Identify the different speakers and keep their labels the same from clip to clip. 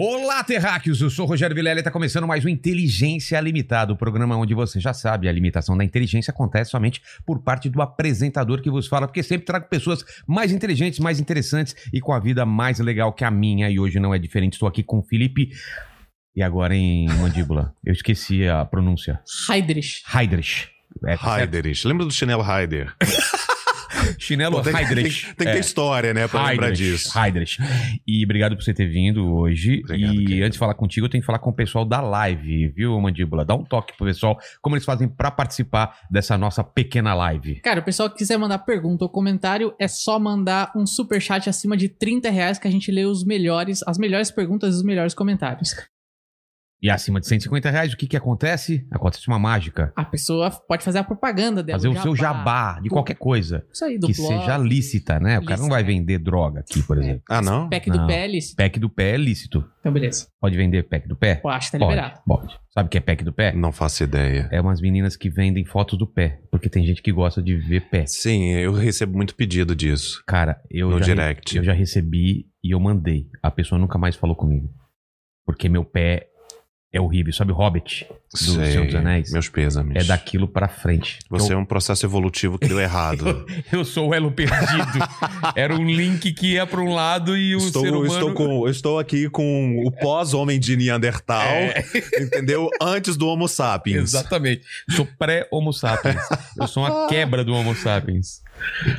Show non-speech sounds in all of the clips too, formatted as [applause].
Speaker 1: Olá, terráqueos! Eu sou o Rogério Vilela e está começando mais um Inteligência Limitada, o programa onde você já sabe, a limitação da inteligência acontece somente por parte do apresentador que vos fala, porque sempre trago pessoas mais inteligentes, mais interessantes e com a vida mais legal que a minha. E hoje não é diferente, estou aqui com o Felipe. E agora em mandíbula. Eu esqueci a pronúncia.
Speaker 2: Heidrich.
Speaker 1: Heidrich. É, tá certo?
Speaker 3: Heiderich. Lembra do chinelo Heider? [laughs]
Speaker 1: Chinelo
Speaker 3: tem, tem,
Speaker 1: Heidrich.
Speaker 3: tem que ter história, né, pra lembrar
Speaker 1: Heidrich,
Speaker 3: disso.
Speaker 1: Heidrich. E obrigado por você ter vindo hoje.
Speaker 3: Obrigado,
Speaker 1: e
Speaker 3: querido.
Speaker 1: antes de falar contigo, eu tenho que falar com o pessoal da live, viu, Mandíbula? Dá um toque pro pessoal, como eles fazem pra participar dessa nossa pequena live.
Speaker 2: Cara, o pessoal que quiser mandar pergunta ou comentário, é só mandar um super chat acima de 30 reais que a gente lê os melhores, as melhores perguntas e os melhores comentários.
Speaker 1: E acima de 150 reais, o que que acontece? Acontece uma mágica.
Speaker 2: A pessoa pode fazer a propaganda dela.
Speaker 1: Fazer o seu jabá de qualquer coisa
Speaker 2: Isso aí, do
Speaker 1: que
Speaker 2: blog.
Speaker 1: seja lícita, né? O cara não vai
Speaker 2: é.
Speaker 1: vender droga aqui, por exemplo.
Speaker 3: Ah, não?
Speaker 2: Pack
Speaker 1: Não.
Speaker 2: do pé, é lícito.
Speaker 1: Pack do pé é lícito.
Speaker 2: Então, beleza.
Speaker 1: Pode vender pack do pé?
Speaker 2: Pô, acho que tá
Speaker 1: Pode,
Speaker 2: liberado.
Speaker 1: pode. Sabe o que é pack do pé?
Speaker 3: Não faço ideia.
Speaker 1: É umas meninas que vendem fotos do pé. Porque tem gente que gosta de ver pé.
Speaker 3: Sim, eu recebo muito pedido disso.
Speaker 1: Cara, eu,
Speaker 3: No
Speaker 1: já,
Speaker 3: direct.
Speaker 1: eu já recebi e eu mandei. A pessoa nunca mais falou comigo. Porque meu pé é horrível. Sabe o Hobbit do
Speaker 3: Sei.
Speaker 1: Senhor dos Anéis?
Speaker 3: Meus pêsames.
Speaker 1: É daquilo pra frente.
Speaker 3: Você é
Speaker 1: eu,
Speaker 3: um processo evolutivo que deu [laughs] errado.
Speaker 1: eu sou o elo perdido. [laughs] Era um link que ia pra um lado e o
Speaker 3: estou,
Speaker 1: ser humano...
Speaker 3: estou, com, eu estou aqui com o pós-homem de Neandertal,
Speaker 1: É. [laughs]
Speaker 3: entendeu? Antes do Homo sapiens.
Speaker 1: Exatamente. Sou pré-Homo sapiens. Eu sou uma quebra do Homo sapiens.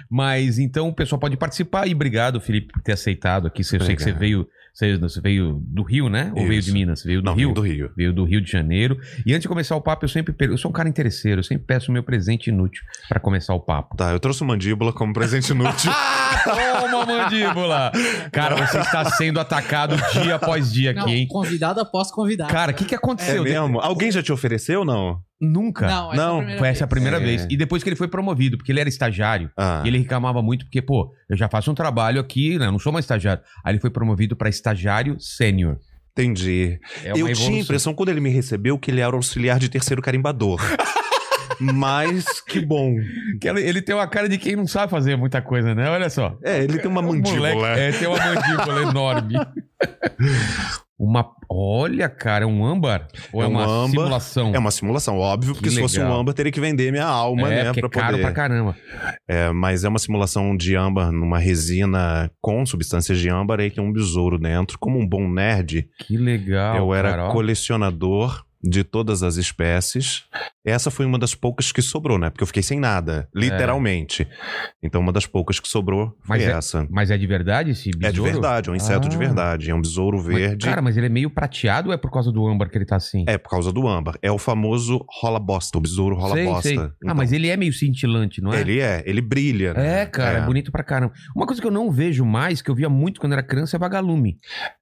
Speaker 1: Mas então o pessoal pode participar e obrigado, Felipe, por ter aceitado aqui. Eu sei que você
Speaker 3: Obrigado.
Speaker 1: veio, você, você veio do Rio, né? Ou veio de
Speaker 3: Isso.
Speaker 1: Minas? Você veio do
Speaker 3: Não,
Speaker 1: Rio?
Speaker 3: do Rio.
Speaker 1: Veio do Rio de Janeiro. E antes de começar o papo, eu sempre. Eu sou um cara interesseiro, eu sempre peço o meu presente inútil pra começar o papo.
Speaker 3: Tá, eu trouxe o mandíbula como presente inútil.
Speaker 1: Ah, [laughs] toma, mandíbula! Cara, você está sendo atacado dia após dia
Speaker 2: Não,
Speaker 1: aqui, hein?
Speaker 2: convidado após convidado.
Speaker 1: Cara, o que, que
Speaker 3: é
Speaker 1: aconteceu?
Speaker 3: mesmo? Alguém já te ofereceu ou não?
Speaker 1: Nunca.
Speaker 2: não, essa
Speaker 3: Não,
Speaker 2: é a primeira
Speaker 1: Foi essa a
Speaker 2: vez.
Speaker 1: primeira
Speaker 3: É.
Speaker 1: vez. E depois que ele foi promovido, porque ele era estagiário.
Speaker 3: Ah,
Speaker 1: E ele reclamava muito porque, pô, eu já faço um trabalho aqui, né? Eu não sou mais estagiário. Aí ele foi promovido pra estagiário sênior.
Speaker 3: entendi.
Speaker 1: É
Speaker 3: eu
Speaker 1: evolução.
Speaker 3: tinha a impressão, quando ele me recebeu, que ele era auxiliar de terceiro carimbador. [laughs] Mas que bom.
Speaker 1: Que ele, ele tem uma cara de quem não sabe fazer muita coisa, né? Olha só.
Speaker 3: É, ele tem uma
Speaker 1: É um
Speaker 3: mandíbula.
Speaker 1: moleque- é, tem uma mandíbula [laughs] enorme. Uma. Olha, cara, é um âmbar? Ou é,
Speaker 3: É um
Speaker 1: uma
Speaker 3: âmbar.
Speaker 1: simulação?
Speaker 3: É uma simulação, óbvio,
Speaker 1: Que
Speaker 3: porque se fosse um âmbar, teria que vender minha alma,
Speaker 1: é,
Speaker 3: né?
Speaker 1: porque
Speaker 3: Pra
Speaker 1: é caro
Speaker 3: poder.
Speaker 1: pra caramba.
Speaker 3: É, mas é uma simulação de âmbar numa resina com substâncias de âmbar que é um besouro dentro. Como um bom nerd,
Speaker 1: Que legal.
Speaker 3: eu era
Speaker 1: cara,
Speaker 3: colecionador de todas as espécies. Essa foi uma das poucas que sobrou, né? Porque eu fiquei sem nada, literalmente. Então, uma das poucas que sobrou foi
Speaker 1: Mas é
Speaker 3: essa.
Speaker 1: Mas é de verdade esse
Speaker 3: É de
Speaker 1: besouro?
Speaker 3: verdade, é um inseto de
Speaker 1: Ah.
Speaker 3: verdade. É um besouro
Speaker 1: Mas,
Speaker 3: verde.
Speaker 1: cara, mas ele é meio prateado ou é por causa do âmbar que ele tá assim?
Speaker 3: É por causa do âmbar. É o famoso rola bosta, o besouro rola
Speaker 1: Sei,
Speaker 3: bosta.
Speaker 1: sei.
Speaker 3: Então,
Speaker 1: Ah, mas ele é meio cintilante, não é?
Speaker 3: Ele é, ele brilha. né?
Speaker 1: É, cara, é. bonito pra caramba. Uma coisa que eu não vejo mais, que eu via muito quando era criança, é vagalume.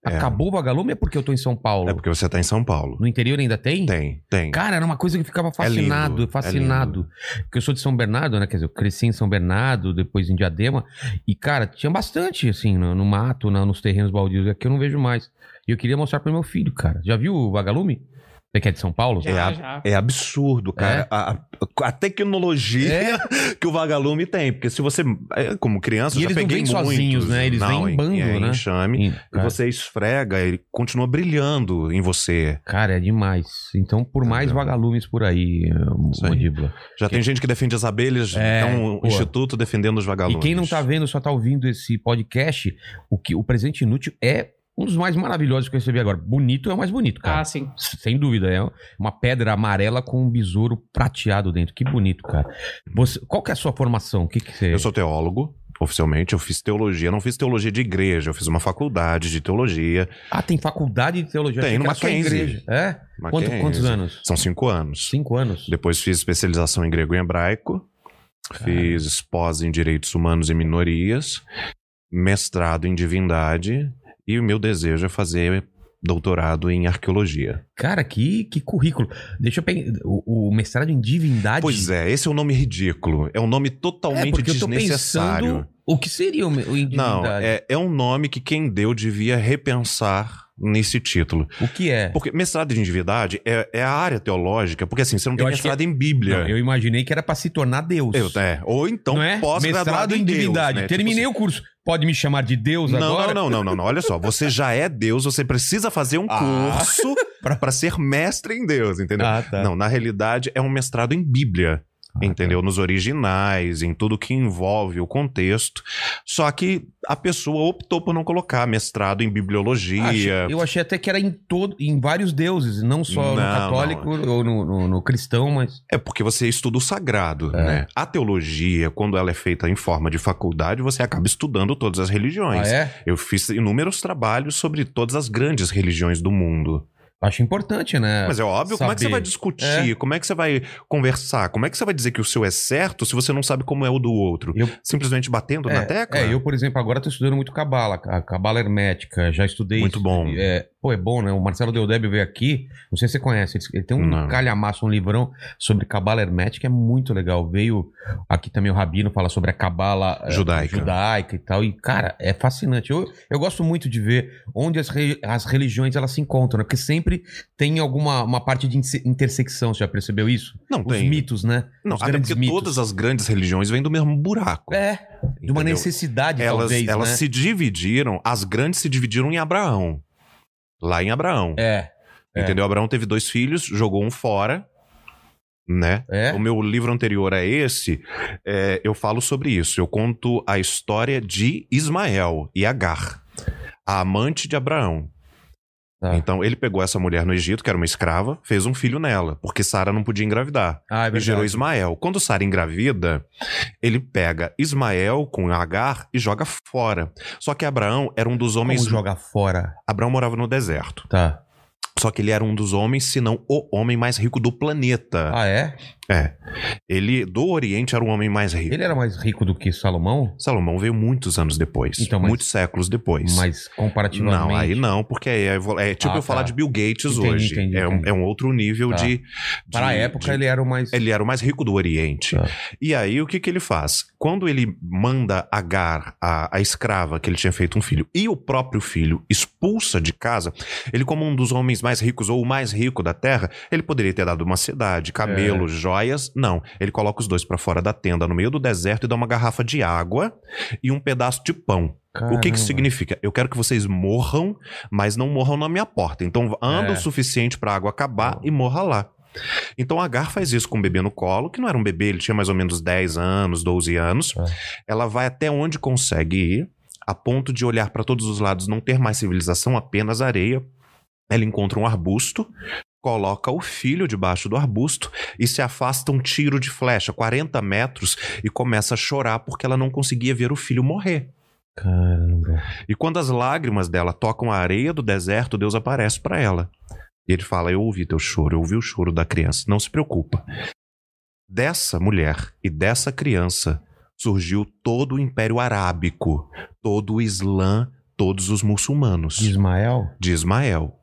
Speaker 3: É.
Speaker 1: Acabou o vagalume é porque eu tô em São Paulo.
Speaker 3: É porque você tá em São Paulo.
Speaker 1: No interior ainda tem?
Speaker 3: Tem, tem.
Speaker 1: Cara, era uma coisa que eu ficava fascinado,
Speaker 3: lindo, é
Speaker 1: fascinado. Porque eu sou de São Bernardo, né? Quer dizer, eu cresci em São Bernardo, depois em Diadema. E, cara, tinha bastante, assim, no, no mato, na- nos terrenos baldios. Aqui eu não vejo mais. E eu queria mostrar pro meu filho, cara. Já viu o vagalume? Você que é de São Paulo?
Speaker 2: Já,
Speaker 3: É
Speaker 2: já.
Speaker 3: É absurdo, cara. A, a- a tecnologia [laughs] que o vagalume tem. Porque se você, é, como criança,
Speaker 1: E
Speaker 3: eu já peguei
Speaker 1: vêm sozinhos,
Speaker 3: muitos.
Speaker 1: né? Eles
Speaker 3: não,
Speaker 1: vêm em bando,
Speaker 3: é,
Speaker 1: né?
Speaker 3: enxame.
Speaker 1: E,
Speaker 3: E você esfrega, ele continua brilhando em você.
Speaker 1: cara, é demais. Então, por mais vagalumes por aí, mandíbula.
Speaker 3: Já tem gente que defende as abelhas,
Speaker 1: É,
Speaker 3: é um
Speaker 1: pô.
Speaker 3: instituto defendendo os
Speaker 1: E
Speaker 3: vagalumes.
Speaker 1: quem não tá vendo, só tá ouvindo esse podcast, o que o presente inútil é um dos mais maravilhosos que eu recebi agora. Bonito é o mais bonito, cara.
Speaker 2: Ah, sim.
Speaker 1: Sem dúvida, é uma pedra amarela com um besouro prateado dentro. Que bonito, cara. Você, qual que é a sua formação? O que que você...
Speaker 3: Eu sou teólogo. Oficialmente, eu fiz teologia, não fiz teologia de igreja, eu fiz uma faculdade de teologia.
Speaker 1: Ah, tem faculdade de teologia.
Speaker 3: Tem, Mackenzie.
Speaker 1: igreja. É? Quanto- quantos anos?
Speaker 3: São cinco anos.
Speaker 1: Cinco anos.
Speaker 3: Depois fiz especialização em grego e hebraico. Fiz pós em direitos humanos e minorias. Mestrado em divindade. E o meu desejo é fazer doutorado em arqueologia.
Speaker 1: Cara, que, que currículo. Deixa eu pegar. O, o mestrado em divindade.
Speaker 3: Pois é, esse é um nome ridículo. É um nome
Speaker 1: é
Speaker 3: totalmente
Speaker 1: tô
Speaker 3: desnecessário.
Speaker 1: pensando o que seria o, o em
Speaker 3: Não, é, é um nome que quem deu devia repensar nesse título.
Speaker 1: O que é?
Speaker 3: Porque mestrado em divindade é, é a área teológica, porque assim, você não tem
Speaker 1: Eu
Speaker 3: mestrado em Bíblia.
Speaker 1: Não, eu imaginei que era pra se tornar Deus.
Speaker 3: Eu- é, ou então
Speaker 1: não é?
Speaker 3: pós-graduado
Speaker 1: Mestrado
Speaker 3: em
Speaker 1: em
Speaker 3: Deus,
Speaker 1: divindade.
Speaker 3: né?
Speaker 1: Terminei
Speaker 3: Tipo
Speaker 1: o curso. Pode me chamar de Deus
Speaker 3: não,
Speaker 1: agora?
Speaker 3: não, não, não, não. Olha só, você já é Deus, você precisa fazer um
Speaker 1: Ah.
Speaker 3: curso [laughs] pra pra ser mestre em Deus, entendeu?
Speaker 1: Ah, tá.
Speaker 3: Não, na realidade é um mestrado em Bíblia.
Speaker 1: Ah,
Speaker 3: entendeu? Nos originais, em tudo que envolve o contexto. Só que a pessoa optou por não colocar mestrado em bibliologia.
Speaker 1: Achei- eu achei até que era em todo, em vários deuses, não só no
Speaker 3: Não,
Speaker 1: católico ou no, no- no cristão, mas.
Speaker 3: É porque você estuda o sagrado,
Speaker 1: É.
Speaker 3: né? A teologia, quando ela é feita em forma de faculdade, você acaba estudando todas as
Speaker 1: Ah,
Speaker 3: religiões.
Speaker 1: é?
Speaker 3: Eu fiz inúmeros trabalhos sobre todas as grandes religiões do mundo.
Speaker 1: Acho importante, né?
Speaker 3: Mas é óbvio, como é que você
Speaker 1: saber.
Speaker 3: vai discutir? Como é que você vai conversar? Como é que você vai dizer que o seu é certo se você não sabe como é o do outro?
Speaker 1: Eu-
Speaker 3: Simplesmente batendo na
Speaker 1: É,
Speaker 3: tecla?
Speaker 1: é, eu, por exemplo, agora tô estudando muito cabala, a cabala hermética, já estudei.
Speaker 3: Muito bom.
Speaker 1: É, pô, é bom, né? O Marcelo Deodébio veio aqui, não sei se você conhece, ele, tem um
Speaker 3: Não.
Speaker 1: calhamaço, um livrão sobre cabala hermética, é muito legal. Veio aqui também o Rabino falar sobre a cabala eh,
Speaker 3: Judaica.
Speaker 1: judaica e tal, e cara, é fascinante. Eu, eu gosto muito de ver onde as, re- as religiões elas se encontram, né? Porque sempre tem alguma uma parte de intersecção, você já percebeu isso?
Speaker 3: Não
Speaker 1: Os
Speaker 3: tem.
Speaker 1: mitos, né?
Speaker 3: Não,
Speaker 1: Os
Speaker 3: até porque
Speaker 1: mitos.
Speaker 3: todas as grandes religiões vêm do mesmo buraco.
Speaker 1: É, de uma
Speaker 3: entendeu?
Speaker 1: necessidade,
Speaker 3: Elas,
Speaker 1: talvez,
Speaker 3: elas
Speaker 1: né?
Speaker 3: se dividiram, as grandes se dividiram em Abraão. Lá em Abraão.
Speaker 1: É, é.
Speaker 3: Entendeu? Abraão teve dois filhos, jogou um fora, né?
Speaker 1: é.
Speaker 3: O meu livro anterior a esse, é, eu falo sobre isso. Eu conto a história de Ismael e Agar, a amante de Abraão.
Speaker 1: Tá.
Speaker 3: Então, ele pegou essa mulher no Egito, que era uma escrava, fez um filho nela, porque Sara não podia engravidar.
Speaker 1: Ah, é
Speaker 3: E gerou. Ismael. Quando Sara engravida, ele pega Ismael com Agar e joga fora. Só que Abraão era um dos homens.
Speaker 1: Como jogar fora?
Speaker 3: Abraão morava no deserto.
Speaker 1: Tá.
Speaker 3: Só que ele era um dos homens, se não o homem mais rico do planeta.
Speaker 1: Ah, é?
Speaker 3: É. Ele, do Oriente, era o homem mais rico.
Speaker 1: Ele era mais rico do que Salomão?
Speaker 3: Salomão veio muitos anos depois.
Speaker 1: Então, mas-
Speaker 3: muitos séculos depois.
Speaker 1: Mas comparativamente.
Speaker 3: Não, aí não, porque é, é tipo
Speaker 1: Ah,
Speaker 3: eu falar
Speaker 1: tá.
Speaker 3: de Bill Gates
Speaker 1: Entendi,
Speaker 3: hoje.
Speaker 1: entendi,
Speaker 3: é, um,
Speaker 1: entendi.
Speaker 3: é um outro nível
Speaker 1: Tá.
Speaker 3: de, de-
Speaker 1: Para a época,
Speaker 3: de-
Speaker 1: ele era o mais.
Speaker 3: ele era o mais rico do Oriente.
Speaker 1: Tá.
Speaker 3: E aí, o que, que ele faz? Quando ele manda Agar, a, a escrava, que ele tinha feito um filho, e o próprio filho expulsa de casa, ele, como um dos homens mais ricos, ou o mais rico da terra, ele poderia ter dado uma cidade, camelos,
Speaker 1: É.
Speaker 3: joias. Não. Ele coloca os dois pra fora da tenda, no meio do deserto, e dá uma garrafa de água e um pedaço de pão. O que que
Speaker 1: Caramba.
Speaker 3: significa? Eu quero que vocês morram, mas não morram na minha porta. Então anda
Speaker 1: É.
Speaker 3: o suficiente pra água acabar e morra lá. Então a Agar faz isso com o bebê no colo, que não era um bebê, ele tinha mais ou menos 10 anos, 12 anos.
Speaker 1: É.
Speaker 3: Ela vai até onde consegue ir, a ponto de olhar para todos os lados, não ter mais civilização, apenas areia. Ela encontra um arbusto, coloca o filho debaixo do arbusto e se afasta um tiro de flecha, 40 metros, e começa a chorar porque ela não conseguia ver o filho morrer.
Speaker 1: Caramba.
Speaker 3: E quando as lágrimas dela tocam a areia do deserto, Deus aparece para ela. E ele fala: Eu ouvi teu choro, eu ouvi o choro da criança. Não se preocupa. Dessa mulher e dessa criança surgiu todo o Império Arábico, todo o Islã, todos os muçulmanos
Speaker 1: De Ismael?
Speaker 3: de Ismael.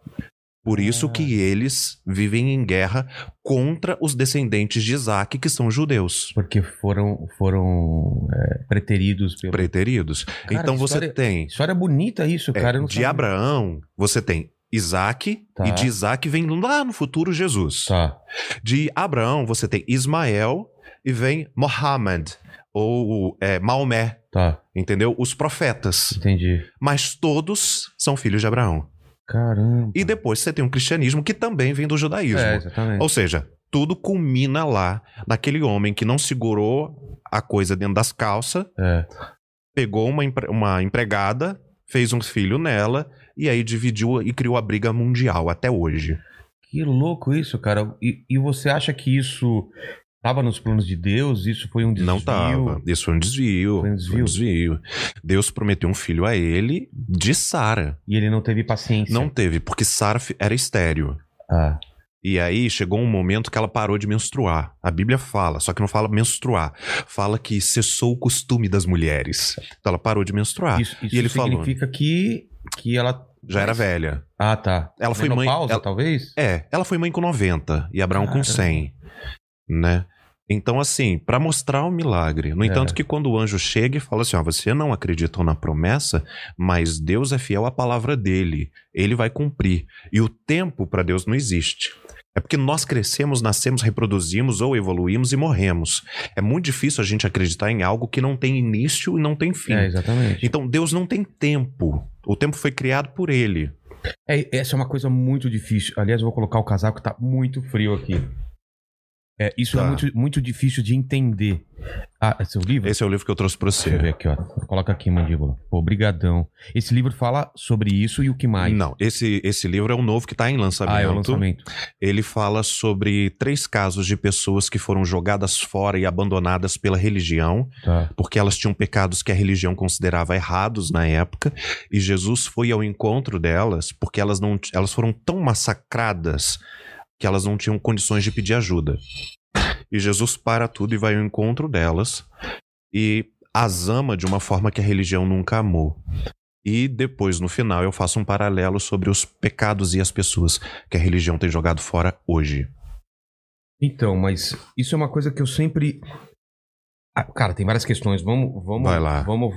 Speaker 3: Por isso que eles vivem em guerra contra os descendentes de Isaac, que são judeus.
Speaker 1: Porque foram, foram é, preteridos pelo.
Speaker 3: Preteridos.
Speaker 1: Cara,
Speaker 3: então você
Speaker 1: história-
Speaker 3: tem
Speaker 1: História bonita isso,
Speaker 3: É,
Speaker 1: cara.
Speaker 3: de
Speaker 1: sabia.
Speaker 3: Abraão, você tem Isaac,
Speaker 1: Tá.
Speaker 3: e de Isaac vem lá no futuro Jesus.
Speaker 1: Tá.
Speaker 3: De Abraão, você tem Ismael e vem Mohammed, ou é, Maomé,
Speaker 1: Tá.
Speaker 3: entendeu? Os profetas.
Speaker 1: Entendi.
Speaker 3: Mas todos são filhos de Abraão.
Speaker 1: Caramba.
Speaker 3: E depois você tem um cristianismo que também vem do judaísmo.
Speaker 1: É, exatamente.
Speaker 3: Ou seja, tudo culmina lá naquele homem que não segurou a coisa dentro das calças,
Speaker 1: É.
Speaker 3: pegou uma, empre- uma empregada, fez um filho nela e aí dividiu e criou a briga mundial até hoje.
Speaker 1: Que louco isso, cara. E, e você acha que isso tava nos planos de Deus? Isso foi um desvio?
Speaker 3: Não tava. Isso foi um desvio.
Speaker 1: Foi um desvio?
Speaker 3: desvio. Deus prometeu um filho a ele de Sara.
Speaker 1: E ele não teve paciência.
Speaker 3: Não teve, porque Sara era estéreo.
Speaker 1: Ah,
Speaker 3: E aí chegou um momento que ela parou de menstruar. A Bíblia fala, só que não fala menstruar. Fala que cessou o costume das mulheres. Então ela parou de menstruar.
Speaker 1: isso isso
Speaker 3: e ele falou-
Speaker 1: significa que, que ela
Speaker 3: já era velha.
Speaker 1: Ah, tá.
Speaker 3: Ela foi mãe. Ela-
Speaker 1: talvez?
Speaker 3: É, ela foi mãe com 90 e Abraão com
Speaker 1: Caramba.
Speaker 3: 100, né? Então, assim, pra mostrar o milagre. No
Speaker 1: É.
Speaker 3: entanto, que quando o anjo chega e fala assim: ó, você não acreditou na promessa, mas Deus é fiel à palavra dele. Ele vai cumprir. E o tempo pra Deus não existe. É porque nós crescemos, nascemos, reproduzimos ou evoluímos e morremos. É muito difícil a gente acreditar em algo que não tem início e não tem fim.
Speaker 1: É, exatamente.
Speaker 3: Então, Deus não tem tempo. O tempo foi criado por ele.
Speaker 1: É, essa é uma coisa muito difícil. Aliás, eu vou colocar o casaco, tá muito frio aqui. É, isso é
Speaker 3: Tá.
Speaker 1: muito, muito difícil de entender. Ah, é seu livro?
Speaker 3: Esse é o livro que eu trouxe pra
Speaker 1: Deixa eu ver
Speaker 3: você.
Speaker 1: aqui, ó. Coloca aqui, mandíbula. Obrigadão. Esse livro fala sobre isso e o que mais?
Speaker 3: Não, esse, esse livro é o novo que tá em lançamento.
Speaker 1: Ah, é o lançamento.
Speaker 3: Ele fala sobre três casos de pessoas que foram jogadas fora e abandonadas pela religião,
Speaker 1: Tá.
Speaker 3: porque elas tinham pecados que a religião considerava errados na época, e Jesus foi ao encontro delas porque elas não elas foram tão massacradas que elas não tinham condições de pedir ajuda. E Jesus para tudo e vai ao encontro delas e as ama de uma forma que a religião nunca amou. E depois, no final, eu faço um paralelo sobre os pecados e as pessoas que a religião tem jogado fora hoje.
Speaker 1: Então, mas isso é uma coisa que eu sempre. Ah, cara, tem várias questões. Vamos, vamos,
Speaker 3: Vai lá.
Speaker 1: Vamos.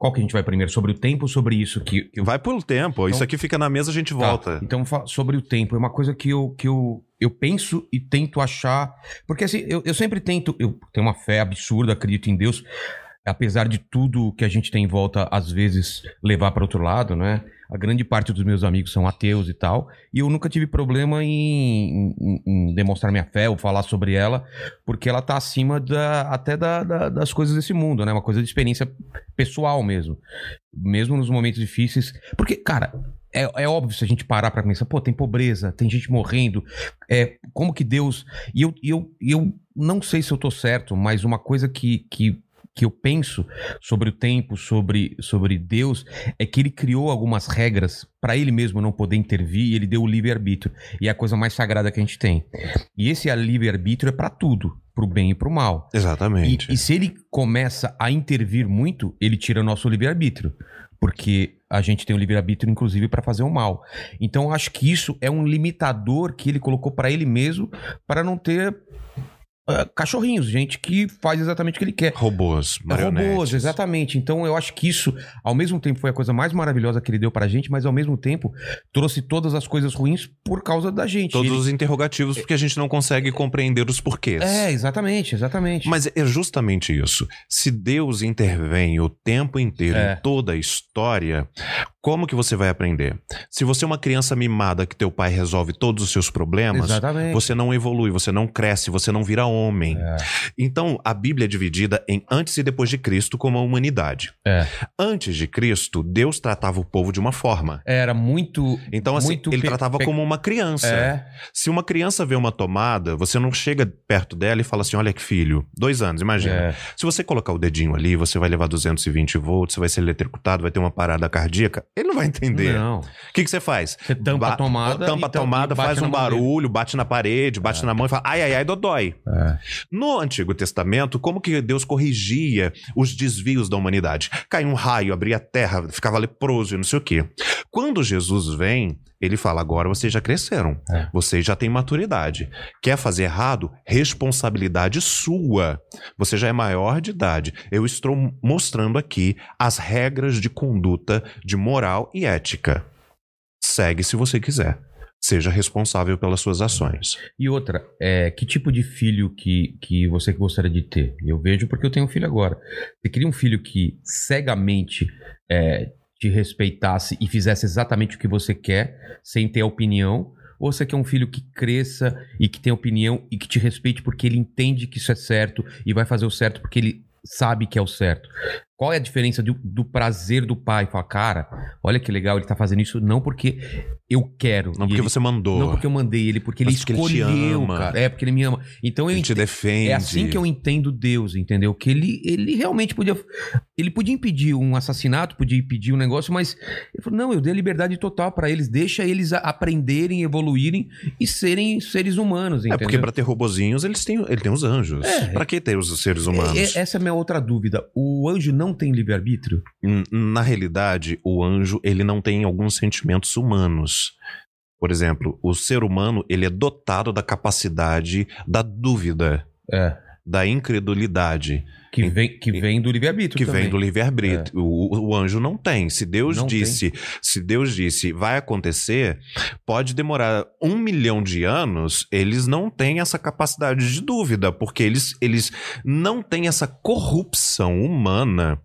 Speaker 1: Qual que a gente vai primeiro? Sobre o tempo ou sobre isso que, que eu
Speaker 3: Vai pelo tempo, isso
Speaker 1: Então-
Speaker 3: aqui fica na mesa, a gente
Speaker 1: Tá,
Speaker 3: volta.
Speaker 1: Então, fa- sobre o tempo, é uma coisa que eu, que eu, eu penso e tento achar. Porque assim, eu, eu sempre tento. Eu tenho uma fé absurda, acredito em Deus. Apesar de tudo que a gente tem em volta, às vezes, levar para outro lado, né? A grande parte dos meus amigos são ateus e tal. E eu nunca tive problema em, em- em demonstrar minha fé ou falar sobre ela, porque ela tá acima da, até da- da- das coisas desse mundo, né? Uma coisa de experiência pessoal mesmo. Mesmo nos momentos difíceis. Porque, cara, é, é óbvio se a gente parar pra pensar, pô, tem pobreza, tem gente morrendo, é, como que Deus. E eu, eu, eu não sei se eu tô certo, mas uma coisa que, que, que eu penso sobre o tempo, sobre, sobre Deus, é que ele criou algumas regras pra ele mesmo não poder intervir e ele deu o livre-arbítrio. E é a coisa mais sagrada que a gente tem. E esse livre-arbítrio é pra tudo, pro bem e pro mal.
Speaker 3: Exatamente.
Speaker 1: E, e se ele começa a intervir muito, ele tira o nosso livre-arbítrio. Porque a gente tem o livre-arbítrio, inclusive, para fazer o mal. Então, eu acho que isso é um limitador que ele colocou para ele mesmo, para não ter ah, cachorrinhos, gente que faz exatamente o que ele quer.
Speaker 3: Robôs, marionetes.
Speaker 1: Robôs, exatamente. Então eu acho que isso, ao mesmo tempo, foi a coisa mais maravilhosa que ele deu pra gente, mas ao mesmo tempo trouxe todas as coisas ruins por causa da gente.
Speaker 3: Todos
Speaker 1: Ele-
Speaker 3: os interrogativos, porque a gente não consegue compreender os porquês.
Speaker 1: É, exatamente, exatamente.
Speaker 3: Mas é justamente isso. Se Deus intervém o tempo inteiro
Speaker 1: É.
Speaker 3: em toda a história, como que você vai aprender? Se você é uma criança mimada que teu pai resolve todos os seus problemas,
Speaker 1: Exatamente.
Speaker 3: você não evolui, você não cresce, você não vira homem.
Speaker 1: É.
Speaker 3: Então, a Bíblia é dividida em antes e depois de Cristo como a humanidade.
Speaker 1: É.
Speaker 3: Antes de Cristo, Deus tratava o povo de uma forma.
Speaker 1: Era muito.
Speaker 3: Então, assim,
Speaker 1: muito
Speaker 3: ele tratava como uma criança.
Speaker 1: É.
Speaker 3: Se uma criança vê uma tomada, você não chega perto dela e fala assim: olha que filho, dois anos, imagina.
Speaker 1: É.
Speaker 3: Se você colocar o dedinho ali, você vai levar 220 volts, você vai ser eletrocutado, vai ter uma parada cardíaca. Ele não vai entender.
Speaker 1: Não.
Speaker 3: O que, que você faz?
Speaker 1: Você tampa a
Speaker 3: Ba-
Speaker 1: tomada.
Speaker 3: Tampa a tomada, faz um
Speaker 1: dele.
Speaker 3: barulho, bate na parede, bate na mão e fala: ai, ai, ai, dodói.
Speaker 1: É.
Speaker 3: No Antigo Testamento, como que Deus corrigia os desvios da humanidade? Caía um raio, abria a terra, ficava leproso e não sei o quê. Quando Jesus vem, ele fala: agora vocês já cresceram,
Speaker 1: É.
Speaker 3: vocês já têm maturidade. Quer fazer errado? Responsabilidade sua. Você já é maior de idade. Eu estou mostrando aqui as regras de conduta, de moral e ética. Segue se você quiser. Seja responsável pelas suas ações.
Speaker 1: E outra, é, que tipo de filho que, que você gostaria de ter? Eu vejo porque eu tenho um filho agora. Você queria um filho que cegamente é, te respeitasse e fizesse exatamente o que você quer, sem ter opinião? Ou você quer um filho que cresça e que tenha opinião e que te respeite porque ele entende que isso é certo e vai fazer o certo porque ele sabe que é o certo? Qual é a diferença do, do prazer do pai? Fala, cara, olha que legal, ele tá fazendo isso não porque eu quero.
Speaker 3: Não porque
Speaker 1: ele-
Speaker 3: você mandou.
Speaker 1: não porque eu mandei ele, porque ele
Speaker 3: porque ele
Speaker 1: escolheu,
Speaker 3: ama.
Speaker 1: cara. É, porque ele me ama. Então eu
Speaker 3: Ele te
Speaker 1: ente-
Speaker 3: defende.
Speaker 1: É assim que eu entendo Deus, entendeu? Que ele, ele realmente podia. Ele podia impedir um assassinato, podia impedir um negócio, mas ele falou: não, eu dei a liberdade total pra eles, deixa eles aprenderem, evoluírem e serem seres humanos,
Speaker 3: É
Speaker 1: entendeu?
Speaker 3: porque pra ter robozinhos, eles têm, ele tem os anjos.
Speaker 1: É.
Speaker 3: Pra que ter os seres humanos?
Speaker 1: É, é- essa é a minha outra dúvida. O anjo não não tem livre-arbítrio?
Speaker 3: Na realidade, o anjo ele não tem alguns sentimentos humanos. Por exemplo, o ser humano ele é dotado da capacidade da dúvida,
Speaker 1: É.
Speaker 3: da incredulidade,
Speaker 1: Que vem, que vem do livre-arbítrio
Speaker 3: que
Speaker 1: também.
Speaker 3: vem do livre-arbítrio. O, o anjo não tem. Se Deus
Speaker 1: Não
Speaker 3: disse, se Deus disse, vai acontecer, pode demorar um milhão de anos. Eles não têm essa capacidade de dúvida, porque eles, eles não têm essa corrupção humana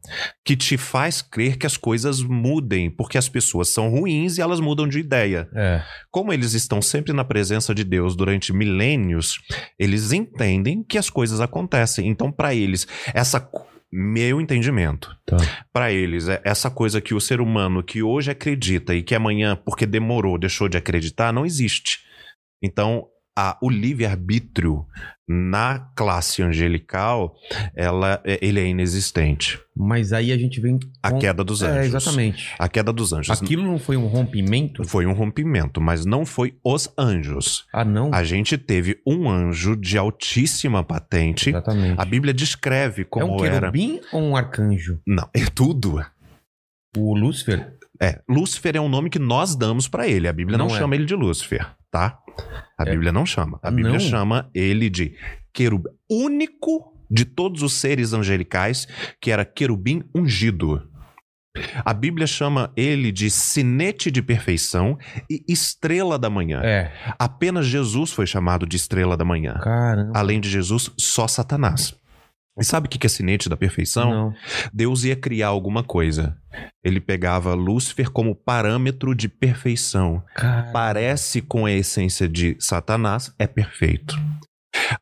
Speaker 3: que te faz crer que as coisas mudem, porque as pessoas são ruins e elas mudam de ideia.
Speaker 1: É.
Speaker 3: Como eles estão sempre na presença de Deus durante milênios, eles entendem que as coisas acontecem. Então, para eles, essa meu entendimento,
Speaker 1: Tá.
Speaker 3: para eles é essa coisa que o ser humano que hoje acredita e que amanhã, porque demorou, deixou de acreditar, não existe. Então, a, o livre-arbítrio na classe angelical, ela, é- ele é inexistente.
Speaker 1: Mas aí a gente vem.
Speaker 3: A
Speaker 1: com-
Speaker 3: queda dos anjos.
Speaker 1: É, exatamente.
Speaker 3: A queda dos anjos.
Speaker 1: Aquilo não foi um rompimento?
Speaker 3: Foi um rompimento, mas não foi os anjos.
Speaker 1: Ah, não.
Speaker 3: A gente teve um anjo de altíssima patente.
Speaker 1: Exatamente.
Speaker 3: A Bíblia descreve
Speaker 1: é
Speaker 3: como
Speaker 1: um
Speaker 3: era.
Speaker 1: querubim ou um arcanjo?
Speaker 3: Não, é tudo.
Speaker 1: O Lúcifer?
Speaker 3: É, Lúcifer é um nome que nós damos pra ele. A Bíblia não,
Speaker 1: Não é.
Speaker 3: chama ele de Lúcifer, tá? A
Speaker 1: É.
Speaker 3: Bíblia não chama. A Bíblia
Speaker 1: não?
Speaker 3: chama ele de querubim único de todos os seres angelicais, que era querubim ungido. A Bíblia chama ele de sinete de perfeição e estrela da manhã.
Speaker 1: É.
Speaker 3: Apenas Jesus foi chamado de estrela da manhã.
Speaker 1: Caramba.
Speaker 3: Além de Jesus, só Satanás. E sabe o que é sinete da perfeição?
Speaker 1: Não.
Speaker 3: Deus ia criar alguma coisa. Ele pegava Lúcifer como parâmetro de perfeição. Parece com a essência de Satanás, é perfeito.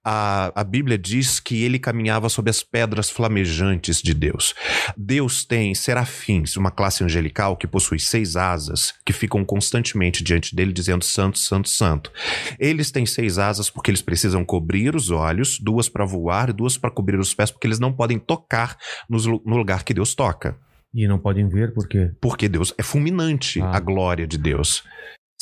Speaker 3: A, a Bíblia diz que ele caminhava sobre as pedras flamejantes de Deus. Deus tem serafins, uma classe angelical que possui seis asas, que ficam constantemente diante dele dizendo santo, santo, santo. Eles têm seis asas porque eles precisam cobrir os olhos, duas para voar e duas para cobrir os pés, porque eles não podem tocar nos no lugar que Deus toca.
Speaker 1: E não podem ver por quê?
Speaker 3: Porque Deus é fulminante,
Speaker 1: Ah.
Speaker 3: a glória de Deus.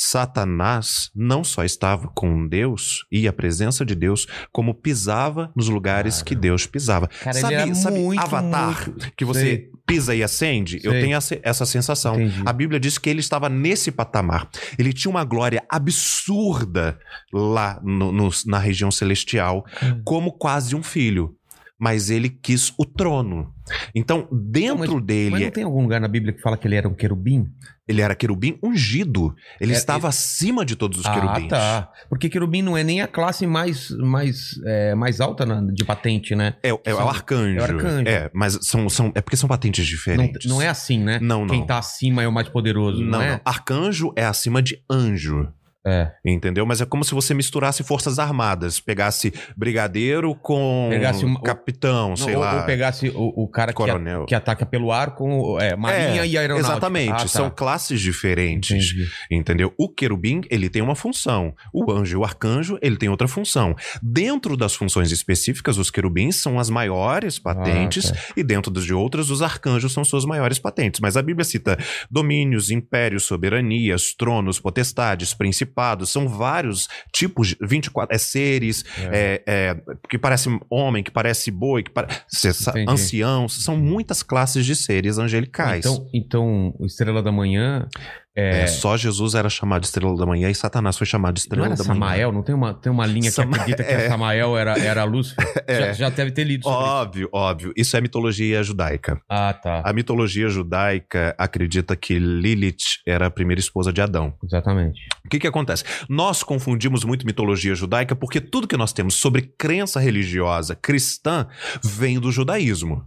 Speaker 3: Satanás não só estava com Deus e a presença de Deus, como pisava nos lugares
Speaker 1: Cara.
Speaker 3: que Deus pisava.
Speaker 1: Cara,
Speaker 3: sabe sabe
Speaker 1: muito,
Speaker 3: Avatar,
Speaker 1: muito-
Speaker 3: que você
Speaker 1: Sei.
Speaker 3: pisa e acende? Eu
Speaker 1: Sei.
Speaker 3: tenho essa, sensação.
Speaker 1: Entendi.
Speaker 3: A Bíblia diz que ele estava nesse patamar. Ele tinha uma glória absurda lá no- no- na região celestial,
Speaker 1: Hum.
Speaker 3: como quase um filho. Mas ele quis o trono. Então, dentro dele,
Speaker 1: Mas não tem algum lugar na Bíblia que fala que ele era um querubim?
Speaker 3: Ele era querubim ungido. Ele
Speaker 1: É,
Speaker 3: estava acima de todos os
Speaker 1: ah,
Speaker 3: querubins.
Speaker 1: tá. Porque querubim não é nem a classe mais, mais, é, mais alta na- de patente, né?
Speaker 3: É, é o
Speaker 1: São-
Speaker 3: arcanjo.
Speaker 1: é o arcanjo.
Speaker 3: É, mas são, são, é porque são patentes
Speaker 1: Não,
Speaker 3: diferentes.
Speaker 1: não é assim, né?
Speaker 3: Não,
Speaker 1: Quem
Speaker 3: não.
Speaker 1: tá acima é o mais poderoso, não,
Speaker 3: Não,
Speaker 1: é?
Speaker 3: não. Arcanjo é acima de anjo.
Speaker 1: É.
Speaker 3: Entendeu? Mas é como se você misturasse forças armadas. Pegasse brigadeiro com
Speaker 1: Pegasse uma-
Speaker 3: capitão,
Speaker 1: Não,
Speaker 3: sei
Speaker 1: ou,
Speaker 3: lá.
Speaker 1: ou pegasse o, o cara que, a-
Speaker 3: Coronel.
Speaker 1: que ataca pelo ar com é, marinha
Speaker 3: É,
Speaker 1: e aeronáutica.
Speaker 3: Exatamente.
Speaker 1: Ah, tá.
Speaker 3: São classes diferentes.
Speaker 1: Entendi.
Speaker 3: Entendeu? O querubim, ele tem uma função. O anjo e o arcanjo, ele tem outra função. Dentro das funções específicas, os querubins são as maiores patentes
Speaker 1: Ah,
Speaker 3: e dentro das de outras, os arcanjos são suas maiores patentes. Mas a Bíblia cita domínios, impérios, soberanias, tronos, potestades, principados, são vários tipos de 24 é seres, é, é, que parece homem, que parece boi, que parece ancião, são muitas classes de seres angelicais.
Speaker 1: Então, então, Estrela da Manhã
Speaker 3: É, só Jesus era chamado de Estrela da Manhã e Satanás foi chamado de
Speaker 1: não
Speaker 3: Estrela
Speaker 1: era
Speaker 3: da Manhã.
Speaker 1: Samael? Não tem uma, tem uma linha que
Speaker 3: Sama-
Speaker 1: acredita que [laughs]
Speaker 3: é.
Speaker 1: a Samael era, era Lúcifer? [laughs] Já, já deve ter lido sobre isso.
Speaker 3: Óbvio, óbvio. Isso é mitologia judaica.
Speaker 1: Ah, tá.
Speaker 3: A mitologia judaica acredita que Lilith era a primeira esposa de Adão.
Speaker 1: Exatamente.
Speaker 3: O que, que acontece? Nós confundimos muito mitologia judaica porque tudo que nós temos sobre crença religiosa cristã vem do judaísmo.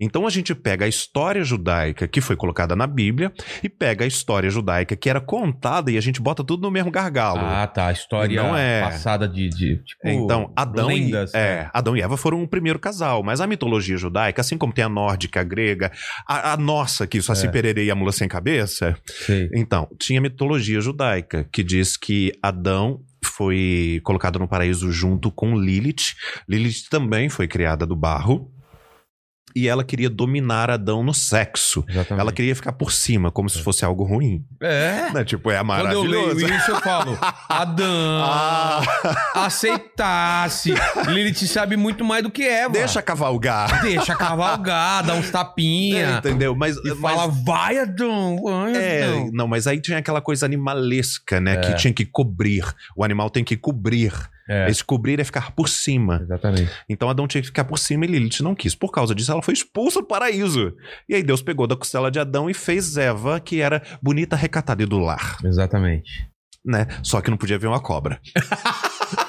Speaker 3: Então a gente pega a história judaica que foi colocada na Bíblia e pega a história judaica que era contada e a gente bota tudo no mesmo gargalo.
Speaker 1: Ah, tá. A história
Speaker 3: Não é.
Speaker 1: passada de, de tipo,
Speaker 3: Então, Adão
Speaker 1: lendas.
Speaker 3: e, é, Adão e Eva foram o primeiro casal, mas a mitologia judaica, assim como tem a nórdica, a grega, a, a nossa, que só se
Speaker 1: É.
Speaker 3: pererei e a mula sem cabeça,
Speaker 1: Sei.
Speaker 3: então, tinha mitologia judaica, que diz que Adão foi colocado no paraíso junto com Lilith. Lilith também foi criada do barro. E ela queria dominar Adão no sexo.
Speaker 1: Exatamente.
Speaker 3: Ela queria ficar por cima, como se fosse algo ruim.
Speaker 1: É.
Speaker 3: Né? Tipo, é
Speaker 1: Quando eu
Speaker 3: maravilhoso.
Speaker 1: leio isso, eu [laughs] falo, Adão,
Speaker 3: Ah,
Speaker 1: aceitasse. Lilith sabe muito mais do que Eva.
Speaker 3: deixa cavalgar.
Speaker 1: Deixa cavalgar, dá uns
Speaker 3: É,
Speaker 1: tapinha.
Speaker 3: entendeu? Mas,
Speaker 1: E
Speaker 3: mas-
Speaker 1: fala, vai, Adão, vai,
Speaker 3: É,
Speaker 1: Adão.
Speaker 3: não, mas aí tinha aquela coisa animalesca, né?
Speaker 1: É.
Speaker 3: Que tinha que cobrir. O animal tem que cobrir.
Speaker 1: É,
Speaker 3: Esse cobrir é ficar por cima.
Speaker 1: exatamente.
Speaker 3: Então Adão tinha que ficar por cima e Lilith não quis. Por causa disso, ela foi expulsa do paraíso. E aí Deus pegou da costela de Adão e fez Eva, que era bonita, recatada e do lar,
Speaker 1: Exatamente.
Speaker 3: né? Só que não podia ver uma cobra. [laughs]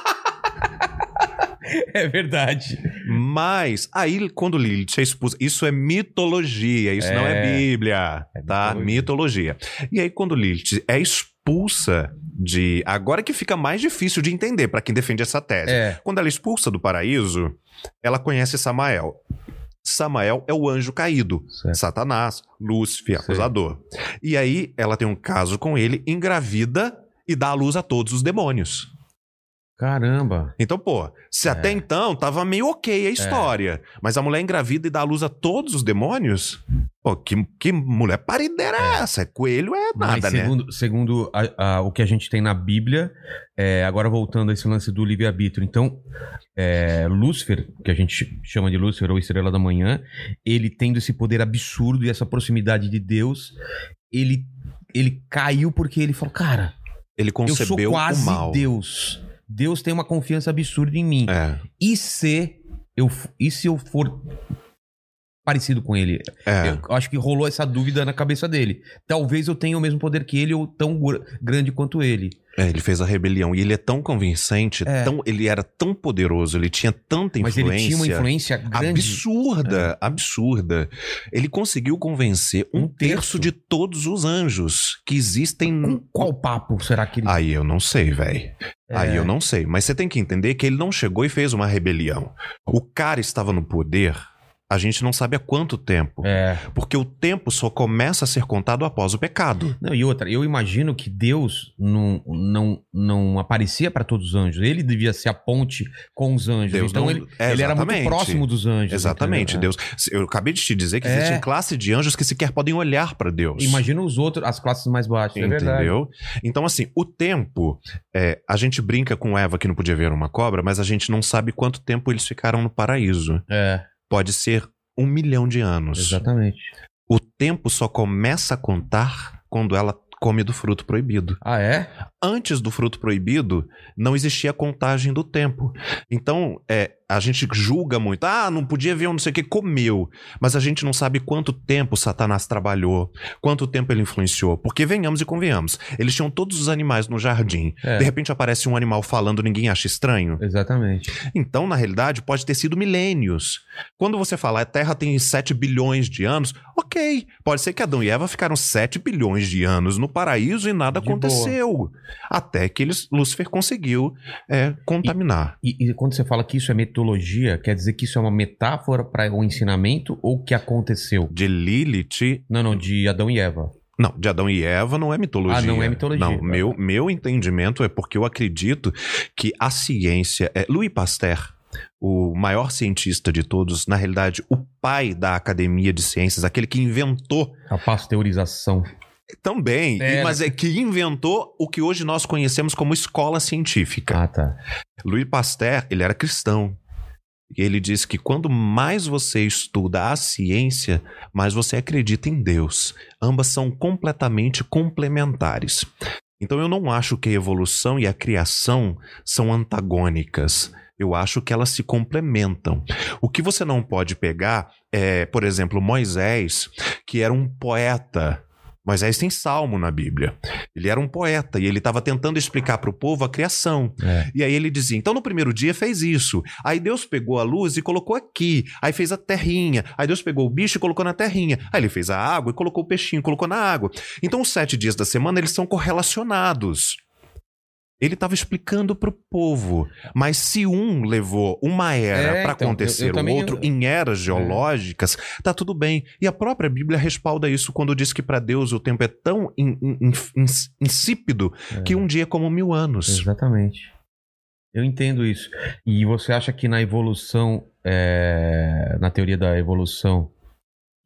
Speaker 1: É verdade.
Speaker 3: Mas aí, quando Lilith é expulsa, isso é mitologia, isso não é
Speaker 1: É.
Speaker 3: Bíblia,
Speaker 1: É
Speaker 3: tá?
Speaker 1: mitologia.
Speaker 3: Mitologia. E aí, quando Lilith é expulsa de. Agora que fica mais difícil de entender para quem defende essa tese.
Speaker 1: É.
Speaker 3: Quando ela é expulsa do paraíso, ela conhece Samael. Samael é o anjo caído.
Speaker 1: Certo.
Speaker 3: Satanás, Lúcifer, acusador. E aí ela tem um caso com ele, engravida e dá à luz a todos os demônios.
Speaker 1: Caramba.
Speaker 3: Então, pô, se
Speaker 1: É.
Speaker 3: até então tava meio ok a história, mas a mulher engravida e dá à luz a todos os demônios? Pô, que, que mulher parideira é essa? Coelho é nada,
Speaker 1: Mas
Speaker 3: né?
Speaker 1: segundo, segundo a- a- o que a gente tem na Bíblia, é, agora voltando a esse lance do livre-arbítrio. Então, é, Lúcifer, que a gente chama de Lúcifer ou Estrela da Manhã, ele tendo esse poder absurdo e essa proximidade de Deus, ele, ele caiu porque ele falou, cara,
Speaker 3: Ele
Speaker 1: eu sou
Speaker 3: concebeu o
Speaker 1: quase
Speaker 3: mal.
Speaker 1: Deus. Deus tem uma confiança absurda em mim.
Speaker 3: É,
Speaker 1: E se eu, e se eu for parecido com ele?
Speaker 3: é.
Speaker 1: Eu acho que rolou essa dúvida na cabeça dele. Talvez eu tenha o mesmo poder que ele ou tão gr- grande quanto ele.
Speaker 3: É, ele fez a rebelião. E ele é tão convincente,
Speaker 1: É.
Speaker 3: tão, ele era tão poderoso, ele tinha tanta
Speaker 1: Mas
Speaker 3: influência.
Speaker 1: ele tinha uma influência grande.
Speaker 3: Absurda, absurda. Ele conseguiu convencer um,
Speaker 1: Um
Speaker 3: terço.
Speaker 1: terço.
Speaker 3: de todos os anjos que existem.
Speaker 1: Com qual papo será que ele.
Speaker 3: Aí eu não sei, velho. Aí
Speaker 1: É.
Speaker 3: eu não sei. Mas você tem que entender que ele não chegou e fez uma rebelião. O cara estava no poder. A gente não sabe há quanto tempo.
Speaker 1: É.
Speaker 3: Porque o tempo só começa a ser contado após o pecado.
Speaker 1: Não, e outra, eu imagino que Deus não, não, não aparecia para todos os anjos. Ele devia ser a ponte com os anjos.
Speaker 3: Deus
Speaker 1: então
Speaker 3: não-
Speaker 1: ele,
Speaker 3: é,
Speaker 1: ele era muito próximo dos anjos.
Speaker 3: Exatamente,
Speaker 1: entendeu?
Speaker 3: Deus. Eu acabei de te dizer que
Speaker 1: É.
Speaker 3: existem classe de anjos que sequer podem olhar para Deus.
Speaker 1: É. Imagina os outros, as classes mais baixas. É.
Speaker 3: Entendeu? Então, assim, o tempo. é, a gente brinca com Eva que não podia ver uma cobra, mas a gente não sabe quanto tempo eles ficaram no paraíso.
Speaker 1: É,
Speaker 3: Pode ser um milhão de anos.
Speaker 1: exatamente.
Speaker 3: O tempo só começa a contar quando ela come do fruto proibido.
Speaker 1: Ah, é?
Speaker 3: Antes do fruto proibido, não existia contagem do tempo. Então, é, a gente julga muito. Ah, não podia ver um não sei o que, comeu. Mas a gente não sabe quanto tempo Satanás trabalhou, quanto tempo ele influenciou. Porque venhamos e convenhamos. Eles tinham todos os animais no jardim.
Speaker 1: É.
Speaker 3: De repente aparece um animal falando, ninguém acha estranho.
Speaker 1: Exatamente.
Speaker 3: Então, na realidade, pode ter sido milênios. Quando você fala a Terra tem 7 bilhões de anos, ok. Pode ser que Adão e Eva ficaram 7 bilhões de anos no paraíso e nada
Speaker 1: De
Speaker 3: aconteceu. Até que eles, Lúcifer conseguiu é, contaminar.
Speaker 1: E, e quando você fala que isso é metodologia, quer dizer que isso é uma metáfora para o ensinamento ou que aconteceu?
Speaker 3: De Lilith.
Speaker 1: Não, não, de Adão e Eva.
Speaker 3: Não, de Adão e Eva não é mitologia.
Speaker 1: Ah, não é mitologia.
Speaker 3: Não, meu, meu entendimento é porque eu acredito que a ciência. É, Louis Pasteur, o maior cientista de todos, na realidade, o pai da Academia de Ciências, aquele que inventou
Speaker 1: A pasteurização.
Speaker 3: Também,
Speaker 1: É.
Speaker 3: mas é que inventou o que hoje nós conhecemos como escola científica.
Speaker 1: Ah, tá.
Speaker 3: Louis Pasteur, ele era cristão. Ele diz que quando mais você estuda a ciência, mais você acredita em Deus. Ambas são completamente complementares. Então eu não acho que a evolução e a criação são antagônicas. Eu acho que elas se complementam. O que você não pode pegar é, por exemplo, Moisés, que era um poeta. Moisés tem salmo na Bíblia. Ele era um poeta e ele estava tentando explicar para o povo a criação.
Speaker 1: É.
Speaker 3: E aí ele dizia: então no primeiro dia fez isso. Aí Deus pegou a luz e colocou aqui. Aí fez a terrinha. Aí Deus pegou o bicho e colocou na terrinha. Aí ele fez a água e colocou o peixinho, colocou na água. Então os sete dias da semana eles são correlacionados. Ele estava explicando para o povo, mas se um levou uma era
Speaker 1: É,
Speaker 3: para
Speaker 1: então,
Speaker 3: acontecer
Speaker 1: eu- eu
Speaker 3: o
Speaker 1: também-
Speaker 3: outro em eras geológicas, tá tudo bem. E a própria Bíblia respalda isso quando diz que para Deus o tempo é tão in- in- in- ins- insípido
Speaker 1: É.
Speaker 3: que um dia é como mil anos.
Speaker 1: Exatamente. Eu entendo isso. E você acha que na evolução é, na teoria da evolução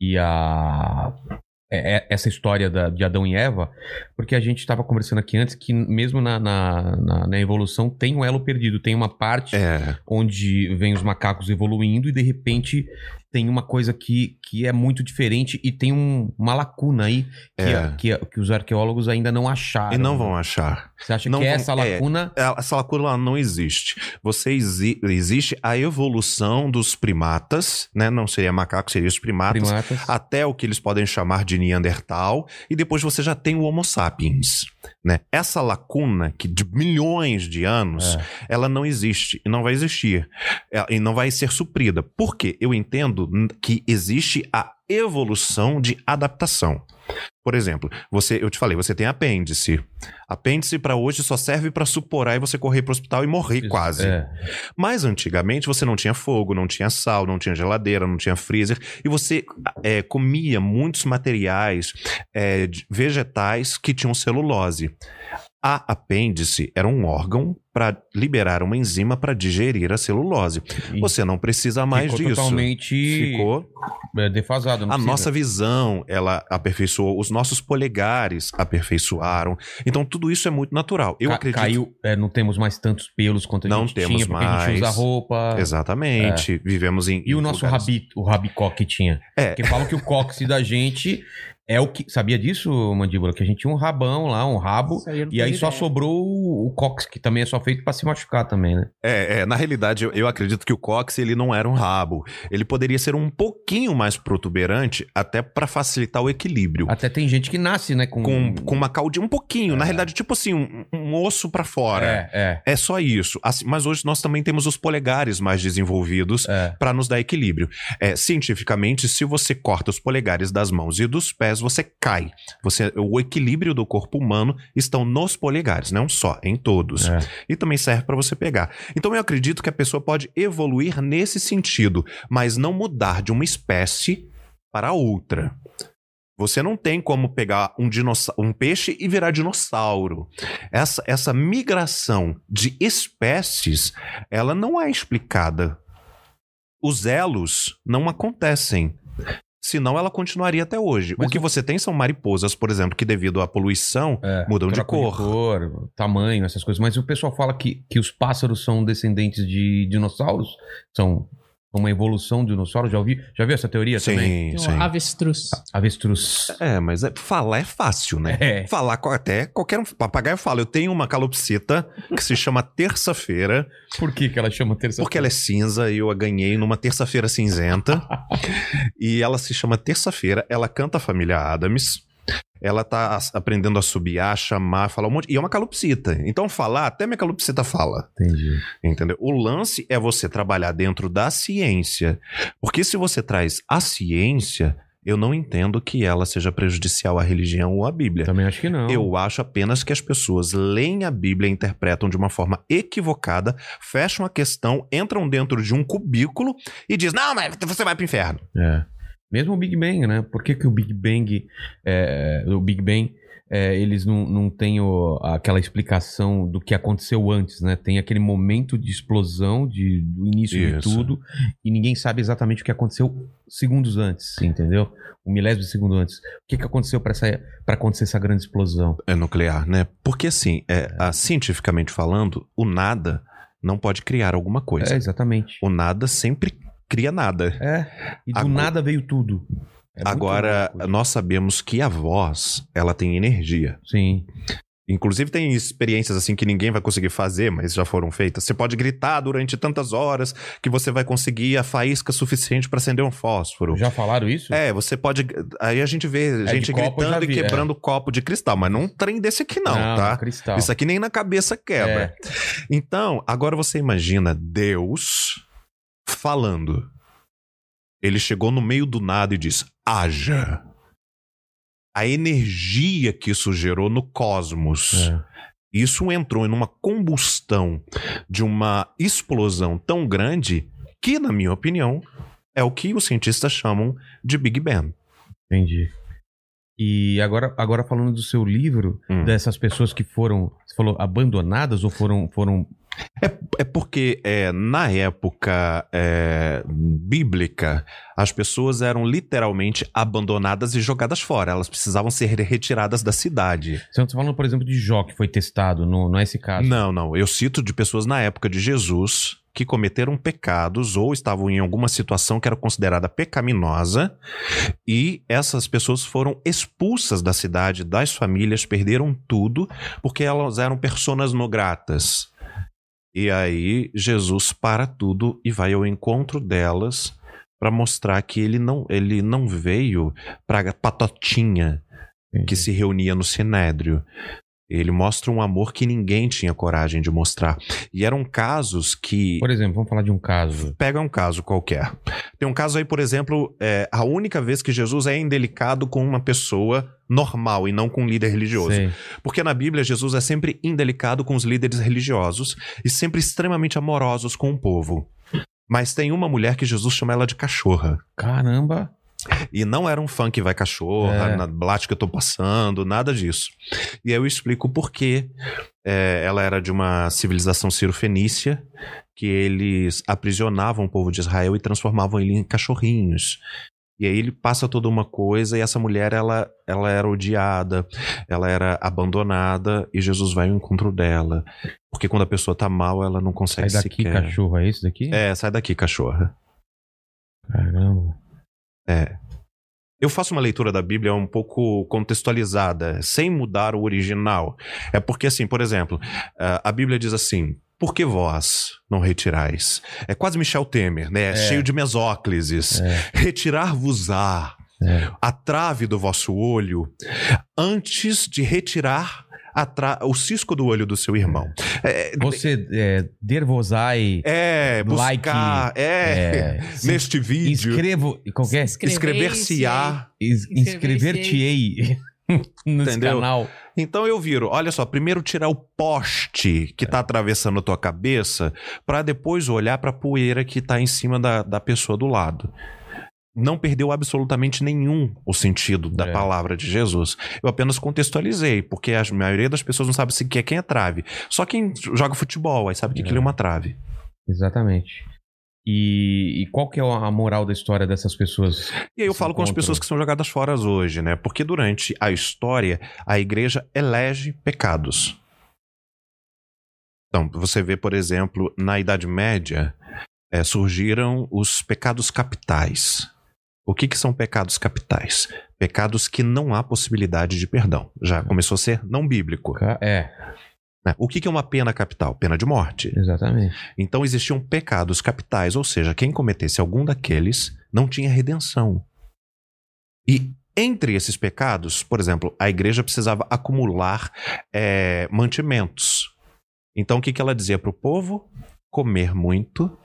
Speaker 1: e a é- é- essa história da- de Adão e Eva, porque a gente estava conversando aqui antes que mesmo na, na, na- na evolução tem um elo perdido, tem uma parte
Speaker 3: É,
Speaker 1: onde vem os macacos evoluindo e de repente tem uma coisa que, que é muito diferente e tem um- uma lacuna aí que,
Speaker 3: É.
Speaker 1: que, que os arqueólogos ainda não acharam.
Speaker 3: e não vão achar.
Speaker 1: Você acha
Speaker 3: não
Speaker 1: que
Speaker 3: vão-
Speaker 1: essa
Speaker 3: é.
Speaker 1: lacuna
Speaker 3: Ela- Essa lacuna não existe. Você exi- existe a evolução dos primatas, né? Não seria macaco, seria os primatas.
Speaker 1: primatas
Speaker 3: até o que eles podem chamar de Neandertal, e depois você já tem o Homo sapiens. Né? Essa lacuna que de milhões de anos,
Speaker 1: É.
Speaker 3: ela não existe e não vai existir. É, E não vai ser suprida. Por quê? Eu entendo que existe a evolução de adaptação. Por exemplo, você, eu te falei, você tem apêndice. Apêndice para hoje só serve para suporar e você correr para o hospital e morrer
Speaker 1: Isso,
Speaker 3: quase.
Speaker 1: é.
Speaker 3: Mas antigamente você não tinha fogo, não tinha sal, não tinha geladeira, não tinha freezer e você é, comia muitos materiais é, vegetais que tinham celulose. A apêndice era um órgão para liberar uma enzima para digerir a celulose.
Speaker 1: E
Speaker 3: Você não precisa mais
Speaker 1: ficou
Speaker 3: disso.
Speaker 1: totalmente
Speaker 3: Ficou.
Speaker 1: é, defasado.
Speaker 3: A
Speaker 1: precisa.
Speaker 3: nossa visão, ela aperfeiçoou, os nossos polegares aperfeiçoaram. Então tudo isso é muito natural. Eu
Speaker 1: Ca-
Speaker 3: acredito.
Speaker 1: Caiu, é, não temos mais tantos pelos quanto a
Speaker 3: Não
Speaker 1: gente
Speaker 3: temos
Speaker 1: tinha, porque a gente
Speaker 3: mais.
Speaker 1: usa roupa.
Speaker 3: Exatamente. Vivemos em.
Speaker 1: E o
Speaker 3: em
Speaker 1: nosso
Speaker 3: lugares-
Speaker 1: rabi, o rabicó que tinha.
Speaker 3: É.
Speaker 1: Porque falam que o cóccix da gente é o que. Sabia disso, Mandíbula? Que a gente tinha um rabão lá, um rabo.
Speaker 2: Não
Speaker 1: E aí
Speaker 2: fazia
Speaker 1: só
Speaker 2: ideia.
Speaker 1: sobrou o, o cóccix, que também é só feito pra se machucar também, né?
Speaker 3: É, é, na realidade, eu, eu acredito que o cox ele não era um rabo. Ele poderia ser um pouquinho mais protuberante, até para facilitar o equilíbrio.
Speaker 1: Até tem gente que nasce, né? Com,
Speaker 3: Com, com uma caudinha, um pouquinho. Na
Speaker 1: É.
Speaker 3: realidade, tipo assim, um, um osso para fora.
Speaker 1: É, é.
Speaker 3: É só isso. Assim, mas hoje nós também temos os polegares mais desenvolvidos
Speaker 1: É.
Speaker 3: para nos dar equilíbrio. É, cientificamente, se você corta os polegares das mãos e dos pés, você cai. Você, o equilíbrio do corpo humano estão nos polegares, não só, em todos.
Speaker 1: É.
Speaker 3: E também serve para você pegar. Então eu acredito que a pessoa pode evoluir nesse sentido, mas não mudar de uma espécie para outra. Você não tem como pegar um, um peixe e virar dinossauro. Essa, essa migração de espécies, ela não é explicada. Os elos não acontecem. Senão ela continuaria até hoje.
Speaker 1: Mas
Speaker 3: o que
Speaker 1: o-
Speaker 3: você tem são mariposas, por exemplo, que devido à poluição
Speaker 1: É,
Speaker 3: mudam de cor.
Speaker 1: cor, tamanho, essas coisas. Mas o pessoal fala que, que os pássaros são descendentes de dinossauros? São uma evolução de dinossauros? Já ouvi? Já viu essa teoria também?
Speaker 3: Sim,
Speaker 2: Tem
Speaker 3: sim.
Speaker 2: avestruz.
Speaker 1: Avestruz.
Speaker 3: É, mas é- falar é fácil, né?
Speaker 1: É.
Speaker 3: Falar até qualquer um. Papagaio fala, eu tenho uma calopsita que se chama terça-feira,
Speaker 1: Por que, que ela chama terça
Speaker 3: porque ela é cinza e eu a ganhei numa terça-feira cinzenta. [laughs] e ela se chama terça-feira, ela canta a família Adams. Ela tá aprendendo a subiar, chamar, falar um monte. E é uma calopsita. Então, falar, até minha calopsita fala.
Speaker 1: Entendi.
Speaker 3: Entendeu? O lance é você trabalhar dentro da ciência. Porque se você traz a ciência, eu não entendo que ela seja prejudicial à religião ou à Bíblia.
Speaker 1: Também acho que não.
Speaker 3: Eu acho apenas que as pessoas leem a Bíblia e interpretam de uma forma equivocada, fecham a questão, entram dentro de um cubículo e diz: Não, mas você vai pro inferno.
Speaker 1: É. Mesmo o Big Bang, né? Por que, que o Big Bang, é, o Big Bang, é, eles não, não têm o- aquela explicação do que aconteceu antes, né? Tem aquele momento de explosão, de, do início de
Speaker 3: Isso.
Speaker 1: tudo, e ninguém sabe exatamente o que aconteceu segundos antes, entendeu? Um milésimo de segundo antes. O que, que aconteceu para acontecer essa grande explosão?
Speaker 3: É nuclear, né? Porque assim, é, a- cientificamente falando, o nada não pode criar alguma coisa.
Speaker 1: É, exatamente.
Speaker 3: O nada sempre cria nada.
Speaker 1: É, e do
Speaker 3: Agora-
Speaker 1: nada veio tudo. É
Speaker 3: Agora, nós sabemos que a voz, ela tem energia.
Speaker 1: Sim.
Speaker 3: Inclusive tem experiências assim que ninguém vai conseguir fazer, mas já foram feitas. Você pode gritar durante tantas horas que você vai conseguir a faísca suficiente para acender um fósforo.
Speaker 1: Já falaram isso?
Speaker 3: É, você pode. Aí a gente vê
Speaker 1: É,
Speaker 3: gente gritando e
Speaker 1: vi,
Speaker 3: quebrando copo de cristal, mas não um trem desse aqui não, tá?
Speaker 1: Cristal.
Speaker 3: Isso aqui nem na cabeça quebra.
Speaker 1: É.
Speaker 3: Então, agora você imagina Deus falando. Ele chegou no meio do nada e disse: haja. A energia que isso gerou no cosmos.
Speaker 1: É.
Speaker 3: Isso entrou em uma combustão de uma explosão tão grande que, na minha opinião, é o que os cientistas chamam de Big Bang.
Speaker 1: Entendi. E agora, agora falando do seu livro,
Speaker 3: Hum.
Speaker 1: dessas pessoas que foram, você falou, abandonadas ou foram, foram
Speaker 3: É, é porque é, na época é, bíblica, as pessoas eram literalmente abandonadas e jogadas fora. Elas precisavam ser retiradas da cidade.
Speaker 1: Você não está falando, por exemplo, de Jó, que foi testado, não, não é esse caso.
Speaker 3: Não, não. Eu cito de pessoas na época de Jesus que cometeram pecados ou estavam em alguma situação que era considerada pecaminosa e essas pessoas foram expulsas da cidade, das famílias, perderam tudo porque elas eram personas no gratas. E aí Jesus para tudo e vai ao encontro delas para mostrar que ele não, ele não veio para patotinha que se reunia no sinédrio. Ele mostra um amor que ninguém tinha coragem de mostrar. E eram casos que.
Speaker 1: Por exemplo, vamos falar de um caso.
Speaker 3: Pega um caso qualquer. Tem um caso aí, por exemplo, é, a única vez que Jesus é indelicado com uma pessoa normal e não com um líder religioso.
Speaker 1: Sei.
Speaker 3: Porque na Bíblia, Jesus é sempre indelicado com os líderes religiosos e sempre extremamente amorosos com o povo. Mas tem uma mulher que Jesus chama ela de cachorra.
Speaker 1: Caramba.
Speaker 3: E não era um funk vai cachorra,
Speaker 1: É.
Speaker 3: na blate que eu tô passando, nada disso. E aí eu explico por quê. É, ela era de uma civilização ciro-fenícia, que eles aprisionavam o povo de Israel e transformavam ele em cachorrinhos. E aí ele passa toda uma coisa e essa mulher, ela, ela era odiada, ela era abandonada e Jesus vai ao encontro dela. Porque quando a pessoa tá mal, ela não
Speaker 1: Sai
Speaker 3: consegue
Speaker 1: daqui,
Speaker 3: sequer...
Speaker 1: cachorro, é esse daqui?
Speaker 3: É, sai daqui, cachorra.
Speaker 1: Caramba.
Speaker 3: É. Eu faço uma leitura da Bíblia um pouco contextualizada, sem mudar o original. É porque, assim, por exemplo, a Bíblia diz assim: Por que vós não retirais? É quase Michel Temer, né? Cheio de mesóclises.
Speaker 1: É.
Speaker 3: Retirar-vos-á
Speaker 1: É.
Speaker 3: a trave do vosso olho antes de retirar o cisco do olho do seu irmão. É,
Speaker 1: Você, é, dervosai,
Speaker 3: é
Speaker 1: like,
Speaker 3: buscar, é,
Speaker 1: é, [laughs] se-
Speaker 3: neste vídeo.
Speaker 1: inscrevo, qualquer,
Speaker 3: Inscrever-se-á.
Speaker 1: is- inscrever-te-ei [laughs] nesse
Speaker 3: Entendeu?
Speaker 1: canal.
Speaker 3: Então eu viro, olha só, primeiro tirar o poste que tá atravessando a tua cabeça, pra depois olhar pra poeira que tá em cima da, da pessoa do lado. Não perdeu absolutamente nenhum o sentido da
Speaker 1: É.
Speaker 3: palavra de Jesus. Eu apenas contextualizei, porque a maioria das pessoas não sabe sequer quem é trave. Só quem joga futebol, aí sabe que
Speaker 1: É.
Speaker 3: aquilo é uma trave.
Speaker 1: Exatamente. E, e qual que é a moral da história dessas pessoas?
Speaker 3: E aí eu falo com as pessoas que são jogadas fora hoje, né? Porque durante a história, a igreja elege pecados. Então, você vê, por exemplo, na Idade Média, eh, surgiram os pecados capitais. O que, que são pecados capitais? Pecados que não há possibilidade de perdão. Já começou a ser não bíblico.
Speaker 1: É,
Speaker 3: né? O que, que é uma pena capital? Pena de morte.
Speaker 1: exatamente.
Speaker 3: Então existiam pecados capitais, ou seja, quem cometesse algum daqueles não tinha redenção. E entre esses pecados, por exemplo, a igreja precisava acumular eh, mantimentos. Então o que, que ela dizia para o povo? Comer muito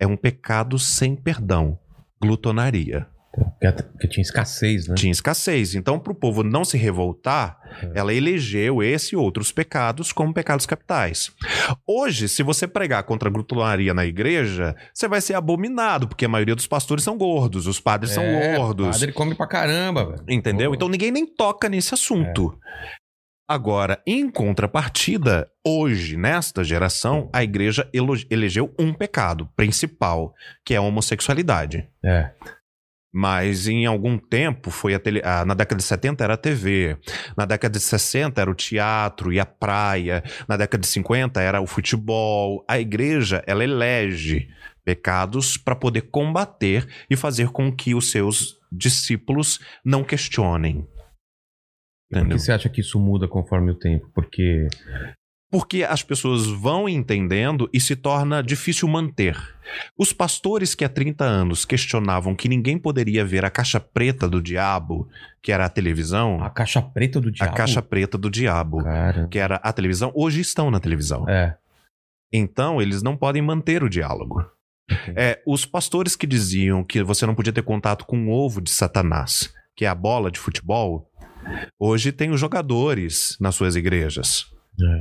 Speaker 3: é um pecado sem perdão. Glutonaria.
Speaker 1: Porque, tinha escassez, né?
Speaker 3: Tinha escassez. Então, para o povo não se revoltar, ela elegeu esse e outros pecados como pecados capitais. Hoje, se você pregar contra a glutonaria na igreja, você vai ser abominado, porque a maioria dos pastores são gordos, os padres são
Speaker 1: É,
Speaker 3: gordos.
Speaker 1: padre come pra caramba, velho.
Speaker 3: Entendeu? Então ninguém nem toca nesse assunto.
Speaker 1: É.
Speaker 3: Agora, em contrapartida, hoje, nesta geração, a igreja elegeu um pecado principal, que é a homossexualidade.
Speaker 1: É.
Speaker 3: Mas em algum tempo foi a tele... ah, na década de 70 era a TV, na década de 60 era o teatro e a praia, na década de 50 era o futebol. A igreja, ela elege pecados para poder combater e fazer com que os seus discípulos não questionem.
Speaker 1: Por
Speaker 3: Entendeu?
Speaker 1: que você acha que isso muda conforme o tempo? Porque
Speaker 3: Porque as pessoas vão entendendo e se torna difícil manter. Os pastores que há 30 anos questionavam que ninguém poderia ver a caixa preta do diabo, que era a televisão,
Speaker 1: a caixa preta do
Speaker 3: a
Speaker 1: diabo...
Speaker 3: caixa preta do diabo,
Speaker 1: Cara...
Speaker 3: que era a televisão, hoje estão na televisão.
Speaker 1: É.
Speaker 3: Então, eles não podem manter o diálogo. É, os pastores que diziam que você não podia ter contato com o ovo de Satanás, que é a bola de futebol, hoje tem os jogadores nas suas igrejas.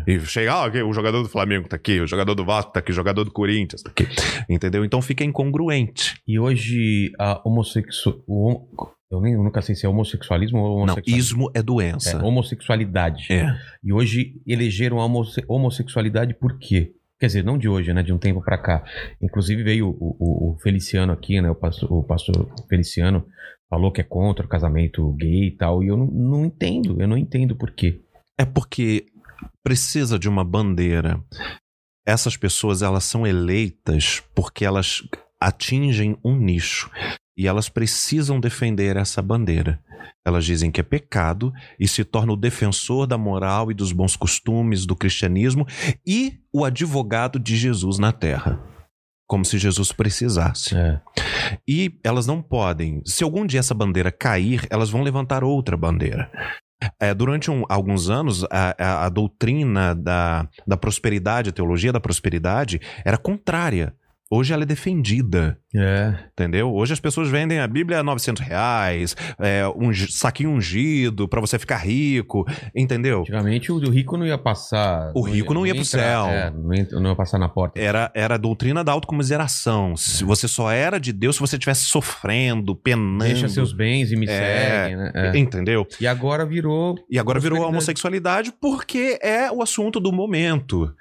Speaker 1: É.
Speaker 3: E chega, ah, o jogador do Flamengo tá aqui, o jogador do Vasco tá aqui, o jogador do Corinthians tá aqui. Entendeu? Então fica incongruente.
Speaker 1: E hoje a homossexual... Eu nem eu nunca sei se é homossexualismo ou
Speaker 3: Não,
Speaker 1: homossexualidade.
Speaker 3: ismo é doença.
Speaker 1: É, homossexualidade.
Speaker 3: É.
Speaker 1: E hoje elegeram a homosse- homossexualidade por quê? Quer dizer, não de hoje, né? De um tempo pra cá. Inclusive veio o, o- o Feliciano aqui, né? O pastor, o pastor Feliciano falou que é contra o casamento gay e tal. E eu não, não entendo. Eu não entendo por quê.
Speaker 3: É porque precisa de uma bandeira. Essas pessoas, elas são eleitas porque elas atingem um nicho. E elas precisam defender essa bandeira. Elas dizem que é pecado e se torna o defensor da moral e dos bons costumes do cristianismo e o advogado de Jesus na terra. Como se Jesus precisasse.
Speaker 1: É.
Speaker 3: E elas não podem. Se algum dia essa bandeira cair, elas vão levantar outra bandeira. É, durante um- alguns anos, a, a- a doutrina da, da prosperidade, a teologia da prosperidade, era contrária. Hoje ela é defendida,
Speaker 1: É.
Speaker 3: entendeu? Hoje as pessoas vendem a Bíblia a 900 reais, é, um saquinho ungido pra você ficar rico, entendeu?
Speaker 1: Antigamente o, rico não ia passar.
Speaker 3: O rico não ia pro céu.
Speaker 1: É, não, ia, não ia passar na porta.
Speaker 3: Era, era a doutrina da autocomiseração. Se você só era de Deus se você estivesse sofrendo, penando.
Speaker 1: Deixa seus bens e me
Speaker 3: É.
Speaker 1: segue, né? É.
Speaker 3: Entendeu?
Speaker 1: E agora virou.
Speaker 3: E agora virou a homossexualidade porque é o assunto do momento.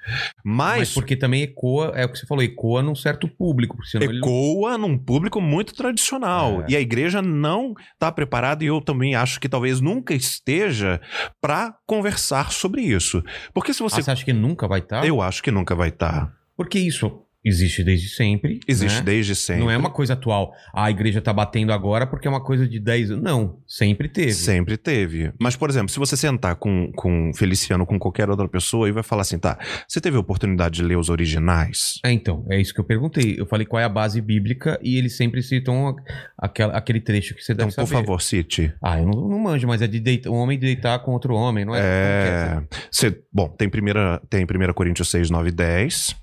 Speaker 1: Mas,
Speaker 3: Mas,
Speaker 1: porque também ecoa, é o que você falou, ecoa num certo público, porque senão ele
Speaker 3: ecoa num público muito tradicional.
Speaker 1: É.
Speaker 3: E a igreja não está preparada, e eu também acho que talvez nunca esteja, para conversar sobre isso. Porque se
Speaker 1: Ah,
Speaker 3: você.
Speaker 1: você acha que nunca vai estar?
Speaker 3: Eu acho que nunca vai estar.
Speaker 1: Porque isso existe desde sempre.
Speaker 3: Existe
Speaker 1: né?
Speaker 3: desde sempre.
Speaker 1: Não é uma coisa atual. Ah, a igreja tá batendo agora porque é uma coisa de 10 anos. Não, sempre teve.
Speaker 3: Sempre teve. Mas, por exemplo, se você sentar com, com Feliciano, com qualquer outra pessoa, e vai falar assim, tá, você teve a oportunidade de ler os originais?
Speaker 1: É, então, é isso que eu perguntei. Eu falei qual é a base bíblica e eles sempre citam aquela, aquele trecho que você
Speaker 3: Então,
Speaker 1: deve
Speaker 3: por favor, cite.
Speaker 1: Ah, eu não, não manjo, mas é de deitar, um homem deitar com outro homem, não é?
Speaker 3: É, cê- bom, tem primeira, tem 1 Coríntios 6, 9 e 10,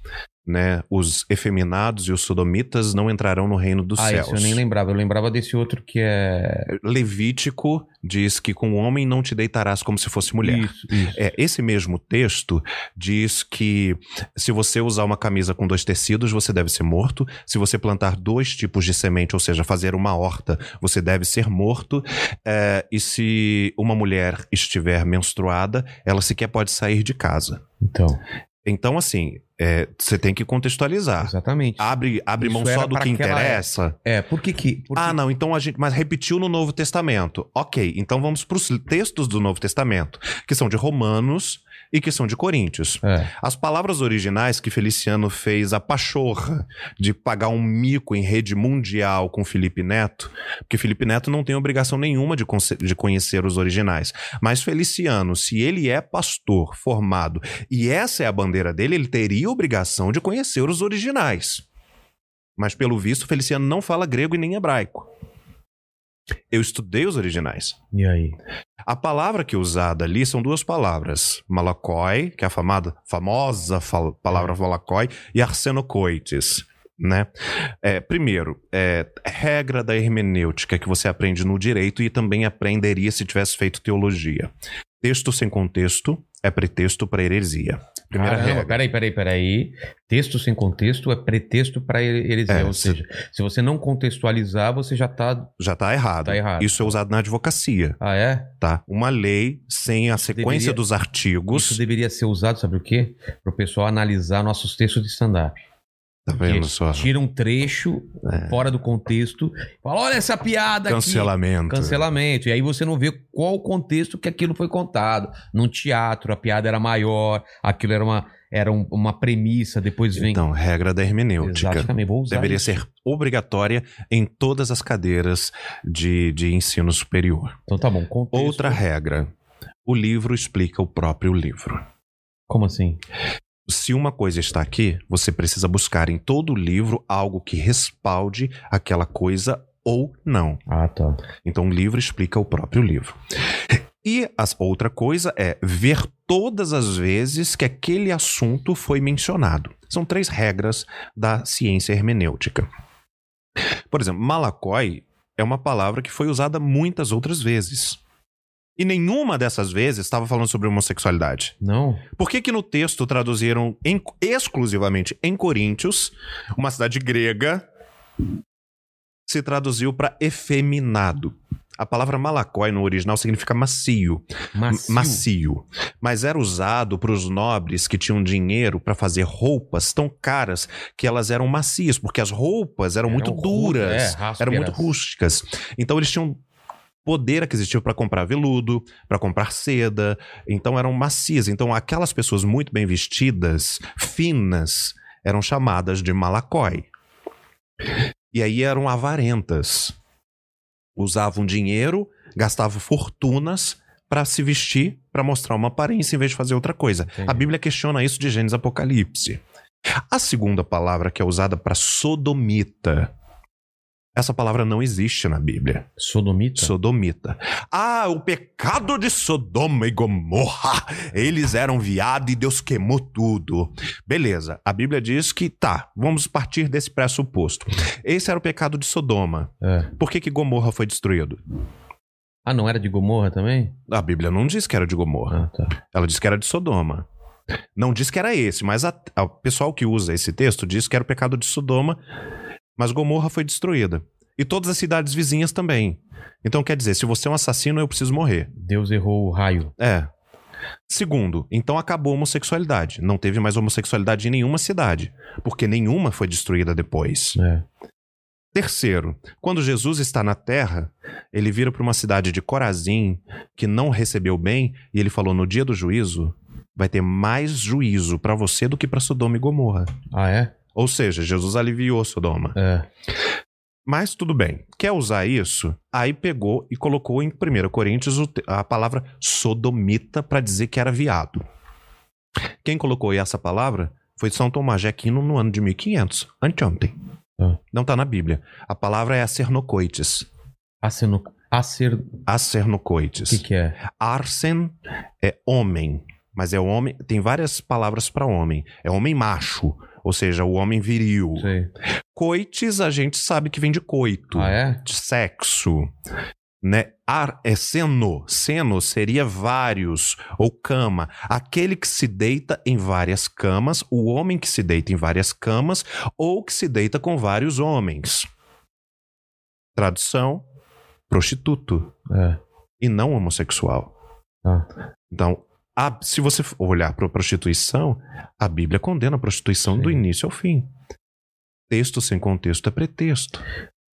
Speaker 3: né? Os efeminados e os sodomitas não entrarão no reino dos
Speaker 1: ah,
Speaker 3: céus.
Speaker 1: isso eu nem lembrava. Eu lembrava desse outro que é.
Speaker 3: Levítico diz que com o homem não te deitarás como se fosse mulher.
Speaker 1: Isso, isso.
Speaker 3: É, esse mesmo texto diz que se você usar uma camisa com dois tecidos, você deve ser morto. Se você plantar dois tipos de semente, ou seja, fazer uma horta, você deve ser morto. É, e se uma mulher estiver menstruada, ela sequer pode sair de casa.
Speaker 1: Então,
Speaker 3: Então, assim, é, você tem que contextualizar.
Speaker 1: exatamente.
Speaker 3: Abre, abre
Speaker 1: Isso
Speaker 3: mão só do que interessa.
Speaker 1: É, por que que. por
Speaker 3: Ah,
Speaker 1: que-
Speaker 3: não, então a gente. Mas repetiu no Novo Testamento. Ok, então vamos para os textos do Novo Testamento, que são de Romanos e que são de Coríntios.
Speaker 1: É.
Speaker 3: As palavras originais que Feliciano fez a pachorra de pagar um mico em rede mundial com Felipe Neto, porque Felipe Neto não tem obrigação nenhuma de, de conhecer os originais. Mas Feliciano, se ele é pastor formado e essa é a bandeira dele, ele teria obrigação de conhecer os originais. Mas pelo visto, Feliciano não fala grego e nem hebraico. Eu estudei os originais.
Speaker 1: E aí?
Speaker 3: A palavra que é usada ali são duas palavras: malakoi, que é a famada, famosa fal- palavra malakoi, e arsenocoites. Né? É, primeiro, é, regra da hermenêutica que você aprende no direito e também aprenderia se tivesse feito teologia. Texto sem contexto é pretexto para heresia. Primeira
Speaker 1: Caramba,
Speaker 3: regra.
Speaker 1: peraí, peraí, peraí. Texto sem contexto é pretexto para heresia.
Speaker 3: É,
Speaker 1: Ou
Speaker 3: se-
Speaker 1: seja, se você não contextualizar, você já tá.
Speaker 3: Já tá errado.
Speaker 1: Tá errado.
Speaker 3: Isso é usado na advocacia,
Speaker 1: Ah, é?
Speaker 3: tá? Uma lei sem a sequência
Speaker 1: deveria-
Speaker 3: dos artigos.
Speaker 1: Isso deveria ser usado, sabe o quê? Para o pessoal analisar nossos textos de stand-up.
Speaker 3: Tá vendo só?
Speaker 1: Tira um trecho
Speaker 3: É.
Speaker 1: fora do contexto, fala: olha essa piada aqui.
Speaker 3: Cancelamento.
Speaker 1: Cancelamento. E aí você não vê qual o contexto que aquilo foi contado. Num teatro, a piada era maior, aquilo era uma, era um- uma premissa, depois vem.
Speaker 3: Então, regra da hermenêutica.
Speaker 1: Exatamente, vou usar
Speaker 3: Deveria
Speaker 1: isso.
Speaker 3: ser obrigatória em todas as cadeiras de, de ensino superior.
Speaker 1: Então tá bom. Contexto.
Speaker 3: Outra regra. O livro explica o próprio livro.
Speaker 1: Como assim?
Speaker 3: Se uma coisa está aqui, você precisa buscar em todo o livro algo que respalde aquela coisa ou não.
Speaker 1: Ah, tá.
Speaker 3: Então o livro explica o próprio livro. E a outra coisa é ver todas as vezes que aquele assunto foi mencionado. São três regras da ciência hermenêutica. Por exemplo, malacói é uma palavra que foi usada muitas outras vezes. E nenhuma dessas vezes estava falando sobre homossexualidade.
Speaker 1: Não?
Speaker 3: Por que, que no texto traduziram em- exclusivamente em Coríntios, uma cidade grega, se traduziu para efeminado? A palavra malacói no original significa macio,
Speaker 1: Macio.
Speaker 3: macio, mas era usado para os nobres que tinham dinheiro para fazer roupas tão caras que elas eram macias, porque as roupas eram, muito
Speaker 1: ru-
Speaker 3: duras,
Speaker 1: é,
Speaker 3: eram muito rústicas. Então eles tinham poder aquisitivo para comprar veludo, para comprar seda, então eram macias. Então aquelas pessoas muito bem vestidas, finas, eram chamadas de malacói. E aí eram avarentas. Usavam dinheiro, gastavam fortunas para se vestir, para mostrar uma aparência em vez de fazer outra coisa.
Speaker 1: Entendi.
Speaker 3: A Bíblia questiona isso de Gênesis Apocalipse. A segunda palavra que é usada para sodomita. Essa palavra não existe na Bíblia.
Speaker 1: Sodomita?
Speaker 3: Sodomita. Ah, o pecado de Sodoma e Gomorra. Eles eram viado e Deus queimou tudo. Beleza, a Bíblia diz que tá, vamos partir desse pressuposto. Esse era o pecado de Sodoma.
Speaker 1: É.
Speaker 3: Por que, que Gomorra foi destruído?
Speaker 1: Ah, não era de Gomorra também?
Speaker 3: A Bíblia não diz que era de Gomorra.
Speaker 1: Ah, tá.
Speaker 3: Ela diz que era de Sodoma. Não diz que era esse, mas o pessoal que usa esse texto diz que era o pecado de Sodoma, mas Gomorra foi destruída. E todas as cidades vizinhas também. Então quer dizer, se você é um assassino, eu preciso morrer.
Speaker 1: Deus errou o raio.
Speaker 3: É. Segundo, então acabou a homossexualidade. Não teve mais homossexualidade em nenhuma cidade, porque nenhuma foi destruída depois.
Speaker 1: É.
Speaker 3: Terceiro, quando Jesus está na terra, ele vira para uma cidade de Corazim que não recebeu bem e ele falou: no dia do juízo vai ter mais juízo para você do que para Sodoma e Gomorra.
Speaker 1: Ah, é?
Speaker 3: Ou seja, Jesus aliviou Sodoma.
Speaker 1: É.
Speaker 3: Mas tudo bem. Quer usar isso? Aí pegou e colocou em 1 Coríntios o a palavra sodomita para dizer que era viado. Quem colocou essa palavra foi São Tomás de Aquino no ano de 1500, anteontem.
Speaker 1: Ah.
Speaker 3: Não está na Bíblia. A palavra é acernocoites.
Speaker 1: Aceno... Acer... O
Speaker 3: Acernocoites.
Speaker 1: que que é?
Speaker 3: Arsen é homem, mas é homem. Tem várias palavras para homem. É homem macho, ou seja, o homem viril.
Speaker 1: Sei.
Speaker 3: Coites a gente sabe que vem de coito,
Speaker 1: Ah, é?
Speaker 3: de sexo. Né? Ar é seno. Seno seria vários ou cama. Aquele que se deita em várias camas, o homem que se deita em várias camas ou que se deita com vários homens. Tradução: prostituto
Speaker 1: É.
Speaker 3: e não homossexual.
Speaker 1: Tá.
Speaker 3: Então, a- se você olhar para a prostituição, a Bíblia condena a prostituição do
Speaker 1: Sim.
Speaker 3: início ao fim. Texto sem contexto é pretexto.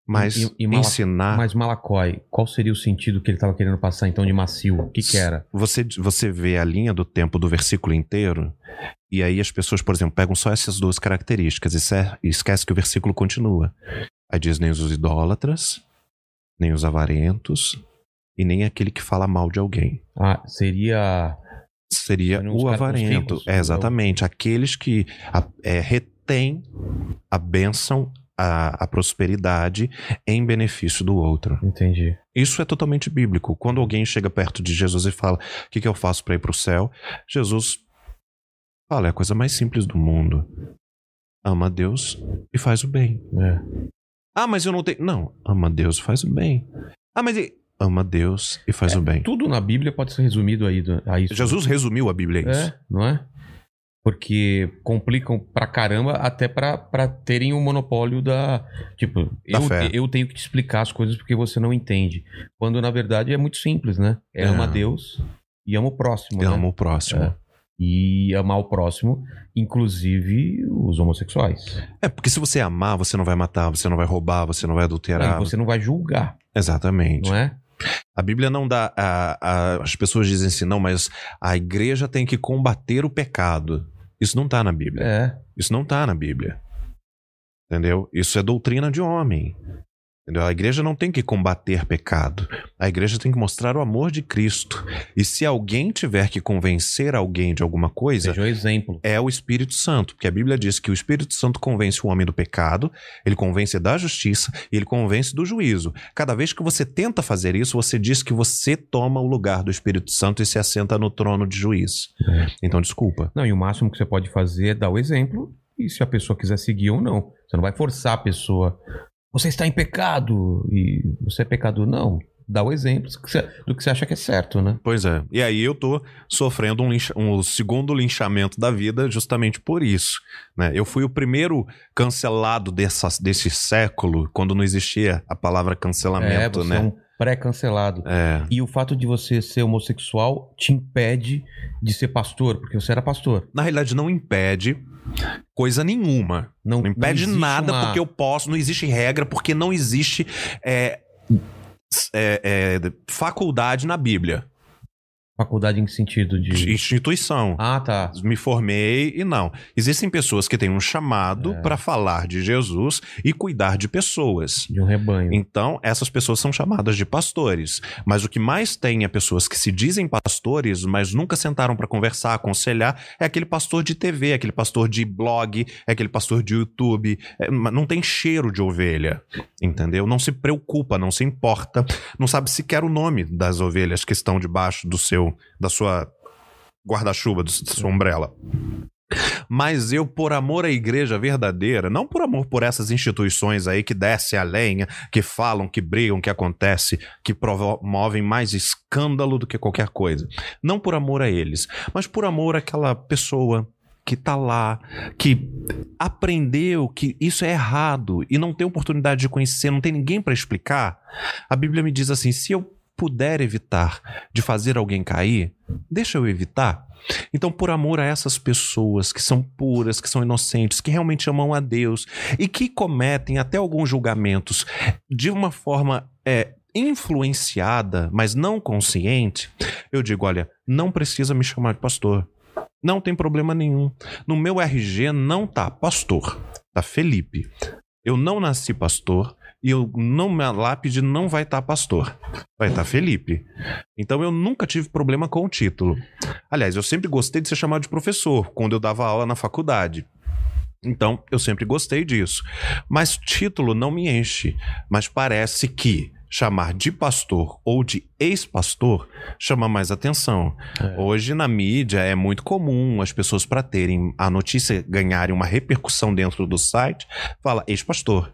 Speaker 3: Mas
Speaker 1: E- e
Speaker 3: ensinar.
Speaker 1: Mas Malacói, qual seria o sentido que ele estava querendo passar então de macio? O que que era?
Speaker 3: Você, você vê a linha do tempo do versículo inteiro, e aí as pessoas, por exemplo, pegam só essas duas características e e esquece que o versículo continua. Aí diz nem os idólatras, nem os avarentos, e nem aquele que fala mal de alguém.
Speaker 1: Ah, seria...
Speaker 3: seria o avarento.
Speaker 1: ricos,
Speaker 3: é, exatamente. Aqueles que a- é, retêm a bênção, a, a prosperidade em benefício do outro.
Speaker 1: Entendi.
Speaker 3: Isso é totalmente bíblico. Quando alguém chega perto de Jesus e fala: O que, que eu faço para ir para o céu? Jesus fala: É a coisa mais simples do mundo. Ama a Deus e faz o bem.
Speaker 1: É.
Speaker 3: Ah, mas eu não tenho. Não, ama a Deus e faz o bem. Ah, mas. Ama a Deus e faz
Speaker 1: É,
Speaker 3: o bem.
Speaker 1: Tudo na Bíblia pode ser resumido aí a isso.
Speaker 3: Jesus resumiu a Bíblia a isso.
Speaker 1: É, não é? Porque complicam pra caramba até pra, pra terem o monopólio da. Tipo,
Speaker 3: Da
Speaker 1: eu,
Speaker 3: fé.
Speaker 1: eu tenho que te explicar as coisas porque você não entende. Quando na verdade é muito simples, né? É,
Speaker 3: É.
Speaker 1: ama a Deus e ama o próximo.
Speaker 3: E
Speaker 1: né?
Speaker 3: ama o próximo.
Speaker 1: É. E amar o próximo, inclusive os homossexuais.
Speaker 3: É, porque se você amar, você não vai matar, você não vai roubar, você não vai adulterar.
Speaker 1: Aí você não vai julgar,
Speaker 3: Exatamente.
Speaker 1: não é?
Speaker 3: A Bíblia não dá. a- a- as pessoas dizem assim, não, mas a igreja tem que combater o pecado. Isso não tá na Bíblia.
Speaker 1: É.
Speaker 3: Isso não tá na Bíblia. Entendeu? Isso é doutrina de homem. Entendeu? A igreja não tem que combater pecado. A igreja tem que mostrar o amor de Cristo. E se alguém tiver que convencer alguém de alguma coisa,
Speaker 1: Seja o exemplo.
Speaker 3: é o Espírito Santo, porque a Bíblia diz que o Espírito Santo convence o homem do pecado, ele convence da justiça e ele convence do juízo. Cada vez que você tenta fazer isso, você diz que você toma o lugar do Espírito Santo e se assenta no trono de juiz.
Speaker 1: É.
Speaker 3: Então, desculpa.
Speaker 1: Não, e o máximo que você pode fazer é dar o exemplo e se a pessoa quiser seguir ou não. Você não vai forçar a pessoa. Você está em pecado e você é pecador. Não. Dá o exemplo do que você- acha que é certo, né?
Speaker 3: Pois é. E aí eu tô sofrendo um, lincha- um segundo linchamento da vida justamente por isso. Né? Eu fui o primeiro cancelado dessa, desse século, quando não existia a palavra
Speaker 1: É,
Speaker 3: cancelamento,
Speaker 1: você
Speaker 3: né?
Speaker 1: é um Pré-cancelado.
Speaker 3: É.
Speaker 1: E o fato de você ser homossexual te impede de ser pastor, porque você era pastor.
Speaker 3: Na realidade, não impede coisa nenhuma.
Speaker 1: Não,
Speaker 3: Não impede
Speaker 1: existe
Speaker 3: nada
Speaker 1: uma-
Speaker 3: porque eu posso, não existe regra, porque não existe é, é, é, faculdade na Bíblia.
Speaker 1: Faculdade em que sentido de.
Speaker 3: Instituição.
Speaker 1: Ah, tá.
Speaker 3: Me formei e não. Existem pessoas que têm um chamado
Speaker 1: É.
Speaker 3: para falar de Jesus e cuidar de pessoas.
Speaker 1: De um rebanho.
Speaker 3: Então, essas pessoas são chamadas de pastores. Mas o que mais tem é pessoas que se dizem pastores, mas nunca sentaram para conversar, aconselhar, é aquele pastor de TV, aquele pastor de blog, é aquele pastor de YouTube. É, não tem cheiro de ovelha, entendeu? Não se preocupa, não se importa, não sabe sequer o nome das ovelhas que estão debaixo do seu, da sua guarda-chuva, da sua umbrella. Mas eu, por amor à igreja verdadeira, não por amor por essas instituições aí que descem a lenha, que falam, que brigam, que acontece, que promovem mais escândalo do que qualquer coisa. Não por amor a eles, mas por amor àquela pessoa que tá lá, que aprendeu que isso é errado e não tem oportunidade de conhecer, não tem ninguém para explicar. A Bíblia me diz assim: se eu puder evitar de fazer alguém cair, deixa eu evitar. Então, por amor a essas pessoas que são puras, que são inocentes, que realmente amam a Deus e que cometem até alguns julgamentos de uma forma é, influenciada, mas não consciente, eu digo: olha, não precisa me chamar de pastor. Não tem problema nenhum. No meu RG não tá pastor, tá Felipe. Eu não nasci pastor e eu não minha lápide não vai estar pastor. Vai estar Felipe. Então eu nunca tive problema com o título. Aliás, eu sempre gostei de ser chamado de professor quando eu dava aula na faculdade. Então, eu sempre gostei disso. Mas título não me enche. Mas parece que chamar de pastor ou de ex-pastor chama mais atenção.
Speaker 1: É.
Speaker 3: Hoje na mídia é muito comum as pessoas para terem a notícia ganharem uma repercussão dentro do site, fala ex-pastor.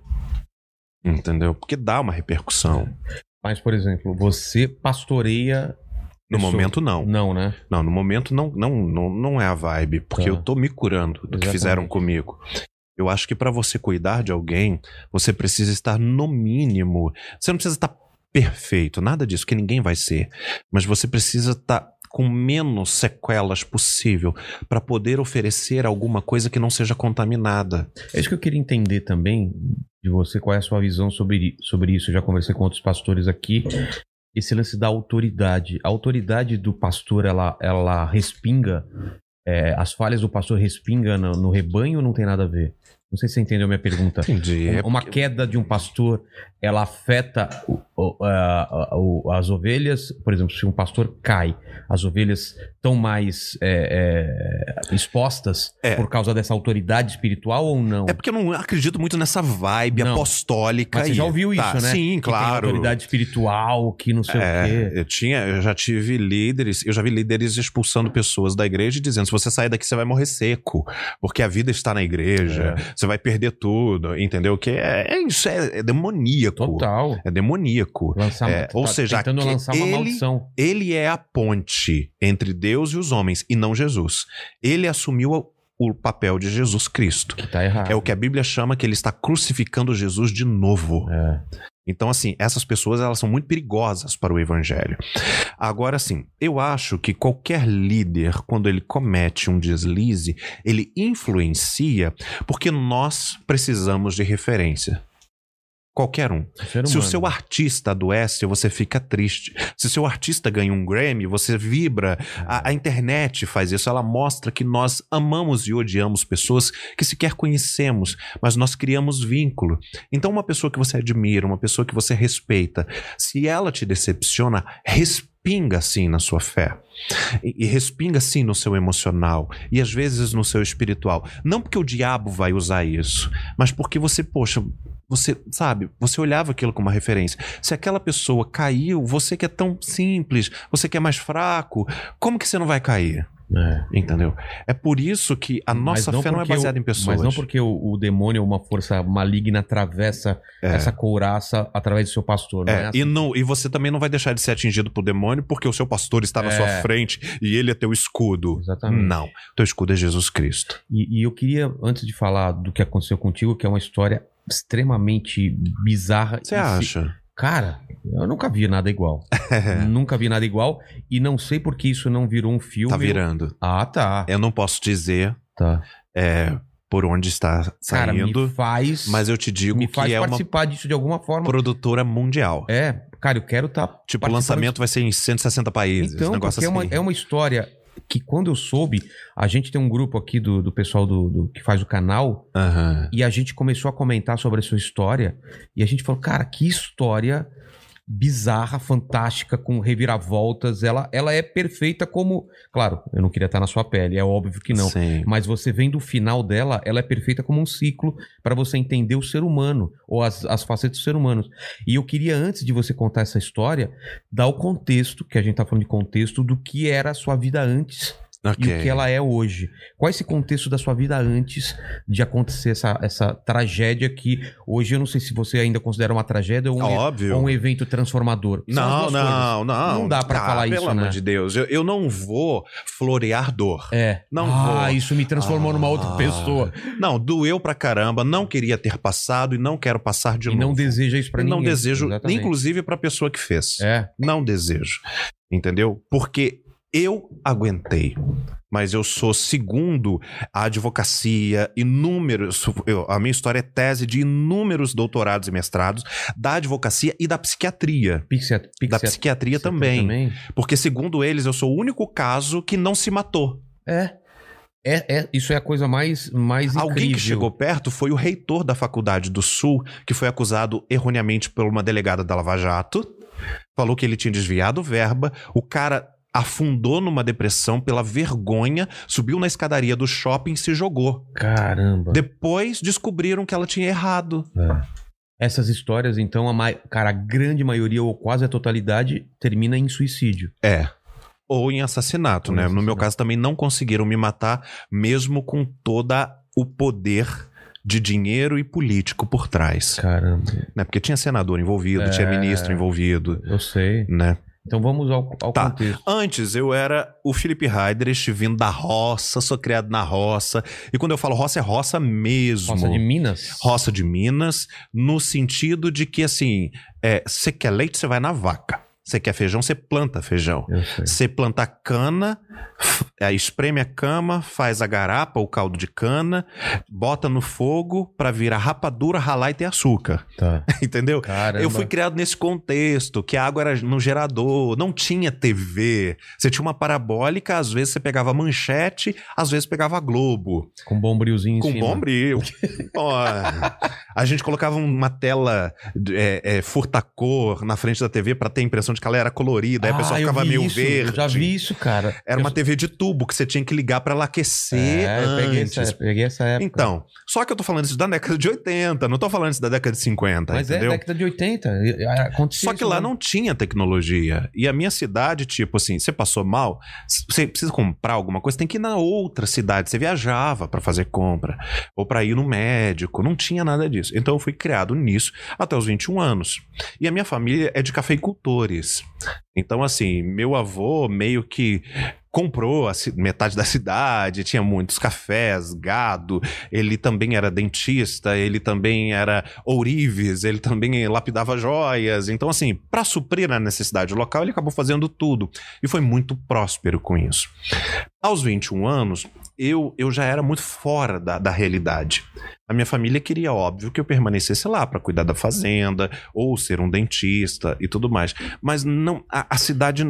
Speaker 3: Entendeu? Porque dá uma repercussão.
Speaker 1: Mas, por exemplo, você pastoreia.
Speaker 3: No
Speaker 1: pessoa-
Speaker 3: momento não.
Speaker 1: Não, né?
Speaker 3: Não, no momento não, não, não, não é a vibe, porque
Speaker 1: Tá.
Speaker 3: eu tô me curando do que
Speaker 1: Exatamente.
Speaker 3: fizeram comigo. Eu acho que para você cuidar de alguém, você precisa estar no mínimo. Você não precisa estar perfeito, nada disso, que ninguém vai ser. Mas você precisa estar com menos sequelas possível para poder oferecer alguma coisa que não seja contaminada.
Speaker 1: É isso que eu queria entender também de você, qual é a sua visão sobre, sobre isso. Eu já conversei com outros pastores aqui. Esse lance da autoridade. A autoridade do pastor, ela, ela respinga. é, as falhas do pastor respinga no, no rebanho ou não tem nada a ver? Não sei se você entendeu a minha pergunta.
Speaker 3: Entendi. É
Speaker 1: Uma queda de um pastor, ela afeta o- o- a- o- as ovelhas. Por exemplo, se um pastor cai, as ovelhas estão mais é, é, expostas
Speaker 3: É.
Speaker 1: por causa dessa autoridade espiritual ou não?
Speaker 3: É porque eu não acredito muito nessa vibe
Speaker 1: Não.
Speaker 3: apostólica.
Speaker 1: Mas você já ouviu
Speaker 3: Tá,
Speaker 1: isso, né?
Speaker 3: Sim,
Speaker 1: Que tem
Speaker 3: claro.
Speaker 1: autoridade espiritual, que não sei o
Speaker 3: É,
Speaker 1: quê.
Speaker 3: eu tinha, eu já tive líderes, eu já vi líderes expulsando pessoas da igreja e dizendo: se você sair daqui, você vai morrer seco, porque a vida está na igreja, você vai perder tudo, entendeu? Que é, é isso, é, é demoníaco.
Speaker 1: Total.
Speaker 3: É demoníaco.
Speaker 1: Lançar,
Speaker 3: É, ou
Speaker 1: tá
Speaker 3: seja,
Speaker 1: tentando
Speaker 3: que
Speaker 1: lançar uma
Speaker 3: ele-
Speaker 1: maldição.
Speaker 3: Ele é a ponte entre Deus e os homens, e não Jesus. Ele assumiu o- o papel de Jesus Cristo.
Speaker 1: Que tá errado.
Speaker 3: É o que a Bíblia chama que ele está crucificando Jesus de novo.
Speaker 1: É.
Speaker 3: Então, assim, essas pessoas elas são muito perigosas para o evangelho. Agora, assim, eu acho que qualquer líder, quando ele comete um deslize, ele influencia porque nós precisamos de referência. Qualquer um.
Speaker 1: Ser
Speaker 3: Se o seu artista adoece, você fica triste. Se o seu artista ganha um Grammy, você vibra. A, a internet faz isso, ela mostra que nós amamos e odiamos pessoas que sequer conhecemos, mas nós criamos vínculo. Então, uma pessoa que você admira, uma pessoa que você respeita, se ela te decepciona, respinga sim na sua fé. E, e respinga sim no seu emocional e às vezes no seu espiritual. Não porque o diabo vai usar isso, mas porque você, poxa, você, sabe, você olhava aquilo como uma referência. Se aquela pessoa caiu, você que é tão simples, você que é mais fraco, como que você não vai cair?
Speaker 1: É.
Speaker 3: Entendeu? É por isso que a nossa fé não é baseada
Speaker 1: o-
Speaker 3: em pessoas.
Speaker 1: Mas não porque o, o demônio, uma força maligna, atravessa
Speaker 3: É.
Speaker 1: essa couraça através do seu pastor. Não é,
Speaker 3: É,
Speaker 1: assim.
Speaker 3: e, não, e você também não vai deixar de ser atingido por demônio porque o seu pastor está na
Speaker 1: É.
Speaker 3: sua frente e ele é teu escudo.
Speaker 1: Exatamente.
Speaker 3: Não. Teu escudo é Jesus Cristo.
Speaker 1: E, e eu queria, antes de falar do que aconteceu contigo, que é uma história extremamente bizarra.
Speaker 3: Você
Speaker 1: se-
Speaker 3: acha?
Speaker 1: Cara, eu nunca vi nada igual. [laughs] nunca vi nada igual. E não sei por que isso não virou um filme.
Speaker 3: Tá virando.
Speaker 1: Ah, tá.
Speaker 3: Eu não posso dizer
Speaker 1: Tá.
Speaker 3: é, por onde está
Speaker 1: Cara,
Speaker 3: saindo,
Speaker 1: me faz.
Speaker 3: mas eu te digo
Speaker 1: me
Speaker 3: que
Speaker 1: faz
Speaker 3: é uma
Speaker 1: participar disso de alguma forma.
Speaker 3: produtora mundial.
Speaker 1: É, cara, eu quero estar.
Speaker 3: Tipo, o lançamento vai ser em 160 países.
Speaker 1: Então,
Speaker 3: um negócio
Speaker 1: porque é,
Speaker 3: assim.
Speaker 1: uma, é uma história que quando eu soube, a gente tem um grupo aqui do, do pessoal do, do- que faz o canal
Speaker 3: Aham.
Speaker 1: e a gente começou a comentar sobre a sua história e a gente falou, cara, que história bizarra, fantástica, com reviravoltas. Ela, ela é perfeita como. Claro, eu não queria estar na sua pele, é óbvio que não.
Speaker 3: Sim.
Speaker 1: Mas você vendo o final dela, ela é perfeita como um ciclo para você entender o ser humano, ou as, as facetas do ser humano. E eu queria, antes de você contar essa história, dar o contexto, que a gente tá falando de contexto, do que era a sua vida antes
Speaker 3: Ok.
Speaker 1: e o que ela é hoje. Qual é esse contexto da sua vida antes de acontecer essa, essa tragédia que hoje eu não sei se você ainda considera uma tragédia ou um,
Speaker 3: Óbvio.
Speaker 1: ou um evento transformador.
Speaker 3: Não,
Speaker 1: duas
Speaker 3: não, não.
Speaker 1: Não dá pra
Speaker 3: Ah,
Speaker 1: falar
Speaker 3: pelo
Speaker 1: isso,
Speaker 3: amor
Speaker 1: né?
Speaker 3: de Deus. Eu, eu não vou florear dor.
Speaker 1: É.
Speaker 3: Não
Speaker 1: ah,
Speaker 3: vou.
Speaker 1: isso me transformou numa outra
Speaker 3: Ah.
Speaker 1: pessoa.
Speaker 3: Não, doeu pra caramba. Não queria ter passado e não quero passar de
Speaker 1: E
Speaker 3: novo.
Speaker 1: não deseja isso pra
Speaker 3: E
Speaker 1: ninguém.
Speaker 3: não desejo,
Speaker 1: Exatamente.
Speaker 3: inclusive pra pessoa que fez.
Speaker 1: É.
Speaker 3: Não desejo. Entendeu? Porque eu aguentei. Mas eu sou segundo a advocacia, inúmeros. eu- a minha história é tese de inúmeros doutorados e mestrados da advocacia e da psiquiatria.
Speaker 1: Pixia, pixia,
Speaker 3: da psiquiatria também. Porque, segundo eles, eu sou o único caso que não se matou.
Speaker 1: É. É, é. Isso é a coisa mais, mais
Speaker 3: Alguém que
Speaker 1: incrível.
Speaker 3: chegou perto foi o reitor da Faculdade do Sul, que foi acusado erroneamente por uma delegada da Lava Jato. Falou que ele tinha desviado verba. O cara afundou numa depressão pela vergonha, subiu na escadaria do shopping e se jogou.
Speaker 1: Caramba.
Speaker 3: Depois descobriram que ela tinha errado.
Speaker 1: Essas histórias, então, a cara, a grande maioria ou quase a totalidade termina em suicídio.
Speaker 3: É. Ou em assassinato,
Speaker 1: Ou em
Speaker 3: né? No meu
Speaker 1: assassinato.
Speaker 3: caso também não conseguiram me matar, mesmo com toda o poder de dinheiro e político por trás.
Speaker 1: Caramba.
Speaker 3: Né? Porque tinha senador envolvido,
Speaker 1: É.
Speaker 3: tinha ministro envolvido,
Speaker 1: Eu sei.
Speaker 3: né?
Speaker 1: Então vamos ao, ao
Speaker 3: Tá.
Speaker 1: contexto.
Speaker 3: Antes eu era o Felipe Heidrich, vindo da roça, sou criado na roça. E quando eu falo roça, é roça mesmo.
Speaker 1: Roça de Minas?
Speaker 3: Roça de Minas, no sentido de que, assim, é, você quer leite, você vai na vaca. Você quer feijão, você planta feijão. Você planta cana, espreme a cama, faz a garapa, o caldo de cana, bota no fogo pra virar rapadura, ralar e ter açúcar.
Speaker 1: Tá. [laughs]
Speaker 3: Entendeu?
Speaker 1: Caramba.
Speaker 3: Eu fui criado nesse contexto, que a água era no gerador, não tinha TV. Você tinha uma parabólica, às vezes você pegava manchete, às vezes pegava Globo.
Speaker 1: Com bombrilzinho em
Speaker 3: Com
Speaker 1: cima.
Speaker 3: bombril. [laughs] A gente colocava uma tela é, é, furtacor na frente da TV pra ter a impressão de que ela era colorida. Aí a
Speaker 1: Ah,
Speaker 3: pessoa ficava meio
Speaker 1: isso,
Speaker 3: verde.
Speaker 1: Eu já vi isso, cara.
Speaker 3: Era
Speaker 1: Eu-
Speaker 3: uma TV de tubo que você tinha que ligar pra ela aquecer
Speaker 1: É, eu peguei
Speaker 3: antes.
Speaker 1: essa, peguei essa época.
Speaker 3: Então, só que eu tô falando isso da década de 80, não tô falando isso da década de 50,
Speaker 1: Mas
Speaker 3: entendeu?
Speaker 1: é década de 80. e- e- Acontecia
Speaker 3: Só que
Speaker 1: isso
Speaker 3: lá
Speaker 1: mesmo.
Speaker 3: não tinha tecnologia. E a minha cidade, tipo assim, você passou mal, você precisa comprar alguma coisa, tem que ir na outra cidade. Você viajava pra fazer compra ou pra ir no médico, não tinha nada disso. Então eu fui criado nisso até os 21 anos. E a minha família é de cafeicultores. Então assim, meu avô meio que comprou metade da cidade, tinha muitos cafés, gado, ele também era dentista, ele também era ourives, ele também lapidava joias. Então, assim, para suprir a necessidade local, ele acabou fazendo tudo. E foi muito próspero com isso. Aos 21 anos, eu, eu já era muito fora da, da realidade. A minha família queria, óbvio, que eu permanecesse lá para cuidar da fazenda, ou ser um dentista e tudo mais. Mas não a, a cidade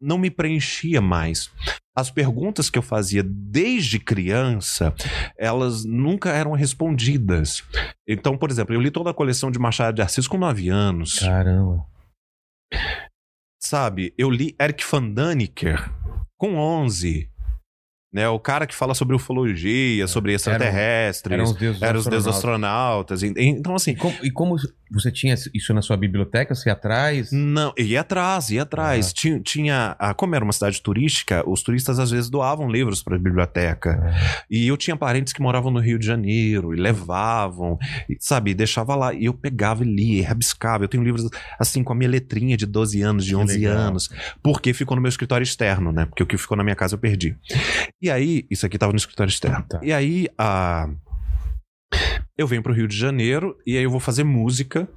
Speaker 3: não me preenchia mais. As perguntas que eu fazia desde criança, elas nunca eram respondidas. Então, por exemplo, eu li toda a coleção de Machado de Assis com 9 anos.
Speaker 1: Caramba.
Speaker 3: Sabe? Eu li Eric van Daniker com 11. Né? O cara que fala sobre ufologia, sobre extraterrestres.
Speaker 1: Eram os deuses
Speaker 3: Eram os deuses
Speaker 1: astronautas.
Speaker 3: E- Então, assim,
Speaker 1: E como, e como você tinha isso na sua biblioteca? Você ia atrás?
Speaker 3: Não, ia atrás, ia atrás.
Speaker 1: Ah.
Speaker 3: Tinha, tinha a- como era uma cidade turística, os turistas às vezes doavam livros para a biblioteca. E eu tinha parentes que moravam no Rio de Janeiro e levavam, e, sabe, deixava lá. E eu pegava e lia, e rabiscava. Eu tenho livros assim com a minha letrinha de 12 anos, de
Speaker 1: Que
Speaker 3: 11
Speaker 1: legal.
Speaker 3: anos, porque ficou no meu escritório externo, né? Porque o que ficou na minha casa eu perdi. E aí, isso aqui tava no escritório externo.
Speaker 1: Tá.
Speaker 3: E aí, a eu venho pro Rio de Janeiro e aí eu vou fazer música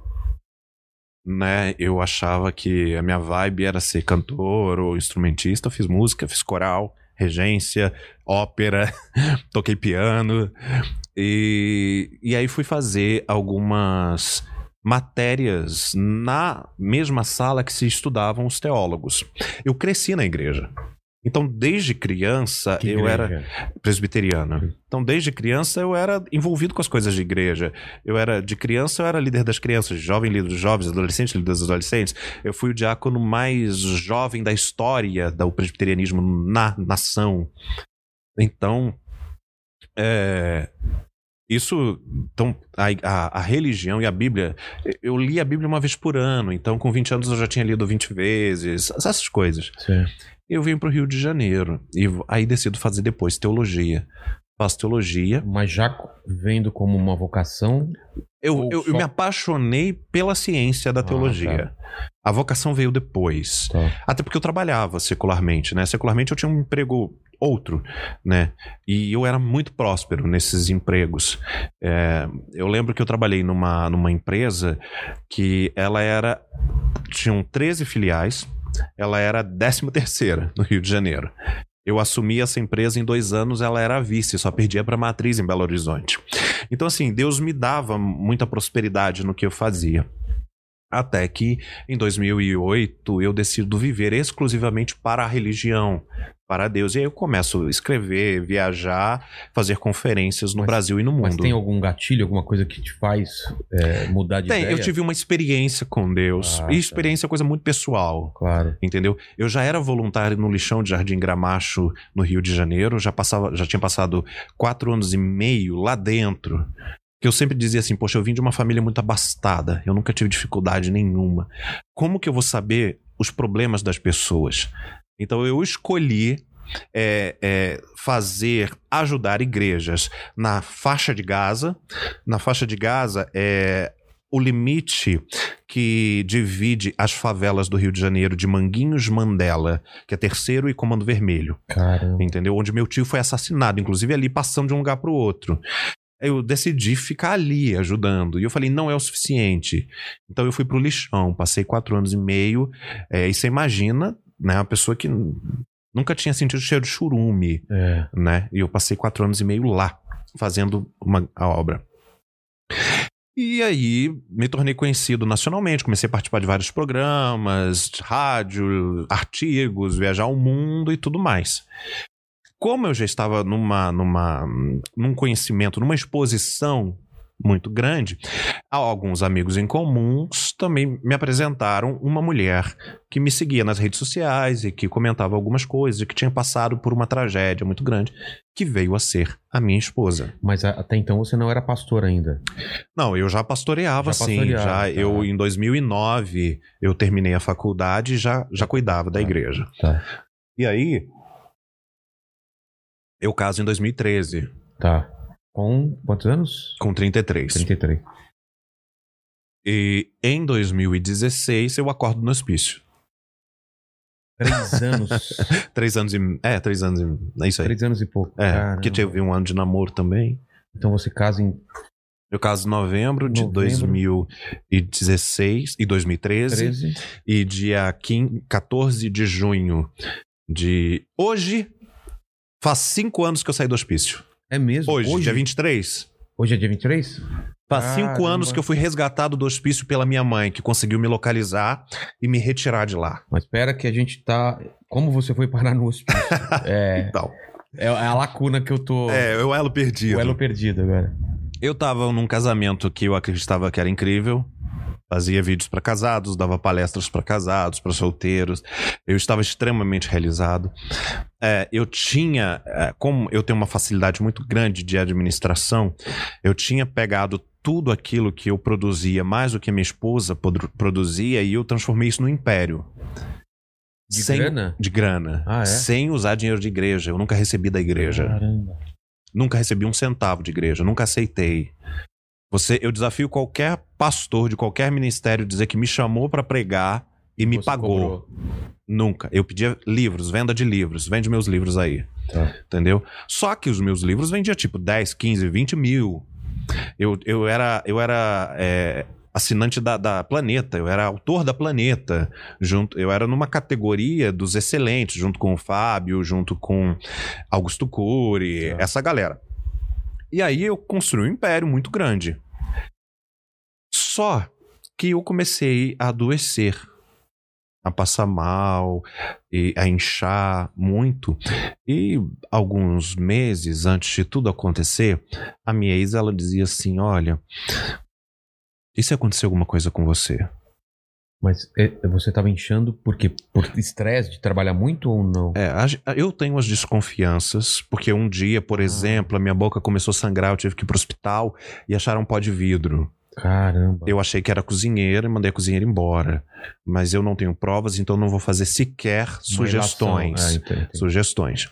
Speaker 3: né? Eu achava que a minha vibe era ser cantor ou instrumentista. Eu fiz música, fiz coral, regência, ópera, [laughs] toquei piano. E, e aí fui fazer algumas matérias na mesma sala que se estudavam os teólogos. Eu cresci na igreja. Então, desde criança,
Speaker 1: Que
Speaker 3: eu
Speaker 1: igreja?
Speaker 3: era presbiteriana. Então, desde criança, eu era envolvido com as coisas de igreja. Eu era, de criança, eu era líder das crianças, jovem líder dos jovens, adolescente líder dos adolescentes. Eu fui o diácono mais jovem da história do presbiterianismo na nação. Então, é, isso, então, a, a, a religião e a Bíblia, eu li a Bíblia uma vez por ano, então com 20 anos eu já tinha lido 20 vezes, essas coisas.
Speaker 1: Sim.
Speaker 3: Eu vim para o Rio de Janeiro e aí decido fazer depois teologia. Faço teologia.
Speaker 1: Mas já vendo como uma vocação.
Speaker 3: Eu, eu, eu
Speaker 1: só-
Speaker 3: me apaixonei pela ciência da
Speaker 1: Ah,
Speaker 3: teologia. A vocação veio depois.
Speaker 1: Tá.
Speaker 3: Até porque eu trabalhava secularmente, né? Secularmente eu tinha um emprego outro, né? E eu era muito próspero nesses empregos. É, eu lembro que eu trabalhei numa, numa empresa que ela era... Tinham 13 filiais, ela era a 13 terceira no Rio de Janeiro. Eu assumi essa empresa em dois anos, ela era vice, só perdia para matriz em Belo Horizonte. Então, assim, Deus me dava muita prosperidade no que eu fazia. Até que em 2008 eu decido viver exclusivamente para a religião, para Deus. E aí eu começo a escrever, viajar, fazer conferências no
Speaker 1: Mas-
Speaker 3: Brasil e no mundo.
Speaker 1: Mas tem algum gatilho, alguma coisa que te faz é, mudar de
Speaker 3: Tem,
Speaker 1: ideia?
Speaker 3: eu tive uma experiência com Deus.
Speaker 1: Ah,
Speaker 3: e
Speaker 1: tá.
Speaker 3: experiência é coisa muito pessoal.
Speaker 1: Claro.
Speaker 3: Entendeu? Eu já era voluntário no lixão de Jardim Gramacho, no Rio de Janeiro. Já, passava, já tinha passado quatro anos e meio lá dentro. Que eu sempre dizia assim: Poxa, eu vim de uma família muito abastada. Eu nunca tive dificuldade nenhuma. Como que eu vou saber os problemas das pessoas? Então eu escolhi. é, é, fazer, ajudar igrejas na faixa de Gaza. Na faixa de Gaza é o limite que divide as favelas do Rio de Janeiro de Manguinhos Mandela, que é terceiro e Comando Vermelho,
Speaker 1: Caramba.
Speaker 3: entendeu? Onde meu tio foi assassinado, inclusive ali passando de um lugar para o outro. Eu decidi ficar ali ajudando. E eu falei, não é o suficiente. Então eu fui pro lixão, passei quatro anos e meio. é, e você imagina, né? Uma pessoa que nunca tinha sentido cheiro de churume,
Speaker 1: É.
Speaker 3: né? E eu passei quatro anos e meio lá, fazendo uma, a obra. E aí me tornei conhecido nacionalmente, comecei a participar de vários programas, rádio, artigos, viajar o mundo e tudo mais. Como eu já estava numa, numa, num conhecimento, numa exposição muito grande, alguns amigos em comuns também me apresentaram uma mulher que me seguia nas redes sociais e que comentava algumas coisas e que tinha passado por uma tragédia muito grande, que veio a ser a minha esposa.
Speaker 1: Mas até então você não era pastor ainda.
Speaker 3: Não, eu já pastoreava,
Speaker 1: Já
Speaker 3: sim.
Speaker 1: pastoreava,
Speaker 3: Já
Speaker 1: tá.
Speaker 3: eu em 2009 eu terminei a faculdade e já já cuidava da
Speaker 1: Tá.
Speaker 3: igreja.
Speaker 1: Tá.
Speaker 3: E aí eu caso em 2013
Speaker 1: Tá. Com quantos anos?
Speaker 3: com 33.
Speaker 1: 33.
Speaker 3: E em 2016 eu acordo no hospício.
Speaker 1: Três [laughs] anos.
Speaker 3: Três anos e é três anos e é isso aí.
Speaker 1: Três anos e pouco.
Speaker 3: É,
Speaker 1: Caramba.
Speaker 3: que teve um ano de namoro também.
Speaker 1: Então você casa em
Speaker 3: Eu caso em novembro de
Speaker 1: Novembro.
Speaker 3: 2016 e 2013.
Speaker 1: 13.
Speaker 3: E dia 15, 14 de junho de. Hoje. Faz cinco anos que eu saí do hospício.
Speaker 1: É mesmo?
Speaker 3: Hoje,
Speaker 1: Hoje,
Speaker 3: dia 23.
Speaker 1: Hoje é dia 23?
Speaker 3: Faz cinco
Speaker 1: Caramba.
Speaker 3: anos que eu fui resgatado do hospício pela minha mãe, que conseguiu me localizar e me retirar de lá.
Speaker 1: Mas espera que a gente tá... Como você foi parar no hospício? [laughs] é,
Speaker 3: Então.
Speaker 1: é a lacuna que eu tô...
Speaker 3: É, eu elo perdido.
Speaker 1: o elo perdido agora.
Speaker 3: Eu tava num casamento que eu acreditava que era incrível. Fazia vídeos pra casados, dava palestras pra casados, pra solteiros. Eu estava extremamente realizado. É, eu tinha, é, como eu tenho uma facilidade muito grande de administração, eu tinha pegado tudo aquilo que eu produzia, mais do que minha esposa produ- produzia, e eu transformei isso no império.
Speaker 1: De
Speaker 3: Sem-
Speaker 1: grana?
Speaker 3: De grana.
Speaker 1: Ah, é?
Speaker 3: Sem usar dinheiro de igreja. Eu nunca recebi da igreja.
Speaker 1: Caramba.
Speaker 3: Nunca recebi um centavo de igreja, nunca aceitei. Você, eu desafio qualquer pastor de qualquer ministério dizer que me chamou pra pregar e me
Speaker 1: Você
Speaker 3: pagou.
Speaker 1: cobrou.
Speaker 3: Nunca. Eu pedia livros, venda de livros, vende meus livros aí.
Speaker 1: Tá.
Speaker 3: Entendeu? Só que os meus livros vendiam tipo 10, 15, 20 mil. Eu, eu era, eu era é, assinante da, da Planeta, eu era autor da Planeta. Junto, eu era numa categoria dos excelentes, junto com o Fábio, junto com Augusto Cury,
Speaker 1: Tá.
Speaker 3: essa galera. E aí eu construí um império muito grande. Só que eu comecei a adoecer, a passar mal, e a inchar muito. E alguns meses antes de tudo acontecer, a minha ex ela dizia assim: Olha, e se acontecer alguma coisa com você?
Speaker 1: Mas é, você tava inchando por quê? Por estresse de trabalhar muito ou não?
Speaker 3: É, eu tenho as desconfianças, porque um dia, por exemplo, a minha boca começou a sangrar, eu tive que ir pro hospital e acharam um pó de vidro.
Speaker 1: Caramba.
Speaker 3: Eu achei que era cozinheira e mandei a cozinheira embora. Mas eu não tenho provas, então não vou fazer sequer sugestões.
Speaker 1: É, entendi, entendi.
Speaker 3: Sugestões.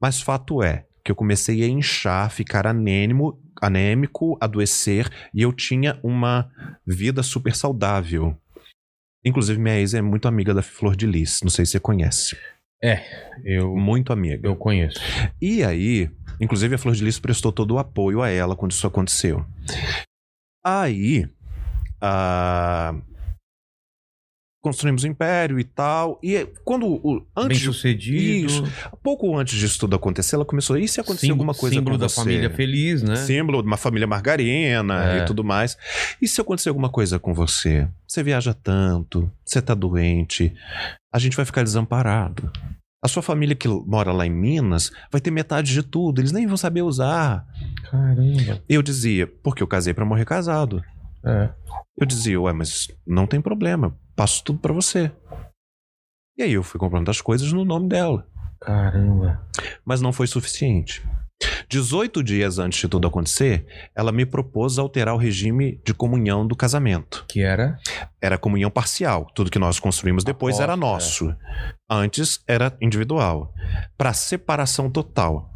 Speaker 3: Mas fato é que eu comecei a inchar, ficar anêmico, anêmico, adoecer, e eu tinha uma vida super saudável. Inclusive, minha ex é muito amiga da Flor de Lis. Não sei se você conhece.
Speaker 1: Eu,
Speaker 3: Muito amiga.
Speaker 1: eu conheço.
Speaker 3: E aí, inclusive a Flor de Lis prestou todo o apoio a ela quando isso aconteceu. Aí, ah, construímos o império e tal. E quando o,
Speaker 1: Bem
Speaker 3: antes, de-
Speaker 1: sucedido.
Speaker 3: Isso. pouco antes disso tudo acontecer, ela começou. E se acontecer
Speaker 1: símbolo,
Speaker 3: alguma coisa
Speaker 1: símbolo
Speaker 3: com
Speaker 1: da
Speaker 3: você?
Speaker 1: família feliz, né?
Speaker 3: Símbolo de uma família margarina
Speaker 1: É.
Speaker 3: e tudo mais. E se acontecer alguma coisa com você? Você viaja tanto, você tá doente, a gente vai ficar desamparado. A sua família que mora lá em Minas vai ter metade de tudo, eles nem vão saber usar.
Speaker 1: Caramba.
Speaker 3: Eu dizia, porque eu casei pra morrer casado.
Speaker 1: É.
Speaker 3: Eu dizia, ué, mas não tem problema, passo tudo pra você. E aí eu fui comprando as coisas no nome dela.
Speaker 1: Caramba.
Speaker 3: mas não foi suficiente. 18 dias antes de tudo acontecer, ela me propôs alterar o regime de comunhão do casamento.
Speaker 1: Que era?
Speaker 3: Era comunhão parcial. Tudo que nós construímos depois
Speaker 1: Aposta,
Speaker 3: era nosso. Antes era individual. Para separação total.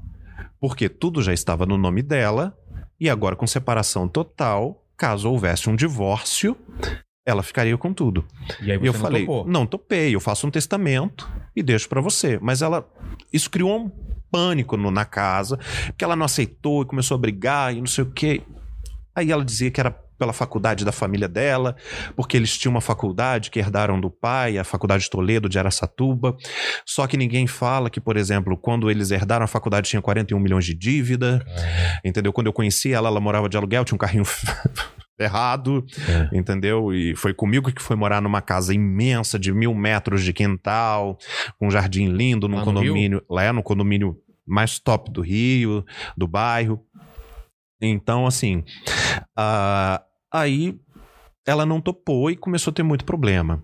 Speaker 3: Porque tudo já estava no nome dela, e agora com separação total, caso houvesse um divórcio, ela ficaria com tudo.
Speaker 1: E aí
Speaker 3: E
Speaker 1: você
Speaker 3: eu
Speaker 1: não
Speaker 3: falei,
Speaker 1: topou.
Speaker 3: não topei, eu faço um testamento e deixo pra você. Mas ela, isso criou um pânico no- na casa, porque ela não aceitou e começou a brigar e não sei o quê. Aí ela dizia que era pela faculdade da família dela, porque eles tinham uma faculdade que herdaram do pai, a Faculdade de Toledo de Araçatuba. Só que ninguém fala que, por exemplo, quando eles herdaram a faculdade tinha 41 milhões de dívida, entendeu? Quando eu conheci ela, ela morava de aluguel, tinha um carrinho [laughs] errado,
Speaker 1: É.
Speaker 3: entendeu? E foi comigo que foi morar numa casa imensa de mil metros de quintal, com um jardim lindo, num
Speaker 1: Lá no
Speaker 3: condomínio, lá é no condomínio mais top do Rio, do bairro. Então, assim, ah, aí ela não topou e começou a ter muito problema.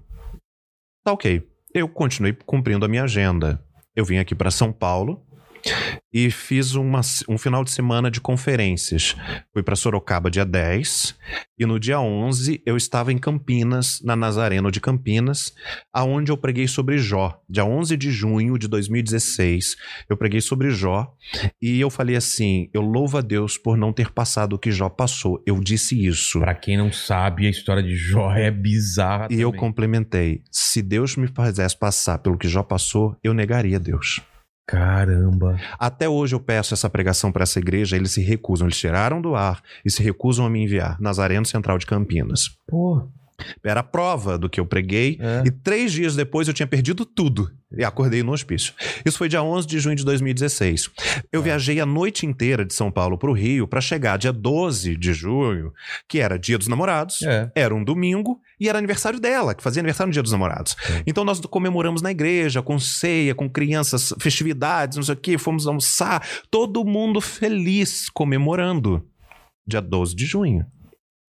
Speaker 3: Tá ok. Eu continuei cumprindo a minha agenda. Eu vim aqui para São Paulo e fiz uma- um final de semana de conferências. Fui para Sorocaba dia 10 e no dia 11 eu estava em Campinas, na Nazareno de Campinas, aonde eu preguei sobre Jó. Dia 11 de junho de 2016, eu preguei sobre Jó e eu falei assim: eu louvo a Deus por não ter passado o que Jó passou. Eu disse isso.
Speaker 1: Pra quem não sabe, a história de Jó é bizarra
Speaker 3: E eu
Speaker 1: também.
Speaker 3: complementei: se Deus me fizesse passar pelo que Jó passou, eu negaria a Deus.
Speaker 1: Caramba.
Speaker 3: Até hoje eu peço essa pregação para essa igreja, eles se recusam, eles tiraram do ar e se recusam a me enviar. Nazareno Central de Campinas.
Speaker 1: Pô.
Speaker 3: Era a prova do que eu preguei
Speaker 1: É.
Speaker 3: e três dias depois eu tinha perdido tudo e acordei no hospício. Isso foi dia 11 de junho de 2016. Eu viajei a noite inteira de São Paulo para o Rio para chegar dia 12 de junho, que era dia dos namorados,
Speaker 1: É.
Speaker 3: era um domingo e era aniversário dela, que fazia aniversário no Dia dos Namorados.
Speaker 1: Sim.
Speaker 3: Então nós comemoramos na igreja, com ceia, com crianças, festividades, não sei o quê, fomos almoçar, todo mundo feliz comemorando. Dia 12 de junho.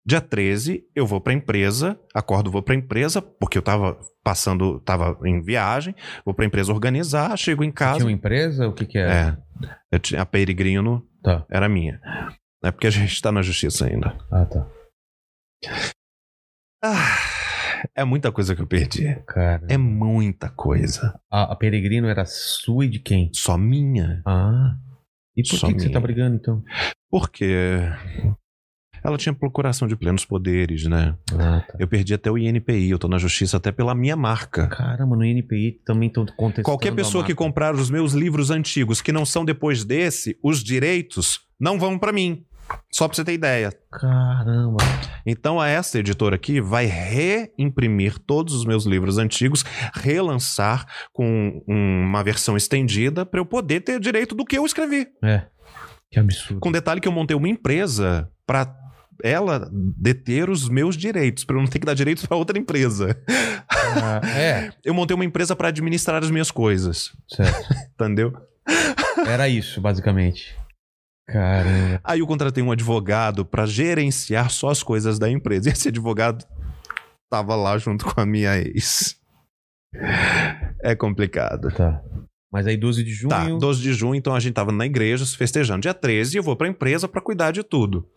Speaker 3: Dia 13, eu vou pra empresa, acordo, vou pra empresa, porque eu tava passando, tava em viagem, vou pra empresa organizar, chego em casa.
Speaker 1: Tinha uma empresa? O que que era?
Speaker 3: É. Eu tinha, a Peregrino
Speaker 1: Tá.
Speaker 3: era minha. É porque a gente tá na justiça ainda.
Speaker 1: Ah, tá.
Speaker 3: Ah, é muita coisa que eu perdi.
Speaker 1: Cara.
Speaker 3: É muita coisa.
Speaker 1: A, a Peregrino era sua e de quem?
Speaker 3: Só minha.
Speaker 1: Ah. E por
Speaker 3: Só
Speaker 1: que, que você tá brigando, então?
Speaker 3: Porque ela tinha procuração de plenos poderes, né?
Speaker 1: Ah, tá.
Speaker 3: Eu perdi até o INPI, eu tô na justiça até pela minha marca.
Speaker 1: Caramba, no INPI também estão contestando
Speaker 3: Qualquer pessoa que comprar os meus livros antigos que não são depois desse, os direitos não vão pra mim. Só pra você ter ideia.
Speaker 1: Caramba.
Speaker 3: Então, essa editora aqui vai reimprimir todos os meus livros antigos, relançar com um- uma versão estendida para eu poder ter direito do que eu escrevi.
Speaker 1: É. Que absurdo.
Speaker 3: Com detalhe que eu montei uma empresa para ela deter os meus direitos, para eu não ter que dar direitos para outra empresa.
Speaker 1: Ah, é, [laughs]
Speaker 3: Eu montei uma empresa para administrar as minhas coisas,
Speaker 1: certo. [laughs]
Speaker 3: entendeu?
Speaker 1: Era isso, basicamente. Caramba.
Speaker 3: Aí eu contratei um advogado para gerenciar só as coisas da empresa. E esse advogado tava lá junto com a minha ex. É complicado.
Speaker 1: Tá. Mas aí 12 de junho.
Speaker 3: Tá, 12 de junho, então a gente tava na igreja se festejando. Dia 13, eu vou pra empresa pra cuidar de tudo.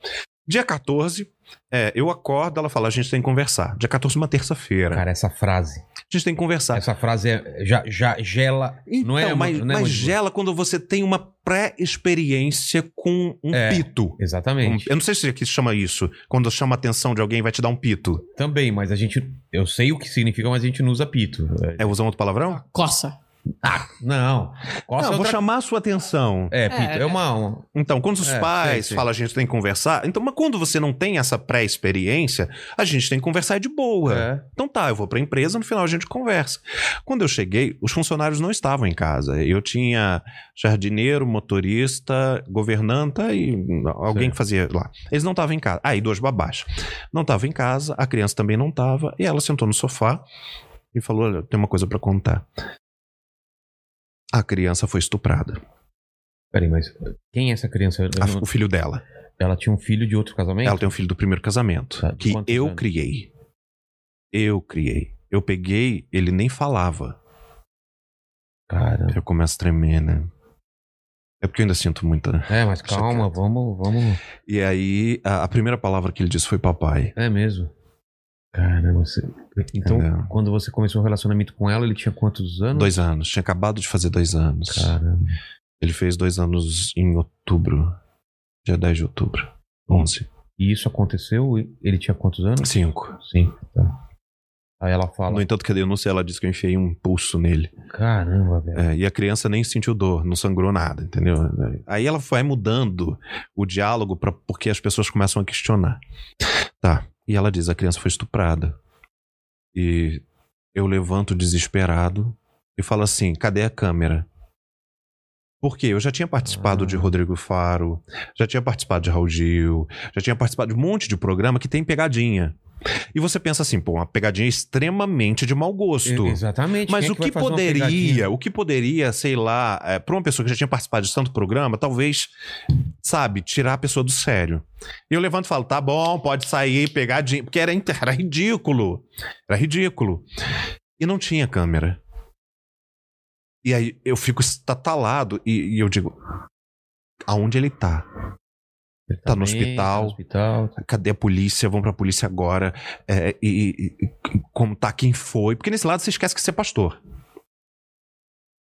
Speaker 3: Dia 14, é, eu acordo, ela fala, a gente tem que conversar. Dia 14, uma terça-feira.
Speaker 1: Cara, essa frase.
Speaker 3: A gente tem que conversar.
Speaker 1: Essa frase é, já, já gela.
Speaker 3: Então,
Speaker 1: não é,
Speaker 3: mas,
Speaker 1: não é
Speaker 3: mas
Speaker 1: muito-
Speaker 3: gela quando você tem uma pré-experiência com um
Speaker 1: É.
Speaker 3: pito. Um-
Speaker 1: Exatamente.
Speaker 3: eu não sei se aqui se chama isso. Quando chama a atenção de alguém vai te dar um pito.
Speaker 1: Também, mas a gente. Eu sei o que significa, mas a gente não usa pito.
Speaker 3: É usar outro palavrão?
Speaker 2: Coça.
Speaker 1: Não. Coça
Speaker 3: não,
Speaker 1: é
Speaker 3: vou chamar a sua atenção.
Speaker 1: É, pito. É,
Speaker 2: É,
Speaker 1: uma. uma-
Speaker 3: Então, quando os
Speaker 1: É,
Speaker 3: pais falam a gente tem que conversar, então, mas quando você não tem essa pré-experiência, a gente tem que conversar de boa.
Speaker 1: É.
Speaker 3: Então tá, eu vou pra empresa, no final a gente conversa. Quando eu cheguei, os funcionários não estavam em casa. Eu tinha jardineiro, motorista, governanta e alguém
Speaker 1: Sim.
Speaker 3: que fazia lá. Eles não estavam em casa. Ah, e duas babás. Não estavam em casa, a criança também não estava, e ela sentou no sofá e falou: Olha, tem uma coisa pra contar. A criança foi estuprada.
Speaker 1: Peraí, mas quem é essa criança?
Speaker 3: A-
Speaker 1: não-
Speaker 3: o filho dela.
Speaker 1: Ela tinha um filho de outro casamento?
Speaker 3: Ela tem um filho do primeiro casamento.
Speaker 1: Tá,
Speaker 3: que eu
Speaker 1: anos?
Speaker 3: criei. Eu criei. Eu peguei, ele nem falava.
Speaker 1: Cara.
Speaker 3: Eu começo a tremer, né? É porque eu ainda sinto muita.
Speaker 1: É, mas calma, vamos, vamos.
Speaker 3: E aí, a, a primeira palavra que ele disse foi papai.
Speaker 1: É mesmo. Caramba, você. Então,
Speaker 3: Entendeu?
Speaker 1: quando você começou o relacionamento com ela, ele tinha quantos anos?
Speaker 3: Dois anos. Tinha acabado de fazer dois anos.
Speaker 1: Caramba.
Speaker 3: Ele fez dois anos em outubro. Dia 10 de outubro. 11.
Speaker 1: E isso aconteceu? Ele tinha quantos anos?
Speaker 3: Cinco.
Speaker 1: Sim. Tá. Aí ela fala:
Speaker 3: No entanto, que a denúncia ela disse que eu enfiei um pulso nele.
Speaker 1: Caramba, velho.
Speaker 3: É, e a criança nem sentiu dor, não sangrou nada, entendeu? Aí ela vai mudando o diálogo pra, porque as pessoas começam a questionar. Tá. E ela diz: a criança foi estuprada. E eu levanto desesperado e falo assim: cadê a câmera? Porque eu já tinha participado
Speaker 1: Ah.
Speaker 3: de Rodrigo Faro, já tinha participado de Raul Gil, já tinha participado de um monte de programa que tem pegadinha. E você pensa assim, pô, uma pegadinha extremamente de mau gosto.
Speaker 1: Exatamente.
Speaker 3: Mas
Speaker 1: Quem é
Speaker 3: o
Speaker 1: vai
Speaker 3: que
Speaker 1: uma
Speaker 3: poderia, o que poderia, sei lá, é, para uma pessoa que já tinha participado de tanto programa, talvez, sabe, tirar a pessoa do sério. E eu levanto e falo, tá bom, pode sair, pegadinha, porque era, era ridículo. Era ridículo. E não tinha câmera. E aí eu fico estatalado e, e eu digo, aonde ele tá?
Speaker 1: Ele
Speaker 3: tá no hospital.
Speaker 1: tá no hospital.
Speaker 3: Cadê a polícia? Vamos pra polícia agora. É, e, e- e como tá quem foi? Porque nesse lado você esquece que você é pastor.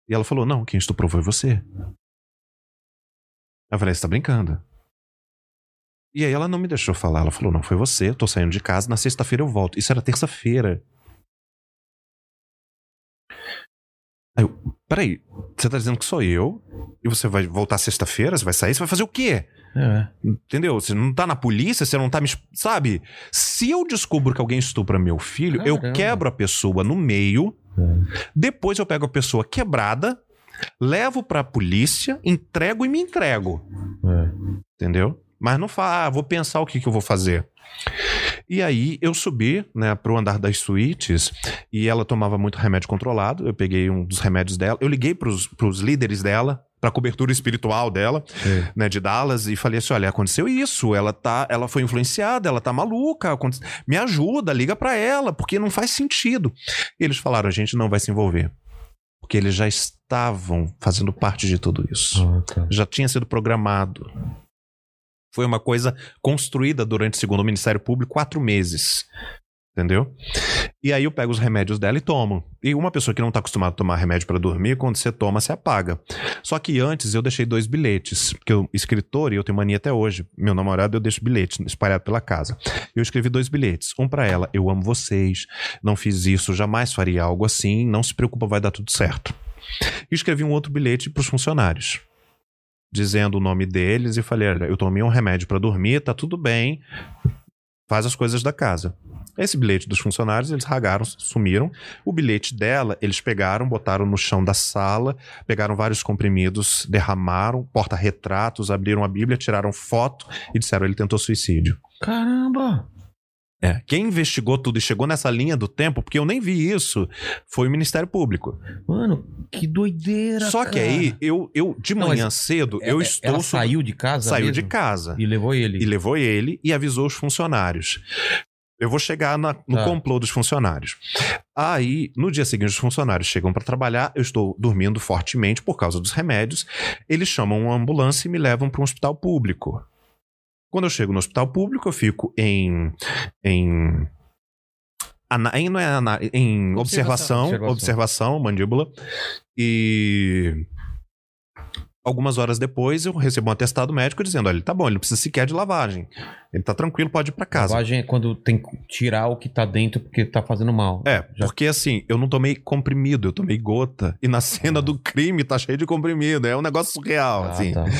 Speaker 3: E ela falou: Não, quem estuprou foi você. Eu falei: Você tá brincando? E aí ela não me deixou falar. Ela falou: Não, foi você. Eu tô saindo de casa. Na sexta-feira eu volto. Isso era terça-feira. Aí eu, peraí, você tá dizendo que sou eu? E você vai voltar sexta-feira? Você vai sair? Você vai fazer o quê?
Speaker 1: É.
Speaker 3: Entendeu? Você não tá na polícia, você não tá me. Sabe? Se eu descubro que alguém estupra meu filho, eu
Speaker 1: Caramba.
Speaker 3: quebro a pessoa no meio,
Speaker 1: É.
Speaker 3: depois eu pego a pessoa quebrada, levo pra polícia, entrego e me entrego.
Speaker 1: É.
Speaker 3: Entendeu? Mas não fala, ah, vou pensar o que, que eu vou fazer. E aí eu subi, né, pro andar das suítes e ela tomava muito remédio controlado. Eu peguei um dos remédios dela, eu liguei pros, pros líderes dela, pra cobertura espiritual dela né, de Dallas e falei assim: olha, aconteceu isso, ela tá, ela foi influenciada, ela tá maluca, aconte- me ajuda, liga pra ela, porque não faz sentido. E eles falaram: a gente não vai se envolver. Porque eles já estavam fazendo parte de tudo isso.
Speaker 1: Ah, tá.
Speaker 3: Já tinha sido programado. Foi uma coisa construída durante, segundo o Ministério Público, quatro meses. Entendeu? E aí eu pego os remédios dela e tomo. E uma pessoa que não tá acostumada a tomar remédio pra dormir, quando você toma, você apaga. Só que antes eu deixei dois bilhetes, porque eu escritor e eu tenho mania até hoje. Meu namorado eu deixo bilhete espalhado pela casa. Eu escrevi dois bilhetes, um pra ela, eu amo vocês, não fiz isso, jamais faria algo assim, não se preocupa, vai dar tudo certo. E escrevi um outro bilhete pros funcionários. Dizendo o nome deles e falei: olha, eu tomei um remédio para dormir, tá tudo bem, faz as coisas da casa. Esse bilhete dos funcionários, eles ragaram, sumiram. O bilhete dela, eles pegaram, botaram no chão da sala, pegaram vários comprimidos, derramaram, porta-retratos, abriram a Bíblia, tiraram foto e disseram ele tentou suicídio.
Speaker 1: Caramba!
Speaker 3: É, quem investigou tudo e chegou nessa linha do tempo, porque eu nem vi isso, foi o Ministério Público.
Speaker 1: Mano, que doideira,
Speaker 3: Só que
Speaker 1: cara.
Speaker 3: aí, eu, eu de
Speaker 1: Não,
Speaker 3: manhã cedo,
Speaker 1: É-
Speaker 3: eu
Speaker 1: é-
Speaker 3: estou...
Speaker 1: Ela saiu de casa
Speaker 3: saiu
Speaker 1: mesmo?
Speaker 3: de casa.
Speaker 1: E levou ele.
Speaker 3: E levou ele e avisou os funcionários. Eu vou chegar na- no
Speaker 1: Tá.
Speaker 3: complô dos funcionários. Aí, no dia seguinte, os funcionários chegam para trabalhar. Eu estou dormindo fortemente por causa dos remédios. Eles chamam uma ambulância e me levam para um hospital público. Quando eu chego no hospital público, eu fico em. em ana- em, não é ana- em observação,
Speaker 1: Observação.
Speaker 3: observação, mandíbula. E algumas horas depois eu recebo um atestado médico dizendo: olha, tá bom, ele não precisa sequer de lavagem. Ele tá tranquilo, pode ir pra casa.
Speaker 1: Lavagem é quando tem que tirar o que tá dentro porque tá fazendo mal.
Speaker 3: É,
Speaker 1: Já-
Speaker 3: porque assim, eu não tomei comprimido, eu tomei gota. E na cena do crime tá cheio de comprimido. É um negócio surreal,
Speaker 1: Ah,
Speaker 3: assim.
Speaker 1: tá. [laughs]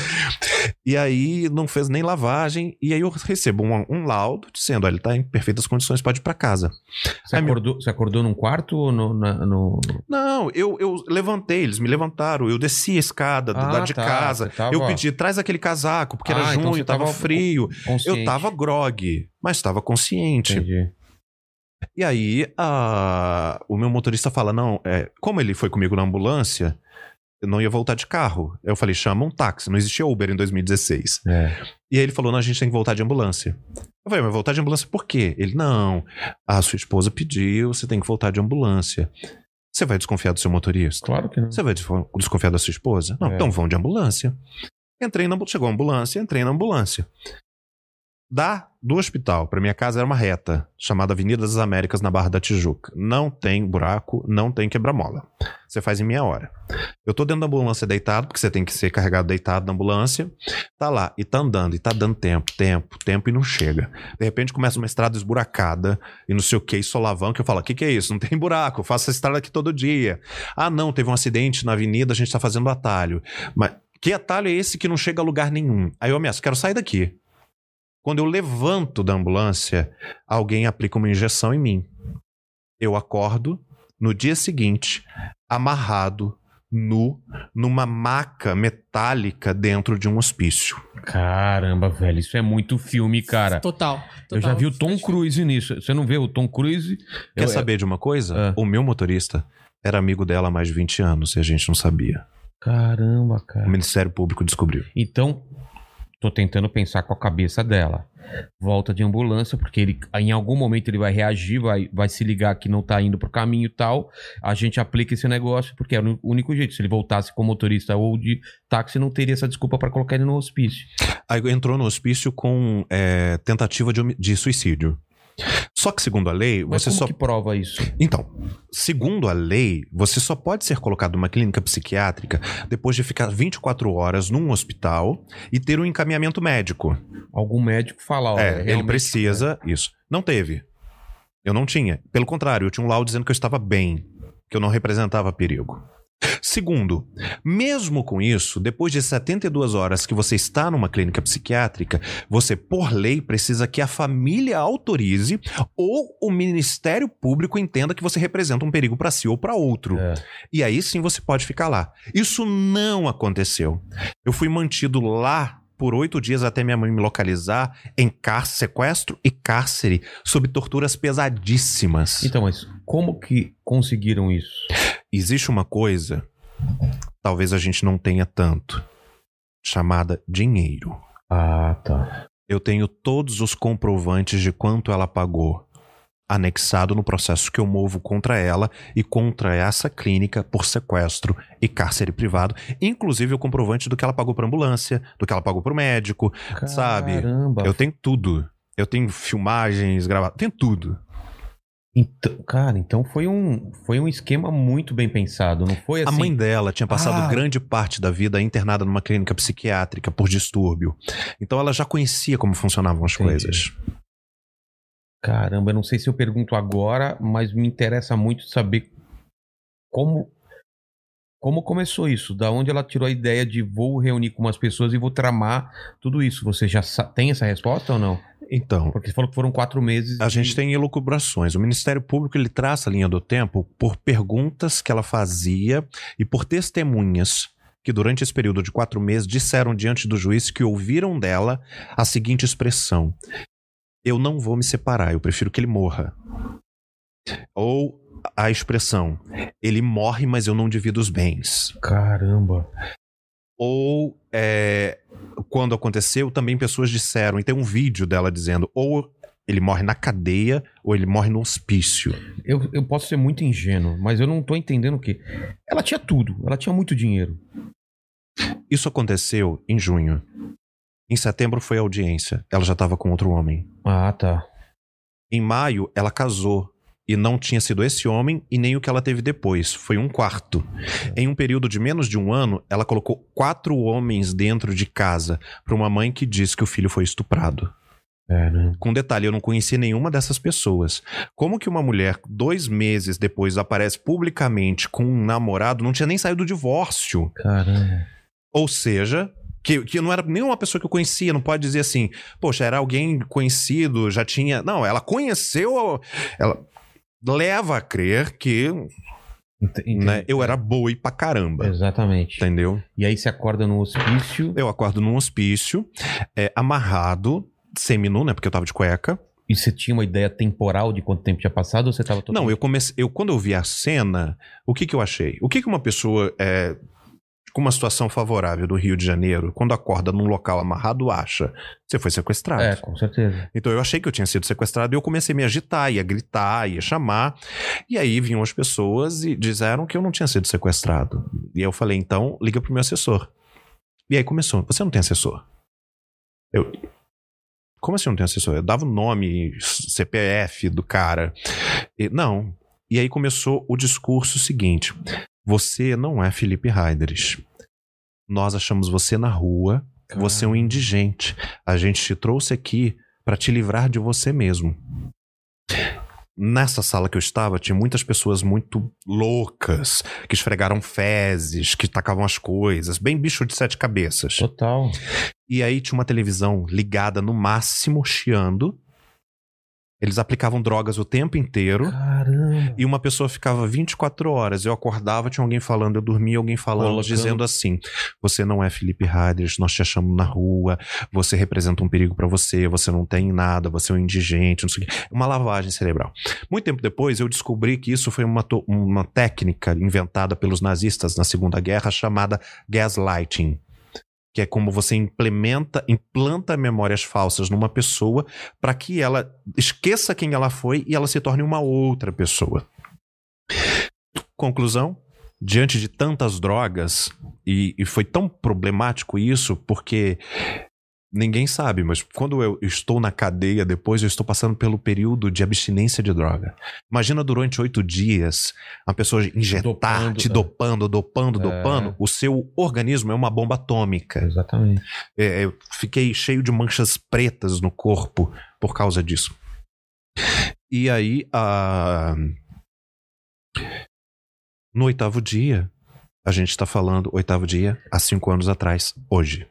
Speaker 3: E aí não fez nem lavagem. E aí eu recebo um, um laudo dizendo: olha, ele tá em perfeitas condições, pode ir pra casa.
Speaker 1: Você,
Speaker 3: meu-
Speaker 1: acordou, você acordou num quarto ou no. na- no-
Speaker 3: Não, eu, eu levantei, eles me levantaram, eu desci a escada
Speaker 1: Ah,
Speaker 3: da de
Speaker 1: tá,
Speaker 3: casa.
Speaker 1: tava
Speaker 3: Eu pedi, traz aquele casaco, porque era
Speaker 1: Ah, então
Speaker 3: junho,
Speaker 1: você
Speaker 3: tava,
Speaker 1: tava
Speaker 3: frio.
Speaker 1: consciente?
Speaker 3: Eu tava grog, mas tava consciente.
Speaker 1: Entendi.
Speaker 3: E aí, a- o meu motorista fala: não, é, como ele foi comigo na ambulância, eu não ia voltar de carro. Eu falei: chama um táxi. Não existia Uber em 2016.
Speaker 1: É.
Speaker 3: E aí ele falou: não, a gente tem que voltar de ambulância. Eu falei: mas voltar de ambulância por quê? Ele: não, a sua esposa pediu, você tem que voltar de ambulância. Você vai desconfiar do seu motorista?
Speaker 1: Claro que não.
Speaker 3: Você vai desconfiar da sua esposa? Não,
Speaker 1: É.
Speaker 3: então vão de ambulância. Entrei na chegou a ambulância, entrei na ambulância. Da do hospital para minha casa era uma reta chamada Avenida das Américas na Barra da Tijuca. Não tem buraco, não tem quebra-mola. Você faz em meia hora. Eu tô dentro da ambulância deitado, porque você tem que ser carregado deitado na ambulância. Tá lá e tá andando e tá dando tempo, tempo, tempo e não chega. De repente começa uma estrada esburacada e não sei o que, e solavão, que eu falo: o que, que é isso? Não tem buraco, eu faço essa estrada aqui todo dia. Ah, não, teve um acidente na avenida, a gente tá fazendo atalho. Mas que atalho é esse que não chega a lugar nenhum? Aí eu ameaço, quero sair daqui. Quando eu levanto da ambulância, alguém aplica uma injeção em mim. Eu acordo no dia seguinte, amarrado, nu, numa maca metálica dentro de um hospício.
Speaker 1: Caramba, velho, isso é muito filme, cara.
Speaker 2: Total.
Speaker 1: Eu já
Speaker 2: total.
Speaker 1: vi o Tom Cruise nisso. Você não vê o Tom Cruise?
Speaker 3: Quer
Speaker 1: Eu-
Speaker 3: saber de uma coisa?
Speaker 1: Ah.
Speaker 3: O meu motorista era amigo dela há mais de 20 anos e a gente não sabia.
Speaker 1: Caramba,
Speaker 3: O
Speaker 1: cara.
Speaker 3: Ministério Público descobriu.
Speaker 1: Então, tô tentando pensar com a cabeça dela. Volta de ambulância, porque ele, em algum momento ele vai reagir, vai, vai se ligar que não tá indo pro caminho e tal. A gente aplica esse negócio, porque é o único jeito. Se ele voltasse como motorista ou de táxi, não teria essa desculpa pra colocar ele no hospício.
Speaker 3: Aí entrou no hospício com é, tentativa de, de suicídio. Só que, segundo a lei,
Speaker 1: Mas
Speaker 3: você
Speaker 1: como
Speaker 3: só.
Speaker 1: que prova isso?
Speaker 3: Então, segundo a lei, você só pode ser colocado numa clínica psiquiátrica depois de ficar 24 horas num hospital e ter um encaminhamento médico.
Speaker 1: Algum médico fala, ó,
Speaker 3: é, ele precisa. Isso. Não teve. Eu não tinha. Pelo contrário, eu tinha um laudo dizendo que eu estava bem, que eu não representava perigo. Segundo, mesmo com isso, depois de 72 horas que você está numa clínica psiquiátrica, você, por lei, precisa que a família autorize ou o Ministério Público entenda que você representa um perigo para si ou para outro.
Speaker 1: É.
Speaker 3: E aí sim você pode ficar lá. Isso não aconteceu. Eu fui mantido lá por oito dias até minha mãe me localizar em car sequestro e cárcere, sob torturas pesadíssimas.
Speaker 1: Então, mas como que conseguiram isso?
Speaker 3: Existe uma coisa, talvez a gente não tenha tanto, chamada dinheiro.
Speaker 1: Ah, tá.
Speaker 3: Eu tenho todos os comprovantes de quanto ela pagou, anexado no processo que eu movo contra ela e contra essa clínica por sequestro e cárcere privado, inclusive o comprovante do que ela pagou para ambulância, do que ela pagou para o médico, sabe?
Speaker 1: Caramba.
Speaker 3: Eu tenho tudo. Eu tenho filmagens, gravadas, tenho tudo.
Speaker 1: Então, cara, então foi um, foi um esquema muito bem pensado, não foi assim?
Speaker 3: A mãe dela tinha passado
Speaker 1: Ah.
Speaker 3: grande parte da vida internada numa clínica psiquiátrica por distúrbio. Então ela já conhecia como funcionavam as
Speaker 1: Entendi.
Speaker 3: coisas.
Speaker 1: Caramba, eu não sei se eu pergunto agora, mas me interessa muito saber como Como começou isso? Da onde ela tirou a ideia de vou reunir com umas pessoas e vou tramar tudo isso? Você já tem essa resposta ou não?
Speaker 3: Então,
Speaker 1: Porque você falou que foram quatro meses.
Speaker 3: A
Speaker 1: de-
Speaker 3: gente tem elucubrações. O Ministério Público ele traça a linha do tempo por perguntas que ela fazia e por testemunhas que durante esse período de quatro meses disseram diante do juiz que ouviram dela a seguinte expressão: Eu não vou me separar, eu prefiro que ele morra. Ou a expressão: Ele morre, mas eu não divido os bens.
Speaker 1: Caramba.
Speaker 3: Ou é, quando aconteceu, também pessoas disseram, e tem um vídeo dela dizendo, ou ele morre na cadeia, ou ele morre no hospício.
Speaker 1: Eu, eu posso ser muito ingênuo, mas eu não tô entendendo o quê. Ela tinha tudo, ela tinha muito dinheiro.
Speaker 3: Isso aconteceu em junho. Em setembro foi a audiência. Ela já estava com outro homem.
Speaker 1: Ah, tá.
Speaker 3: Em maio, ela casou. E não tinha sido esse homem e nem o que ela teve depois. Foi um quarto. Em um período de menos de um ano, ela colocou quatro homens dentro de casa para uma mãe que disse que o filho foi estuprado.
Speaker 1: Caramba.
Speaker 3: Com detalhe, eu não conheci nenhuma dessas pessoas. Como que uma mulher, dois meses depois, aparece publicamente com um namorado, não tinha nem saído do divórcio?
Speaker 1: Caramba.
Speaker 3: Ou seja, que, que não era nenhuma pessoa que eu conhecia, não pode dizer assim, poxa, era alguém conhecido, já tinha. Não, ela conheceu. Ela leva a crer que né, eu era boi pra caramba.
Speaker 1: Exatamente.
Speaker 3: Entendeu?
Speaker 1: E aí você acorda no hospício
Speaker 3: Eu acordo num hospício, é, amarrado, seminu, né? Porque eu tava de cueca.
Speaker 1: e você tinha uma ideia temporal de quanto tempo tinha passado ou você tava
Speaker 3: Não, eu comecei. Eu, quando eu vi a cena, o que que eu achei? O que que uma pessoa é, com uma situação favorável do Rio de Janeiro, quando acorda num local amarrado, acha? Você foi sequestrado.
Speaker 1: É, com certeza.
Speaker 3: Então eu achei que eu tinha sido sequestrado e eu comecei a me agitar, ia gritar, ia chamar. E aí vinham as pessoas e disseram que eu não tinha sido sequestrado. E aí eu falei, então, liga pro meu assessor. E aí começou, você não tem assessor? Eu. Como assim não tem assessor? Eu dava o nome, CPF do cara. E, não. E aí começou o discurso seguinte: você não é Felipe Heideres. Nós achamos você na rua, você é um indigente. A gente te trouxe aqui para te livrar de você mesmo. Nessa sala que eu estava, tinha muitas pessoas muito loucas, que esfregaram fezes, que tacavam as coisas, bem bicho de sete cabeças.
Speaker 1: Total.
Speaker 3: E aí tinha uma televisão ligada no máximo, chiando. Eles aplicavam drogas o tempo inteiro.
Speaker 1: Caramba.
Speaker 3: E uma pessoa ficava 24 horas. Eu acordava, tinha alguém falando, eu dormia, alguém falando,
Speaker 1: Colocando-
Speaker 3: dizendo assim: Você não é Felipe Haders, nós te achamos na rua, você representa um perigo pra você, você não tem nada, você é um indigente, não sei o quê. Uma lavagem cerebral. Muito tempo depois, eu descobri que isso foi uma, uma técnica inventada pelos nazistas na Segunda Guerra chamada gaslighting. Que é como você implementa, implanta memórias falsas numa pessoa para que ela esqueça quem ela foi e ela se torne uma outra pessoa. Conclusão: diante de tantas drogas, e, e foi tão problemático isso, porque ninguém sabe, mas quando eu estou na cadeia depois, eu estou passando pelo período de abstinência de droga. Imagina durante oito dias a pessoa injetar,
Speaker 1: Dopando,
Speaker 3: te
Speaker 1: é.
Speaker 3: dopando, dopando,
Speaker 1: É.
Speaker 3: dopando. O seu organismo é uma bomba atômica.
Speaker 1: Exatamente.
Speaker 3: É, eu fiquei cheio de manchas pretas no corpo por causa disso. E aí, a... no oitavo dia, a gente tá falando, oitavo dia, há cinco anos atrás, hoje,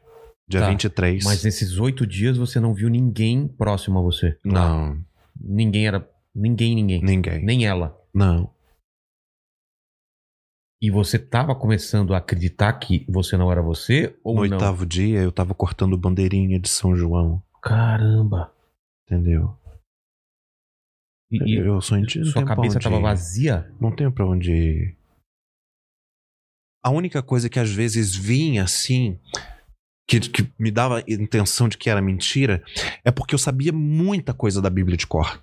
Speaker 3: dia
Speaker 1: Tá,
Speaker 3: 23.
Speaker 1: Mas nesses oito dias você não viu ninguém próximo a você?
Speaker 3: Não,
Speaker 1: Ninguém era. Ninguém, ninguém.
Speaker 3: ninguém.
Speaker 1: Nem ela.
Speaker 3: Não.
Speaker 1: E você tava começando a acreditar que você não era você? Ou
Speaker 3: no
Speaker 1: não?
Speaker 3: oitavo dia, eu tava cortando bandeirinha de São João,
Speaker 1: Caramba.
Speaker 3: entendeu?
Speaker 1: E,
Speaker 3: eu sou indígena.
Speaker 1: sua cabeça tava vazia?
Speaker 3: Não tenho pra onde ir. A única coisa que às vezes vinha assim, que, que me dava a intenção de que era mentira, é porque eu sabia muita coisa da Bíblia de cor.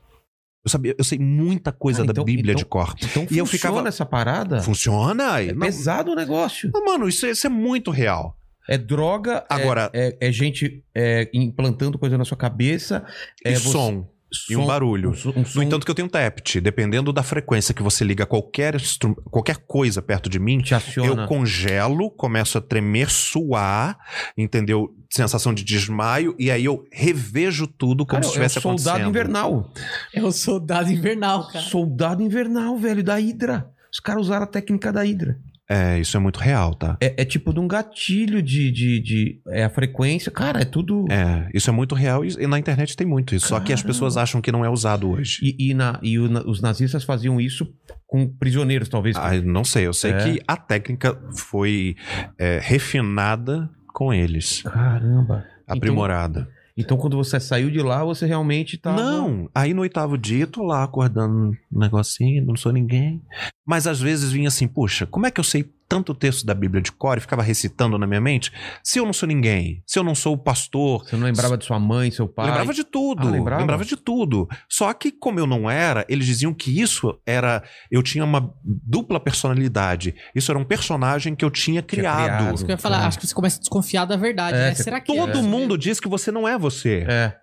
Speaker 3: Eu, sabia, eu sei muita coisa da
Speaker 1: então-
Speaker 3: Bíblia
Speaker 1: então-
Speaker 3: de cor.
Speaker 1: Então
Speaker 3: E eu
Speaker 1: funciona
Speaker 3: ficava-
Speaker 1: essa parada?
Speaker 3: Funciona?
Speaker 1: É
Speaker 3: Não-
Speaker 1: pesado o negócio.
Speaker 3: não, mano, isso, é- isso é muito real.
Speaker 1: É droga, é-
Speaker 3: Agora-
Speaker 1: é, é gente é, implantando coisa na sua cabeça. É
Speaker 3: e
Speaker 1: você-
Speaker 3: som. E um barulho.
Speaker 1: Um, som- um som
Speaker 3: No entanto, que eu tenho TEPT, dependendo da frequência que você liga qualquer, instru- qualquer coisa perto de mim. Eu congelo, começo a tremer, suar, entendeu? Sensação de desmaio, e aí eu revejo tudo como
Speaker 1: Cara,
Speaker 3: se estivesse
Speaker 1: é o soldado
Speaker 3: acontecendo.
Speaker 1: invernal.
Speaker 2: É o soldado invernal, cara.
Speaker 1: Soldado invernal, velho, da Hydra. Os caras usaram a técnica da Hydra.
Speaker 3: É, isso é muito real, tá?
Speaker 1: É, é tipo de um gatilho de, de, de- É a frequência. Cara, é tudo.
Speaker 3: É, isso é muito real e, e na internet tem muito isso. Só que as
Speaker 1: Caramba.
Speaker 3: pessoas acham que não é usado hoje.
Speaker 1: E, e na- e o os nazistas faziam isso com prisioneiros, talvez.
Speaker 3: Ah, não sei, eu sei
Speaker 1: É.
Speaker 3: que a técnica foi é, refinada com eles,
Speaker 1: Caramba.
Speaker 3: aprimorada.
Speaker 1: Então, quando você saiu de lá, você realmente tá.
Speaker 3: Não, aí no oitavo dia, tô lá acordando um negocinho, não sou ninguém. Mas às vezes vinha assim, puxa, como é que eu sei tanto texto da Bíblia de cor e ficava recitando na minha mente? Se eu não sou ninguém, se eu não sou o pastor.
Speaker 1: Você não lembrava de sua mãe, seu pai?
Speaker 3: Lembrava de tudo,
Speaker 1: Ah, lembrava?
Speaker 3: lembrava de tudo. Só que como eu não era, eles diziam que isso era, eu tinha uma dupla personalidade. Isso era um personagem que eu tinha criado.
Speaker 1: criado.
Speaker 2: Isso que eu ia falar,
Speaker 1: É.
Speaker 2: acho que você começa a desconfiar da verdade,
Speaker 1: É,
Speaker 2: né? Será que
Speaker 3: Todo
Speaker 2: é?
Speaker 3: mundo diz que você não é você.
Speaker 1: É.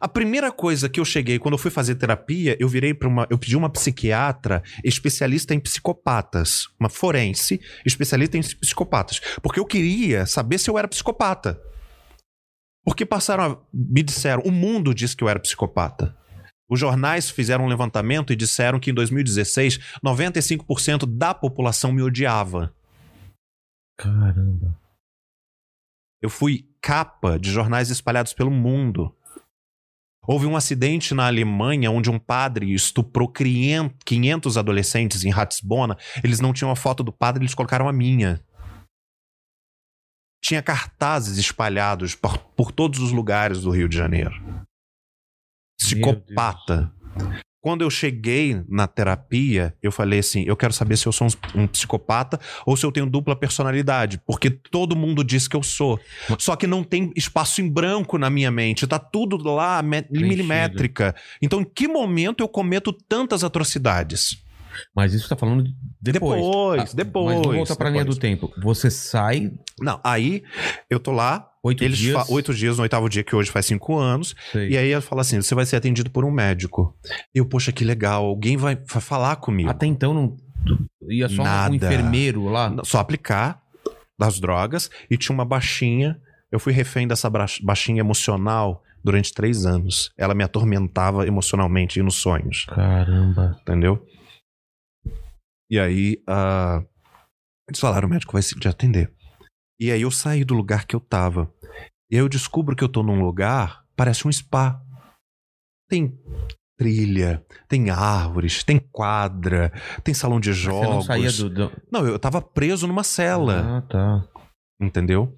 Speaker 3: A primeira coisa que eu cheguei, quando eu fui fazer terapia, eu virei para uma. Eu pedi uma psiquiatra especialista em psicopatas. Uma forense especialista em psicopatas. Porque eu queria saber se eu era psicopata. Porque passaram. A, me disseram, o mundo disse que eu era psicopata. Os jornais fizeram um levantamento e disseram que em 2016, 95% da população me odiava.
Speaker 1: Caramba.
Speaker 3: Eu fui capa de jornais espalhados pelo mundo. Houve um acidente na Alemanha onde um padre estuprou 500 adolescentes em Ratisbona. Eles não tinham a foto do padre, eles colocaram a minha. Tinha cartazes espalhados por, por todos os lugares do Rio de Janeiro. Psicopata. Quando eu cheguei na terapia, eu falei assim: eu quero saber se eu sou um, um psicopata ou se eu tenho dupla personalidade. Porque todo mundo diz que eu sou. Só que não tem espaço em branco na minha mente. Tá tudo lá milimétrica. Então, em que momento eu cometo tantas atrocidades?
Speaker 1: Mas isso você tá falando depois.
Speaker 3: Depois,
Speaker 1: Ah,
Speaker 3: depois,
Speaker 1: Mas vamos voltar pra linha do tempo. Você sai
Speaker 3: Não, aí eu tô lá,
Speaker 1: oito
Speaker 3: eles
Speaker 1: dias.
Speaker 3: fa- oito dias no oitavo dia, que hoje faz cinco anos.
Speaker 1: Sei.
Speaker 3: E aí ela fala assim: você vai ser atendido por um médico. Eu, poxa, que legal, alguém vai, falar comigo.
Speaker 1: Até então não. Ia só um
Speaker 3: Nada.
Speaker 1: enfermeiro lá.
Speaker 3: Só aplicar das drogas e tinha uma baixinha. Eu fui refém dessa baixinha emocional durante três anos. Ela me atormentava emocionalmente e nos sonhos,
Speaker 1: Caramba.
Speaker 3: entendeu? E aí, ah, eles falaram: o médico vai se te atender. E aí eu saí do lugar que eu tava. E aí eu descubro que eu tô num lugar, parece um spa. Tem trilha, tem árvores, tem quadra, tem salão de
Speaker 1: Você
Speaker 3: jogos.
Speaker 1: não saía do. do...
Speaker 3: Não, eu tava preso numa cela,
Speaker 1: Ah, tá.
Speaker 3: entendeu?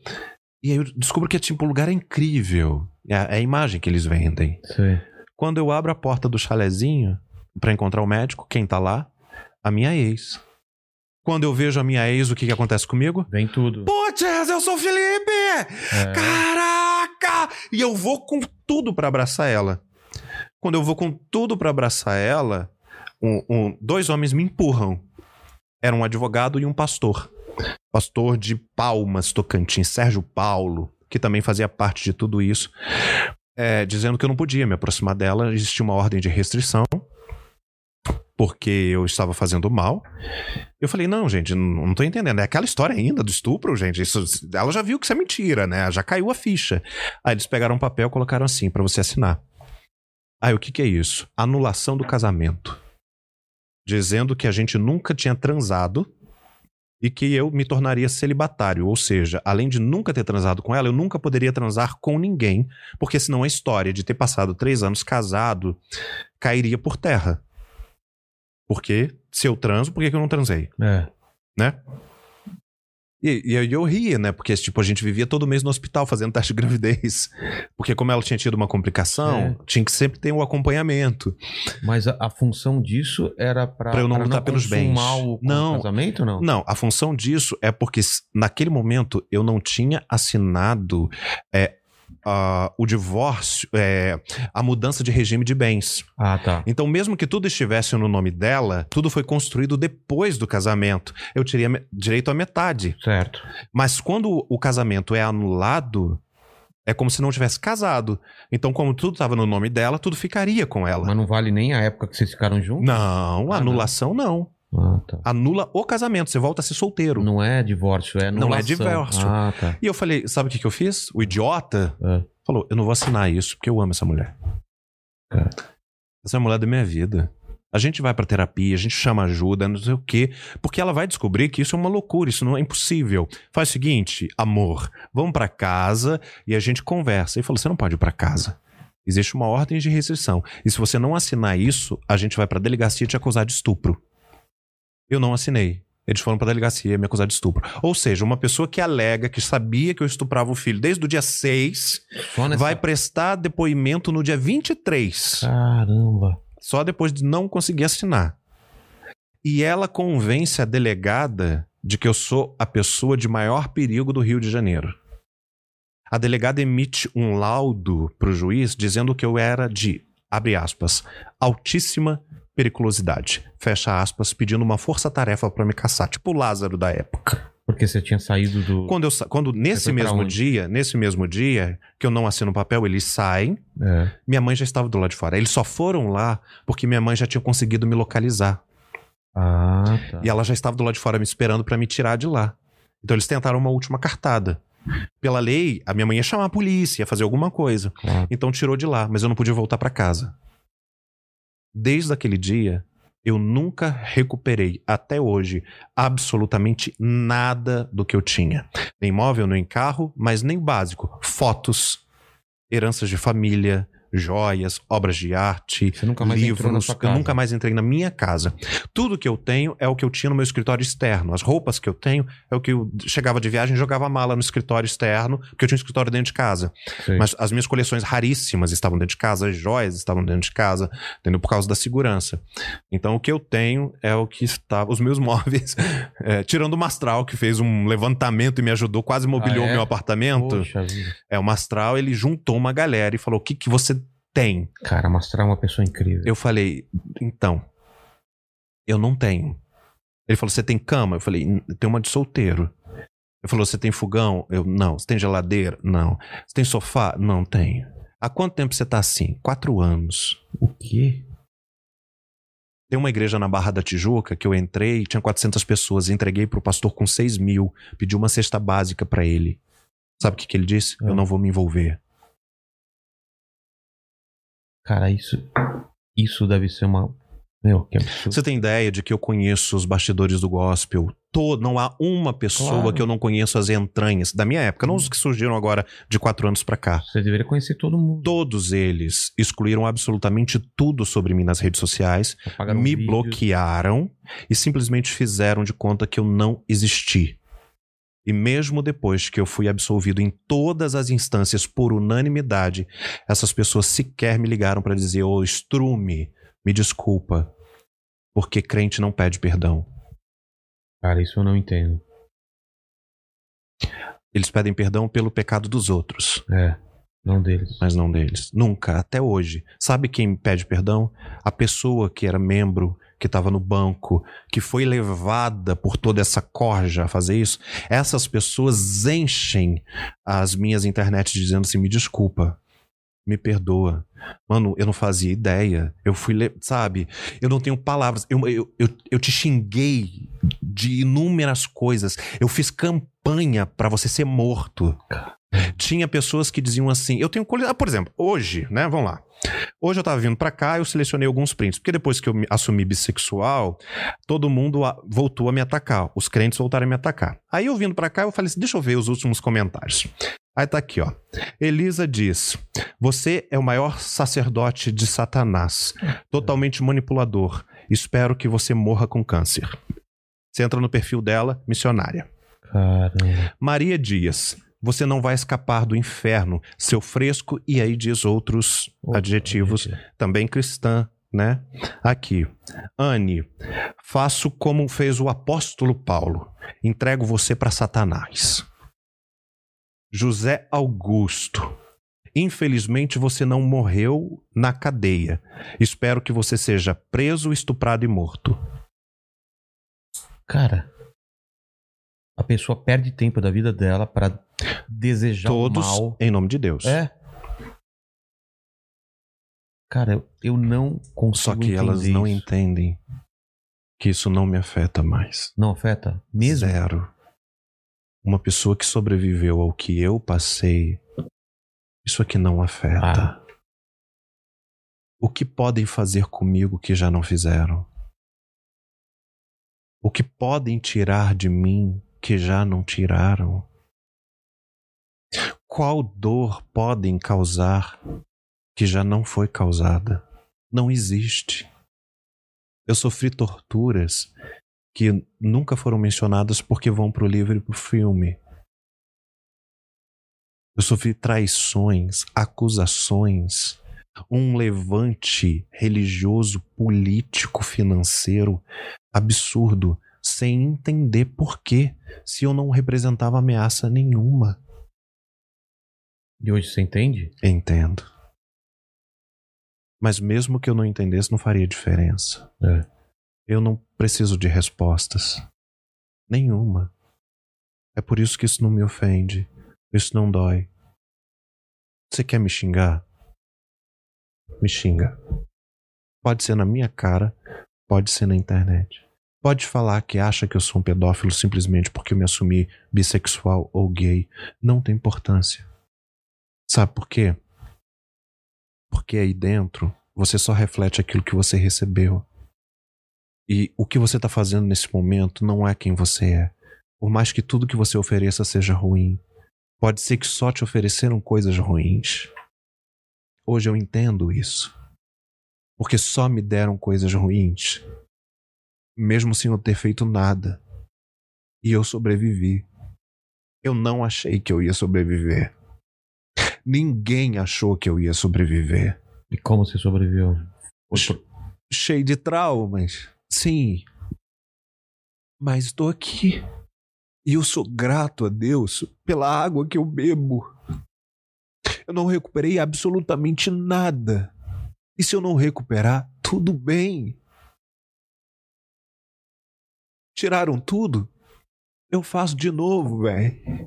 Speaker 3: E aí eu descubro que tipo, o lugar é incrível. É a, é a imagem que eles vendem.
Speaker 1: Sei.
Speaker 3: Quando eu abro a porta do chalezinho pra encontrar o médico, quem tá lá? A minha ex. Quando eu vejo a minha ex, o que que acontece comigo?
Speaker 1: Vem tudo.
Speaker 3: Putz, eu sou o Felipe!
Speaker 1: É.
Speaker 3: Caraca! E eu vou com tudo pra abraçar ela. Quando eu vou com tudo pra abraçar ela, um- um- dois homens me empurram. Era um advogado e um pastor. Pastor de Palmas, Tocantins, Sérgio Paulo, que também fazia parte de tudo isso, é, dizendo que eu não podia me aproximar dela. Existia uma ordem de restrição, porque eu estava fazendo mal. Eu falei, não, gente, não, tô entendendo. É aquela história ainda do estupro, gente. Isso, ela já viu que isso é mentira, né? Já caiu a ficha. Aí eles pegaram um papel e colocaram assim pra você assinar. Aí o que, que é isso? Anulação do casamento. Dizendo que a gente nunca tinha transado e que eu me tornaria celibatário. Ou seja, além de nunca ter transado com ela, eu nunca poderia transar com ninguém, porque senão a história de ter passado três anos casado cairia por terra. Porque se eu transo, por que, que eu não transei?
Speaker 1: É.
Speaker 3: né? E, e aí eu ria, né? Porque, tipo, a gente vivia todo mês no hospital fazendo teste de gravidez. Porque como ela tinha tido uma complicação,
Speaker 1: É.
Speaker 3: tinha que sempre ter um acompanhamento.
Speaker 1: Mas a, a função disso era Pra
Speaker 3: eu não lutar pelos bens.
Speaker 1: O,
Speaker 3: Não.
Speaker 1: o casamento, não?
Speaker 3: Não, a função disso é porque naquele momento eu não tinha assinado é, a- o divórcio, é, a mudança de regime de bens.
Speaker 1: Ah, tá.
Speaker 3: Então, mesmo que tudo estivesse no nome dela, tudo foi construído depois do casamento. Eu teria direito à metade.
Speaker 1: Certo.
Speaker 3: Mas quando o casamento é anulado, é como se não tivesse casado. Então, como tudo estava no nome dela, tudo ficaria com ela.
Speaker 1: Mas não vale nem a época que vocês ficaram juntos?
Speaker 3: Não,
Speaker 1: Ah,
Speaker 3: anulação não.
Speaker 1: Ah, tá.
Speaker 3: Anula o casamento, você volta a ser solteiro.
Speaker 1: Não é divórcio, é
Speaker 3: Não é
Speaker 1: anulação.
Speaker 3: divórcio.
Speaker 1: Ah, tá.
Speaker 3: E eu falei, sabe o que, que eu fiz? O idiota
Speaker 1: É.
Speaker 3: falou: eu não vou assinar isso porque eu amo essa mulher.
Speaker 1: Cara.
Speaker 3: Essa é a mulher da minha vida. A gente vai pra terapia, a gente chama ajuda, não sei o quê, porque ela vai descobrir que isso é uma loucura, isso não é impossível. Faz o seguinte, amor, vamos pra casa e a gente conversa. Ele falou: você não pode ir pra casa. Existe uma ordem de restrição. E se você não assinar isso, a gente vai pra delegacia te acusar de estupro. Eu não assinei. Eles foram pra delegacia me acusar de estupro. Ou seja, uma pessoa que alega que sabia que eu estuprava o filho desde o dia 6
Speaker 1: Só nessa...
Speaker 3: vai prestar depoimento no dia 23.
Speaker 1: Caramba.
Speaker 3: Só depois de não conseguir assinar. E ela convence a delegada de que eu sou a pessoa de maior perigo do Rio de Janeiro. A delegada emite um laudo para o juiz dizendo que eu era de, abre aspas, altíssima periculosidade, fecha aspas, pedindo uma força-tarefa para me caçar, tipo o Lázaro da época.
Speaker 1: Porque você tinha saído do.
Speaker 3: Quando, eu, quando nesse mesmo dia, nesse mesmo dia, que eu não assino o papel, eles saem,
Speaker 1: É.
Speaker 3: minha mãe já estava do lado de fora. Eles só foram lá porque minha mãe já tinha conseguido me localizar.
Speaker 1: Ah, tá.
Speaker 3: E ela já estava do lado de fora me esperando para me tirar de lá. Então eles tentaram uma última cartada. Pela lei, a minha mãe ia chamar a polícia, ia fazer alguma coisa.
Speaker 1: Claro.
Speaker 3: Então tirou de lá, mas eu não podia voltar para casa. Desde aquele dia, eu nunca recuperei até hoje absolutamente nada do que eu tinha. Nem móvel, nem carro, mas nem o básico. Fotos, heranças de família, joias, obras de arte, livros. Eu nunca mais entrei na minha casa. Tudo que eu tenho é o que eu tinha no meu escritório externo. As roupas que eu tenho é o que eu chegava de viagem e jogava a mala no escritório externo, porque eu tinha um escritório dentro de casa.
Speaker 1: Sei.
Speaker 3: Mas as minhas coleções raríssimas estavam dentro de casa, as joias estavam dentro de casa, entendeu? Por causa da segurança. Então o que eu tenho é o que estava. Os meus [laughs] móveis, é, tirando o Mastral, que fez um levantamento e me ajudou, quase mobiliou
Speaker 1: Ah, é?
Speaker 3: meu apartamento.
Speaker 1: Poxa.
Speaker 3: É, o Mastral, ele juntou uma galera e falou: o que, que você tem?
Speaker 1: Cara, mostrar uma pessoa incrível.
Speaker 3: Eu falei, então, eu não tenho. Ele falou, você tem cama? Eu falei, "N- tem uma de solteiro. Ele falou, você tem fogão? Eu, não. Você tem geladeira? Não. Você tem sofá? Não tenho. Há quanto tempo você tá assim? Quatro anos.
Speaker 1: O quê?
Speaker 3: Tem uma igreja na Barra da Tijuca que eu entrei, tinha 400 pessoas, entreguei pro pastor com 6 mil, pedi uma cesta básica pra ele. Sabe o que, que ele disse?
Speaker 1: Ah.
Speaker 3: Eu não vou me envolver.
Speaker 1: Cara, isso. Isso deve ser uma. Meu, que absurdo.
Speaker 3: Você tem ideia de que eu conheço os bastidores do gospel? Todo, não há uma pessoa
Speaker 1: Claro.
Speaker 3: que eu não conheço as entranhas da minha época, não os que surgiram agora de quatro anos pra cá.
Speaker 1: Você deveria conhecer todo mundo.
Speaker 3: Todos eles excluíram absolutamente tudo sobre mim nas redes sociais,
Speaker 1: Apagaram
Speaker 3: me
Speaker 1: vídeos.
Speaker 3: bloquearam e simplesmente fizeram de conta que eu não existi. E mesmo depois que eu fui absolvido em todas as instâncias por unanimidade, essas pessoas sequer me ligaram pra dizer: Ô, Strume, me desculpa, porque crente não pede perdão.
Speaker 1: Cara, isso eu não entendo.
Speaker 3: Eles pedem perdão pelo pecado dos outros,
Speaker 1: É. Não deles.
Speaker 3: mas não deles. Nunca, até hoje. Sabe quem pede perdão? A pessoa que era membro, que estava no banco, que foi levada por toda essa corja a fazer isso. Essas pessoas enchem as minhas internets dizendo assim: me desculpa. Me perdoa. Mano, eu não fazia ideia. Eu fui, sabe? Eu não tenho palavras. Eu, eu, eu, eu te xinguei de inúmeras coisas. Eu fiz campanha pra você ser morto. Tinha pessoas que diziam assim: eu tenho. cole- Ah, por exemplo, hoje, né? Vamos lá. Hoje eu tava vindo pra cá, eu selecionei alguns prints. Porque depois que eu me assumi bissexual, todo mundo a- voltou a me atacar. Os crentes voltaram a me atacar. Aí eu vindo pra cá, eu falei assim: deixa eu ver os últimos comentários. Aí tá aqui, ó. Elisa diz: Você é o maior sacerdote de Satanás, totalmente manipulador. Espero que você morra com câncer. Você entra no perfil dela, missionária.
Speaker 1: Caramba.
Speaker 3: Maria Dias, você não vai escapar do inferno, seu fresco, e aí diz outros adjetivos, também cristã, né? Aqui. Anne, faço como fez o apóstolo Paulo, entrego você para Satanás. José Augusto, infelizmente você não morreu na cadeia. Espero que você seja preso, estuprado e morto.
Speaker 1: Cara. A pessoa perde tempo da vida dela pra desejar
Speaker 3: Todos
Speaker 1: o mal.
Speaker 3: em nome de Deus.
Speaker 1: É. Cara, eu, não consigo
Speaker 3: Só que elas não
Speaker 1: isso.
Speaker 3: entendem que isso não me afeta mais.
Speaker 1: Não afeta? Mesmo?
Speaker 3: Zero. Uma pessoa que sobreviveu ao que eu passei, isso aqui não afeta.
Speaker 1: Ah.
Speaker 3: O que podem fazer comigo que já não fizeram? O que podem tirar de mim que já não tiraram? Qual dor podem causar que já não foi causada? Não existe. Eu sofri torturas que nunca foram mencionadas porque vão para o livro e para o filme. Eu sofri traições, acusações, um levante religioso, político, financeiro absurdo, sem entender por quê, se eu não representava ameaça nenhuma.
Speaker 1: E hoje você entende?
Speaker 3: Entendo. Mas mesmo que eu não entendesse, não faria diferença.
Speaker 1: É.
Speaker 3: Eu não preciso de respostas. Nenhuma. É por isso que isso não me ofende. Isso não dói. Você quer me xingar? Me xinga. Pode ser na minha cara, pode ser na internet. Pode falar que acha que eu sou um pedófilo simplesmente porque eu me assumi bissexual ou gay. Não tem importância. Sabe por quê? Porque aí dentro você só reflete aquilo que você recebeu. E o que você está fazendo nesse momento não é quem você é. Por mais que tudo que você ofereça seja ruim, pode ser que só te ofereceram coisas ruins. Hoje eu entendo isso. Porque só me deram coisas ruins, mesmo sem eu ter feito nada. E eu sobrevivi. Eu não achei que eu ia sobreviver. Ninguém achou que eu ia sobreviver.
Speaker 1: E como você sobreviveu?
Speaker 3: Cheio de traumas. Sim. Mas estou aqui. E eu sou grato a Deus pela água que eu bebo. Eu não recuperei absolutamente nada. E se eu não recuperar, tudo bem. Tiraram tudo? Eu faço de novo, velho.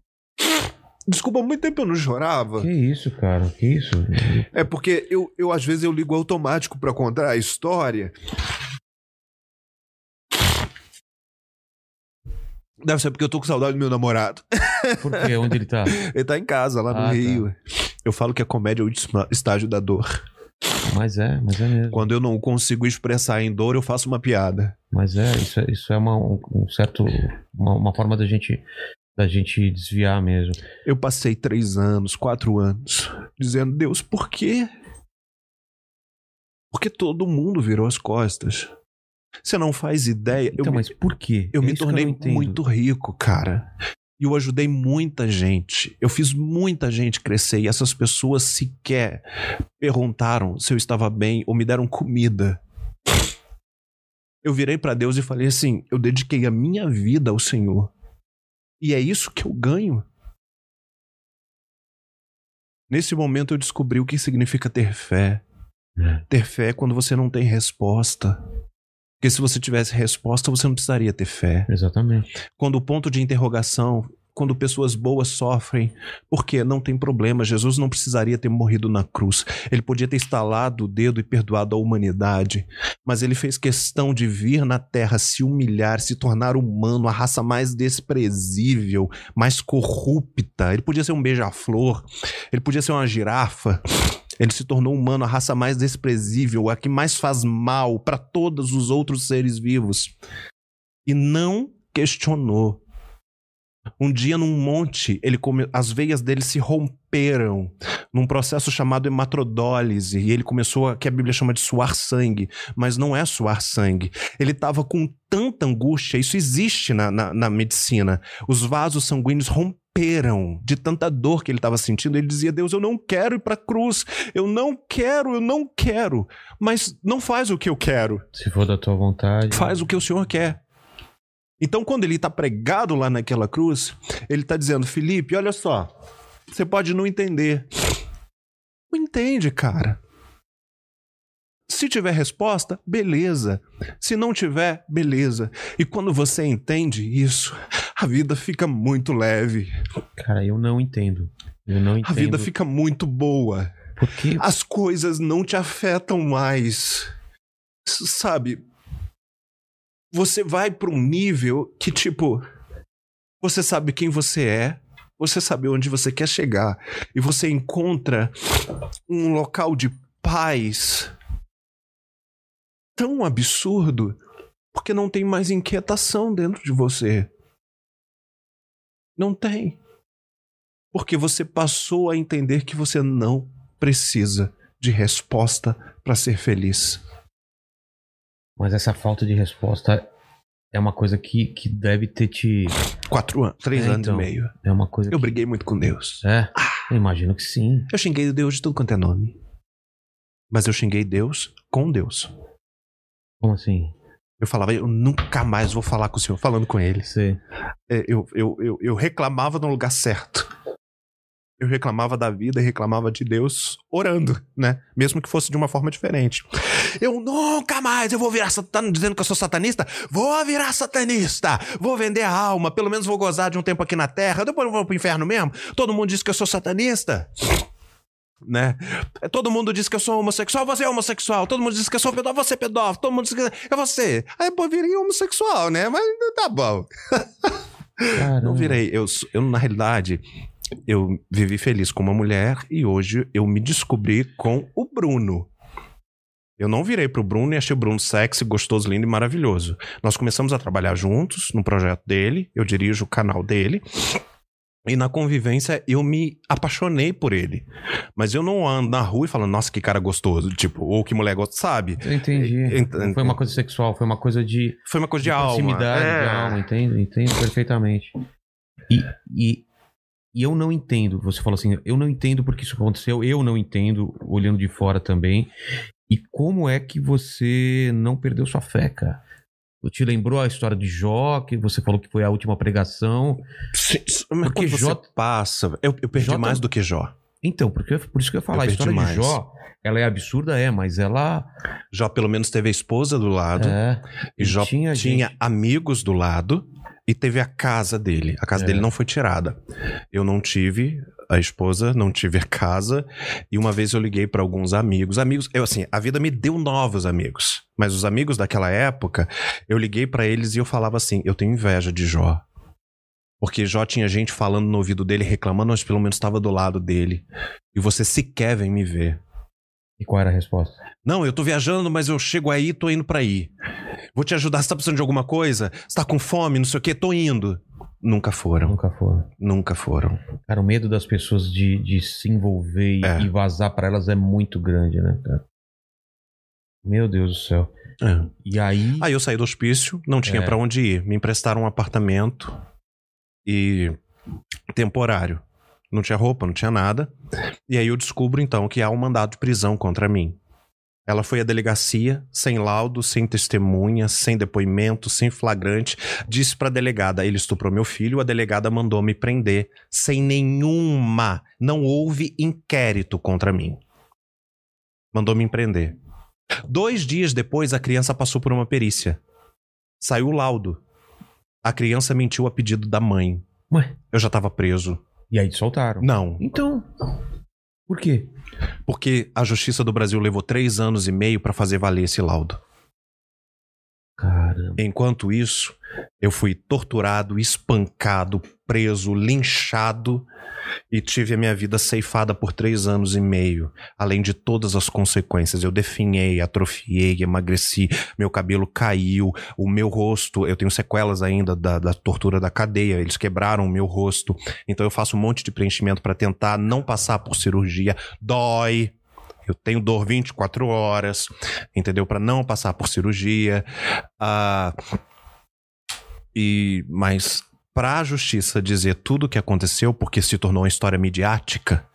Speaker 3: Desculpa, há muito tempo eu não chorava.
Speaker 1: Que isso, cara? Que isso?
Speaker 3: É porque eu, eu às vezes eu ligo automático para contar a história. Deve ser porque eu tô com saudade do meu namorado.
Speaker 1: Por quê? Onde ele tá? [laughs]
Speaker 3: Ele tá em casa, lá no
Speaker 1: Ah, tá.
Speaker 3: Rio. Eu falo que a comédia é o último estágio da dor.
Speaker 1: Mas é, mas é mesmo.
Speaker 3: Quando eu não consigo expressar em dor, eu faço uma piada.
Speaker 1: Mas é, isso é, isso é uma, um, um certo. Uma, uma forma da gente, da gente desviar mesmo.
Speaker 3: Eu passei três anos, quatro anos, dizendo, Deus, por quê? Porque todo mundo virou as costas. Você não faz ideia.
Speaker 1: Então,
Speaker 3: eu me-
Speaker 1: mas por quê?
Speaker 3: Eu
Speaker 1: É
Speaker 3: me tornei
Speaker 1: entendo.
Speaker 3: muito rico, cara. E eu ajudei muita gente. Eu fiz muita gente crescer e essas pessoas sequer perguntaram se eu estava bem ou me deram comida. Eu virei pra Deus e falei assim: eu dediquei a minha vida ao Senhor. E é isso que eu ganho. Nesse momento eu descobri o que significa ter fé.
Speaker 1: É.
Speaker 3: Ter fé é quando você não tem resposta. Porque se você tivesse resposta, você não precisaria ter fé
Speaker 1: Exatamente.
Speaker 3: quando o ponto de interrogação, quando pessoas boas sofrem, porque não tem problema, Jesus não precisaria ter morrido na cruz. Ele podia ter estalado o dedo e perdoado a humanidade, mas ele fez questão de vir na terra, se humilhar, se tornar humano, a raça mais desprezível, mais corrupta. Ele podia ser um beija-flor, ele podia ser uma girafa. Ele se tornou humano, a raça mais desprezível, a que mais faz mal para todos os outros seres vivos. E não questionou. Um dia num monte, ele come... as veias dele se romperam num processo chamado hematrodólise e ele começou a que a Bíblia chama de suar sangue, mas não é suar sangue. Ele estava com tanta angústia, isso existe na, na, na medicina. Os vasos sanguíneos romperam de tanta dor que ele estava sentindo. Ele dizia: Deus, eu não quero ir para a cruz, eu não quero, eu não quero, mas não faz o que eu quero
Speaker 1: Se for da tua vontade.
Speaker 3: faz o que o Senhor quer. Então, quando ele está pregado lá naquela cruz, ele está dizendo: Felipe, olha só, você pode não entender. Não entende, cara. Se tiver resposta, beleza. Se não tiver, beleza. E quando você entende isso, a vida fica muito leve.
Speaker 1: Cara, eu não entendo. Eu não entendo.
Speaker 3: A vida fica muito boa.
Speaker 1: Porque
Speaker 3: As coisas não te afetam mais. Sabe? Você vai para um nível que, tipo, você sabe quem você é, você sabe onde você quer chegar, e você encontra um local de paz tão absurdo porque não tem mais inquietação dentro de você. Não tem. Porque você passou a entender que você não precisa de resposta para ser feliz.
Speaker 1: Mas essa falta de resposta é uma coisa que, que deve ter te.
Speaker 3: Quatro anos, três
Speaker 1: É,
Speaker 3: anos
Speaker 1: então.
Speaker 3: e meio.
Speaker 1: É uma coisa
Speaker 3: Eu
Speaker 1: que.
Speaker 3: briguei muito com Deus.
Speaker 1: É, eu imagino que sim.
Speaker 3: Eu xinguei Deus de tudo quanto é nome. Mas eu xinguei Deus com Deus.
Speaker 1: Como assim?
Speaker 3: Eu falava, eu nunca mais vou falar com o Senhor, falando com ele.
Speaker 1: Você.
Speaker 3: É, Eu, eu, eu, eu reclamava no lugar certo. Eu reclamava da vida e reclamava de Deus orando, né? Mesmo que fosse de uma forma diferente. Eu nunca mais eu vou virar satanista, dizendo que eu sou satanista. Vou virar satanista. Vou vender a alma. Pelo menos vou gozar de um tempo aqui na terra. Depois eu vou pro inferno mesmo. Todo mundo diz que eu sou satanista. Né? Todo mundo diz que eu sou homossexual, você é homossexual. Todo mundo diz que eu sou pedófilo, você é pedófilo. Todo mundo diz que é você. Aí, pô, virei homossexual, né? Mas tá bom. [laughs]
Speaker 1: Caramba.
Speaker 3: Não virei. Eu, eu, na realidade, eu vivi feliz com uma mulher e hoje eu me descobri com o Bruno. Eu não virei pro Bruno e achei o Bruno sexy, gostoso, lindo e maravilhoso. Nós começamos a trabalhar juntos no projeto dele, eu dirijo o canal dele. E na convivência eu me apaixonei por ele. Mas eu não ando na rua e falando, nossa, que cara gostoso. Tipo, ou que mulher gosta, sabe?
Speaker 1: Eu entendi.
Speaker 3: Ent-
Speaker 1: Não foi uma coisa sexual, foi uma coisa de,
Speaker 3: Foi uma coisa
Speaker 1: de
Speaker 3: de, alma.
Speaker 1: proximidade,
Speaker 3: É.
Speaker 1: de alma, entendo, entendo perfeitamente. E, e, e eu não entendo, você falou assim, eu não entendo porque isso aconteceu, eu não entendo, olhando de fora também. E como é que você não perdeu sua fé, cara? Te lembrou a história de Jó, que você falou que foi a última pregação.
Speaker 3: Sim, mas
Speaker 1: Porque
Speaker 3: quando você
Speaker 1: Jó-
Speaker 3: passa. Eu, eu perdi
Speaker 1: Jó
Speaker 3: mais do que Jó.
Speaker 1: Então, porque, por isso que eu ia falar,
Speaker 3: Eu
Speaker 1: a história
Speaker 3: mais.
Speaker 1: de Jó, ela é absurda, é, mas ela
Speaker 3: Jó pelo menos teve a esposa do lado.
Speaker 1: é,
Speaker 3: E Jó
Speaker 1: tinha
Speaker 3: tinha, amigos do lado. E teve a casa dele. A casa
Speaker 1: É.
Speaker 3: dele não foi tirada. Eu não tive a esposa, não tive a casa. E uma vez eu liguei para alguns amigos. Amigos, eu assim, a vida me deu novos amigos. Mas os amigos daquela época, eu liguei para eles e eu falava assim: eu tenho inveja de Jó. Porque Jó tinha gente falando no ouvido dele, reclamando, mas pelo menos estava do lado dele. E você sequer vem me ver.
Speaker 1: E qual era a resposta?
Speaker 3: Não, eu tô viajando, mas eu chego aí, tô indo pra aí. Vou te ajudar, você tá precisando de alguma coisa? Você tá com fome, não sei o quê? Tô indo. Nunca foram,
Speaker 1: Nunca foram.
Speaker 3: nunca foram.
Speaker 1: Cara, o medo das pessoas de, de se envolver e,
Speaker 3: É.
Speaker 1: e vazar pra elas é muito grande, né, cara? Meu Deus do céu.
Speaker 3: É.
Speaker 1: E aí.
Speaker 3: Aí eu saí do hospício, não tinha
Speaker 1: É.
Speaker 3: pra onde ir. Me emprestaram um apartamento e temporário. Não tinha roupa, não tinha nada. E aí eu descubro então que há um mandado de prisão contra mim. Ela foi à delegacia, sem laudo, sem testemunha, sem depoimento, sem flagrante. Disse pra delegada: ele estuprou meu filho. A delegada mandou me prender, sem nenhuma. Não houve inquérito contra mim. Mandou me prender. Dois dias depois, a criança passou por uma perícia. Saiu o laudo. A criança mentiu a pedido da mãe.
Speaker 1: Ué,
Speaker 3: Eu já tava preso.
Speaker 1: E aí te soltaram.
Speaker 3: Não,
Speaker 1: Então. Por quê?
Speaker 3: porque a Justiça do Brasil levou três anos e meio pra fazer valer esse laudo.
Speaker 1: Caramba.
Speaker 3: Enquanto isso, eu fui torturado, espancado, preso, linchado e tive a minha vida ceifada por três anos e meio. Além de todas as consequências, eu definhei, atrofiei, emagreci, meu cabelo caiu, o meu rosto, eu tenho sequelas ainda da, da tortura da cadeia, eles quebraram o meu rosto. Então eu faço um monte de preenchimento para tentar não passar por cirurgia. Dói. Eu tenho dor 24 horas, entendeu? Para não passar por cirurgia. Ah, e mas para a justiça dizer tudo o que aconteceu, porque se tornou uma história midiática,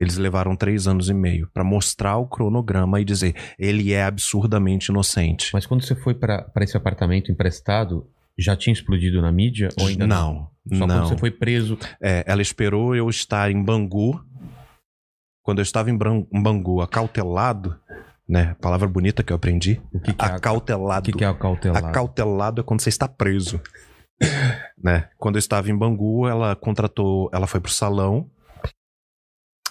Speaker 3: eles levaram três anos e meio para mostrar o cronograma e dizer ele é absurdamente inocente.
Speaker 1: Mas quando você foi pra esse apartamento emprestado, já tinha explodido na mídia? Ou ainda
Speaker 3: não,
Speaker 1: Só
Speaker 3: não.
Speaker 1: quando você foi preso.
Speaker 3: É, ela esperou eu estar em Bangu. Quando eu estava em Bangu, acautelado, né? Palavra bonita que eu aprendi.
Speaker 1: O que, que é, a- o
Speaker 3: Acautelado.
Speaker 1: que, que é acautelado?
Speaker 3: Acautelado é quando você está preso. Né? Quando eu estava em Bangu, ela contratou, ela foi pro salão,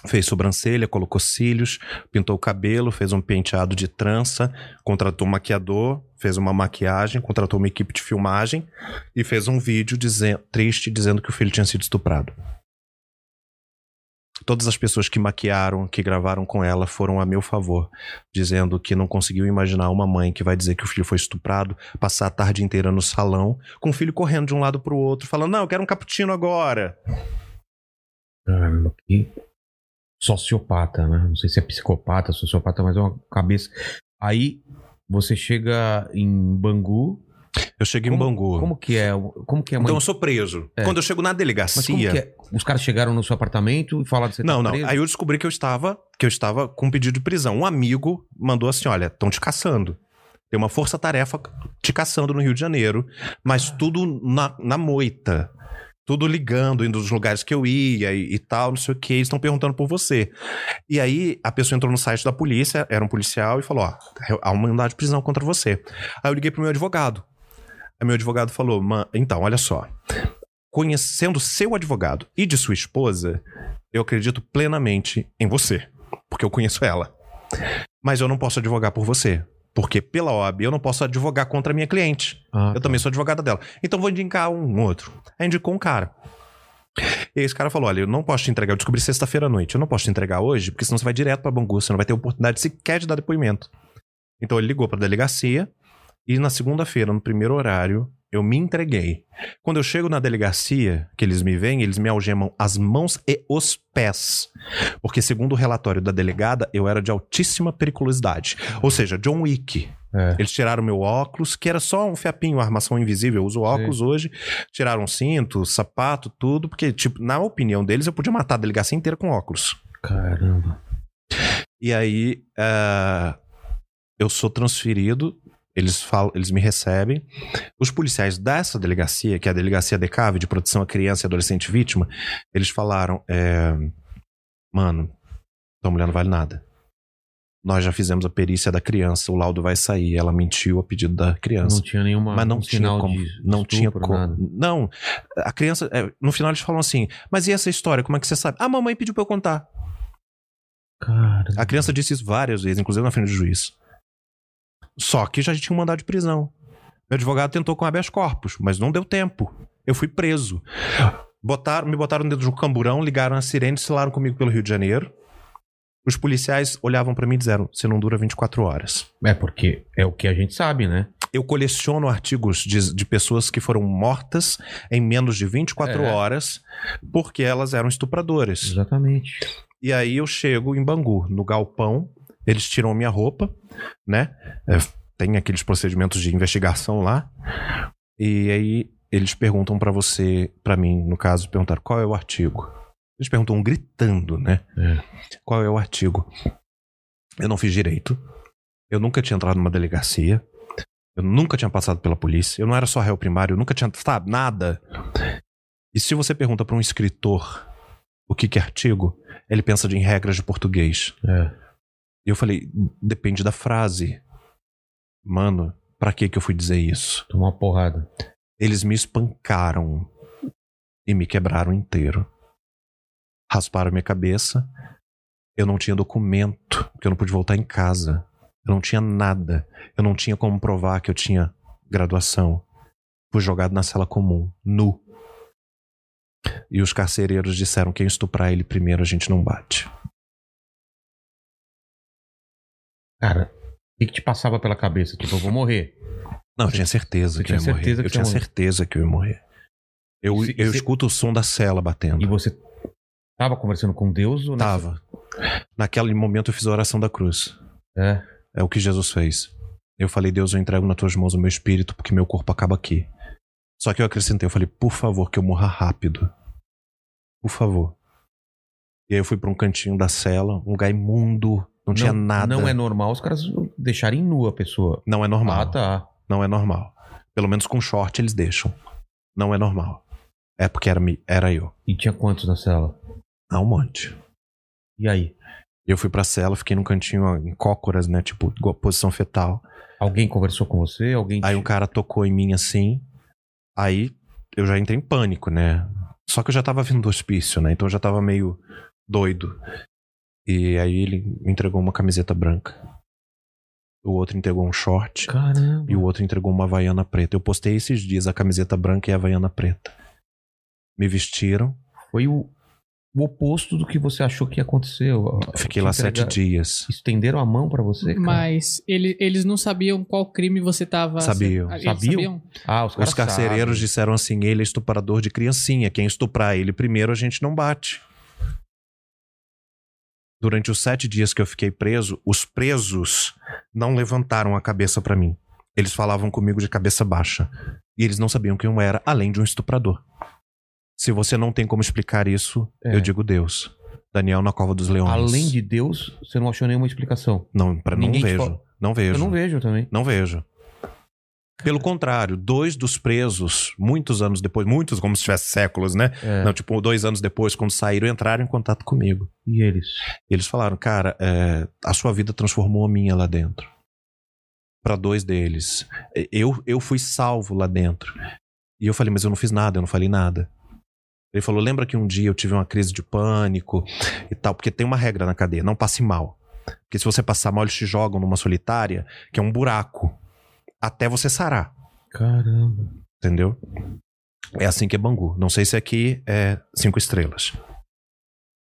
Speaker 3: fez sobrancelha, colocou cílios, pintou o cabelo, fez um penteado de trança, contratou um maquiador, fez uma maquiagem, contratou uma equipe de filmagem e fez um vídeo dizendo, triste dizendo que o filho tinha sido estuprado. Todas as pessoas que maquiaram, que gravaram com ela, foram a meu favor, dizendo que não conseguiu imaginar uma mãe que vai dizer que o filho foi estuprado, passar a tarde inteira no salão, com o filho correndo de um lado pro outro, falando: Não, eu quero um cappuccino agora.
Speaker 1: Caramba, que sociopata, né? Não sei se é psicopata, sociopata, mas é uma cabeça. Aí você chega em Bangu.
Speaker 3: Eu cheguei
Speaker 1: como,
Speaker 3: em Bangu.
Speaker 1: Como que é? Como que é?
Speaker 3: Então eu sou preso.
Speaker 1: É.
Speaker 3: Quando eu chego na delegacia.
Speaker 1: que é? Os caras chegaram no seu apartamento e falaram que você
Speaker 3: Não,
Speaker 1: tá
Speaker 3: não.
Speaker 1: preso?
Speaker 3: Aí eu descobri que eu estava, que eu estava com pedido de prisão. Um amigo mandou assim: olha, estão te caçando. Tem uma força-tarefa te caçando no Rio de Janeiro, mas tudo na, na moita. Tudo ligando, indo dos lugares que eu ia e, e tal, não sei o que, eles estão perguntando por você. E aí a pessoa entrou no site da polícia, era um policial, e falou: ó, há uma mandado de prisão contra você. Aí eu liguei pro meu advogado. Aí meu advogado falou: "Man, então, olha só. Conhecendo seu advogado e de sua esposa, eu acredito plenamente em você, porque eu conheço ela. Mas eu não posso advogar por você, porque pela OAB eu não posso advogar contra a minha cliente.
Speaker 1: Ah,
Speaker 3: Eu
Speaker 1: tá.
Speaker 3: também sou advogada dela. Então vou indicar um outro. Aí indicou um cara. E esse cara falou: Olha, eu não posso te entregar. Eu descobri sexta-feira à noite. Eu não posso te entregar hoje, porque senão você vai direto pra Bangu. Você não vai ter oportunidade sequer de dar depoimento. Então ele ligou pra delegacia. E na segunda-feira, no primeiro horário, eu me entreguei. Quando eu chego na delegacia, que eles me veem, eles me algemam as mãos e os pés. Porque, segundo o relatório da delegada, eu era de altíssima periculosidade. Ou seja, John Wick.
Speaker 1: É.
Speaker 3: Eles tiraram meu óculos, que era só um fiapinho, armação invisível. Eu uso óculos hoje. Tiraram cinto, sapato, tudo, porque, tipo, na opinião deles, eu podia matar a delegacia inteira com óculos.
Speaker 1: Caramba.
Speaker 3: E aí, ah, eu sou transferido, eles falam, eles me recebem. Os policiais dessa delegacia, que é a delegacia DECAV, de proteção à criança e adolescente vítima, eles falaram: é, Mano, tua mulher não vale nada. Nós já fizemos a perícia da criança, o laudo vai sair. Ela mentiu a pedido da criança.
Speaker 1: Não tinha nenhuma
Speaker 3: Mas não
Speaker 1: um
Speaker 3: tinha como. não tinha como.
Speaker 1: nada.
Speaker 3: Não. A criança. é, no final eles falam assim: Mas e essa história? Como é que você sabe? A mamãe pediu pra eu contar.
Speaker 1: Cara.
Speaker 3: A criança disse isso várias vezes, inclusive na frente do juiz. Só que já tinha um mandado de prisão. Meu advogado tentou com habeas corpus, mas não deu tempo. Eu fui preso. Botaram, me botaram dentro de um camburão, ligaram a sirene, desfilaram comigo pelo Rio de Janeiro. Os policiais olhavam pra mim e disseram: Você não dura 24 horas.
Speaker 1: É porque é o que a gente sabe, né?
Speaker 3: Eu coleciono artigos de, de pessoas que foram mortas em menos de 24
Speaker 1: É.
Speaker 3: horas porque elas eram estupradoras.
Speaker 1: Exatamente.
Speaker 3: E aí eu chego em Bangu, no galpão, eles tiram minha roupa, né? É, tem aqueles procedimentos de investigação lá. E aí eles perguntam pra você, pra mim, no caso, perguntaram qual é o artigo. Eles perguntam gritando, né?
Speaker 1: É.
Speaker 3: Qual é o artigo? Eu não fiz direito. Eu nunca tinha entrado numa delegacia. Eu nunca tinha passado pela polícia. Eu não era só réu primário, eu nunca tinha, sabe, nada. E se você pergunta pra um escritor o que que é artigo, ele pensa em regras de português.
Speaker 1: É.
Speaker 3: E eu falei, depende da frase. Mano, pra que que eu fui dizer isso?
Speaker 1: Tomou uma porrada.
Speaker 3: Eles me espancaram e me quebraram inteiro. Rasparam minha cabeça. Eu não tinha documento, porque eu não pude voltar em casa. Eu não tinha nada. Eu não tinha como provar que eu tinha graduação. Fui jogado na cela comum, nu. E os carcereiros disseram: quem estuprar ele primeiro a gente não bate.
Speaker 1: Cara, o que, que te passava pela cabeça? Tipo, eu vou morrer.
Speaker 3: Não, eu tinha certeza que eu ia morrer. eu tinha certeza que eu ia morrer. Eu,
Speaker 1: se-
Speaker 3: eu
Speaker 1: se-
Speaker 3: escuto o som da cela batendo.
Speaker 1: E você tava conversando com Deus ou nessa-
Speaker 3: Tava. Naquele momento eu fiz a oração da cruz.
Speaker 1: É.
Speaker 3: É o que Jesus fez. Eu falei, Deus, eu entrego nas tuas mãos o meu espírito, porque meu corpo acaba aqui. Só que eu acrescentei, eu falei, por favor, que eu morra rápido. Por favor. E aí eu fui pra um cantinho da cela, um lugar imundo, não, tinha nada.
Speaker 1: Não é normal os caras deixarem nua a pessoa.
Speaker 3: Não é normal.
Speaker 1: Ah, tá.
Speaker 3: Não é normal. Pelo menos com short eles deixam. Não é normal. É porque era, era eu.
Speaker 1: E tinha quantos na cela?
Speaker 3: Há um monte.
Speaker 1: E aí?
Speaker 3: Eu fui pra cela, fiquei num cantinho em cócoras, né? Tipo, posição fetal.
Speaker 1: Alguém conversou com você? Alguém
Speaker 3: Aí um cara tocou em mim assim. Aí eu já entrei em pânico, né? Só que eu já tava vindo do hospício, né? Então eu já tava meio doido. E aí ele me entregou uma camiseta branca. O outro entregou um short.
Speaker 1: Caramba.
Speaker 3: E o outro entregou uma havaiana preta. Eu postei esses dias a camiseta branca e a havaiana preta. Me vestiram.
Speaker 1: Foi o o oposto do que você achou que ia acontecer.
Speaker 3: Fiquei lá sete dias.
Speaker 1: Estenderam a mão pra você, cara?
Speaker 2: Mas ele- eles não sabiam qual crime você tava.
Speaker 3: Sabiam.
Speaker 2: Eles
Speaker 1: Sabiam? Ah, os,
Speaker 3: Os carcereiros
Speaker 1: sabem.
Speaker 3: disseram assim: ele é estuprador de criancinha. Quem estuprar ele primeiro, a gente não bate. Durante os sete dias que eu fiquei preso, os presos não levantaram a cabeça pra mim. Eles falavam comigo de cabeça baixa. E eles não sabiam quem eu era, além de um estuprador. Se você não tem como explicar isso,
Speaker 1: É.
Speaker 3: eu digo Deus. Daniel na cova dos leões.
Speaker 1: Além de Deus, você não achou nenhuma explicação.
Speaker 3: Não, pra, não vejo. Não vejo.
Speaker 1: Eu não vejo também.
Speaker 3: Não vejo. Pelo contrário, dois dos presos, muitos anos depois, muitos como se tivesse séculos, né?
Speaker 1: É.
Speaker 3: Não, tipo, dois anos depois, quando saíram, entraram em contato comigo.
Speaker 1: E eles?
Speaker 3: E eles falaram, cara, é, a sua vida transformou a minha lá dentro. Pra dois deles. Eu, eu fui salvo lá dentro. E eu falei, mas eu não fiz nada, eu não falei nada. Ele falou, lembra que um dia eu tive uma crise de pânico e tal, porque tem uma regra na cadeia, não passe mal. Porque se você passar mal, eles te jogam numa solitária, que é um buraco, até você sarar.
Speaker 1: Caramba.
Speaker 3: Entendeu? É assim que é Bangu. Não sei se aqui é cinco estrelas.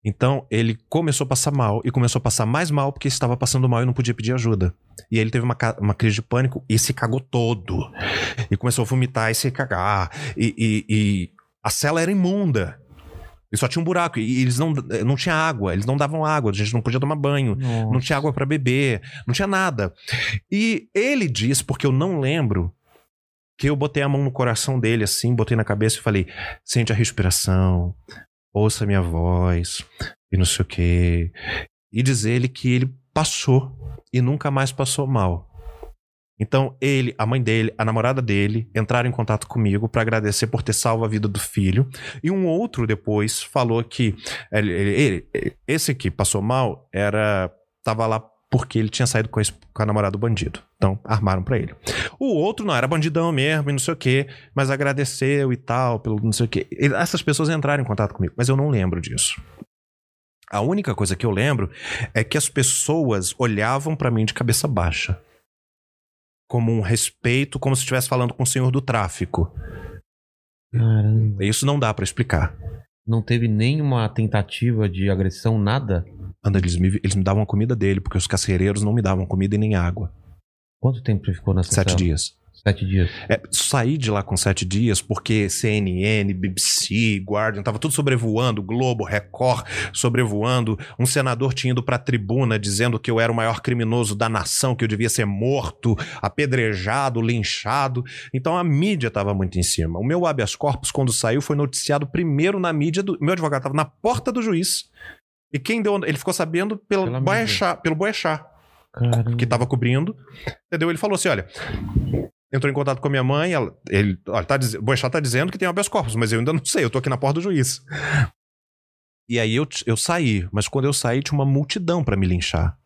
Speaker 3: Então, ele começou a passar mal e começou a passar mais mal porque estava passando mal e não podia pedir ajuda. E aí ele teve uma, uma crise de pânico e se cagou todo. E começou a vomitar e se cagar. E, e- e a cela era imunda. E só tinha um buraco. E eles não, não tinha água. Eles não davam água. A gente não podia tomar banho.
Speaker 1: Nossa.
Speaker 3: Não tinha água pra beber, não tinha nada. E ele disse, porque eu não lembro, que eu botei a mão no coração dele assim, botei na cabeça e falei: sente a respiração, ouça a minha voz, e não sei o quê. E diz ele que ele passou e nunca mais passou mal. Então, ele, a mãe dele, a namorada dele entraram em contato comigo pra agradecer por ter salvo a vida do filho. E um outro depois falou que ele- ele- ele- esse que passou mal era tava lá porque ele tinha saído com a, com a namorada do bandido. Então, armaram pra ele. O outro não era bandidão mesmo e não sei o quê, mas agradeceu e tal, pelo não sei o quê. Essas pessoas entraram em contato comigo, mas eu não lembro disso. A única coisa que eu lembro é que as pessoas olhavam pra mim de cabeça baixa. Como um respeito, como se estivesse falando com o senhor do tráfico.
Speaker 1: Caramba.
Speaker 3: Isso não dá pra explicar.
Speaker 1: Não teve nenhuma tentativa de agressão, nada?
Speaker 3: Anda, eles me, eles me davam a comida dele, porque os carcereiros não me davam comida e nem água.
Speaker 1: Quanto tempo você ficou nessa
Speaker 3: Sete
Speaker 1: cela?
Speaker 3: dias.
Speaker 1: Sete dias.
Speaker 3: É, saí de lá com sete dias porque CNN, BBC, Guardian, tava tudo sobrevoando, Globo, Record sobrevoando. Um senador tinha ido pra tribuna dizendo que eu era o maior criminoso da nação, que eu devia ser morto, apedrejado, linchado. Então a mídia tava muito em cima. O meu habeas corpus, quando saiu, foi noticiado primeiro na mídia. Do, meu advogado tava na porta do juiz. E quem deu. Ele ficou sabendo pelo Boechat, pelo Boechat
Speaker 1: Caramba.
Speaker 3: que tava cobrindo. Entendeu? Ele falou assim: olha. Entrou em contato com a minha mãe, ela, ele, olha, tá, diz- Boechat tá dizendo que tem habeas corpus, mas eu ainda não sei, eu tô aqui na porta do juiz. E aí eu, eu saí, mas quando eu saí tinha uma multidão pra me linchar.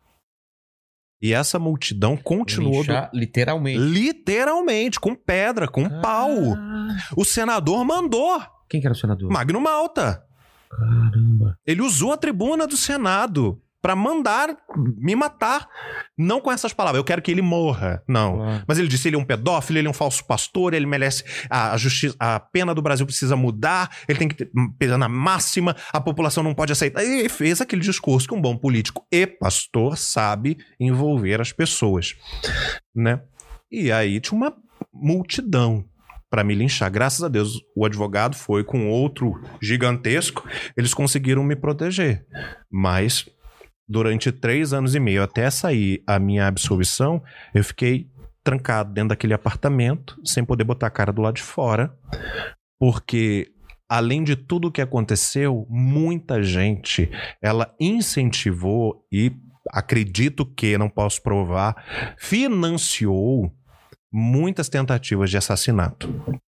Speaker 3: E essa multidão continuou do-
Speaker 1: Linchar, literalmente.
Speaker 3: literalmente com pedra, com pau.
Speaker 1: Ah.
Speaker 3: O senador mandou,
Speaker 1: Quem que era o senador?
Speaker 3: Magno Malta.
Speaker 1: Caramba.
Speaker 3: Ele usou a tribuna do Senado pra mandar me matar, não com essas palavras. Eu quero que ele morra, não.
Speaker 1: Claro.
Speaker 3: Mas ele disse: ele é um pedófilo, ele é um falso pastor, ele merece. A, a justiça, a pena do Brasil precisa mudar, ele tem que ter pena máxima, a população não pode aceitar. E fez aquele discurso que um bom político e pastor sabe envolver as pessoas, né? E aí tinha uma multidão para me linchar. Graças a Deus, o advogado foi com outro gigantesco, eles conseguiram me proteger. Mas durante três anos e meio, até sair a minha absolvição, eu fiquei trancado dentro daquele apartamento, sem poder botar a cara do lado de fora, porque além de tudo que aconteceu, muita gente ela incentivou e acredito que não posso provar, financiou muitas tentativas de assassinato.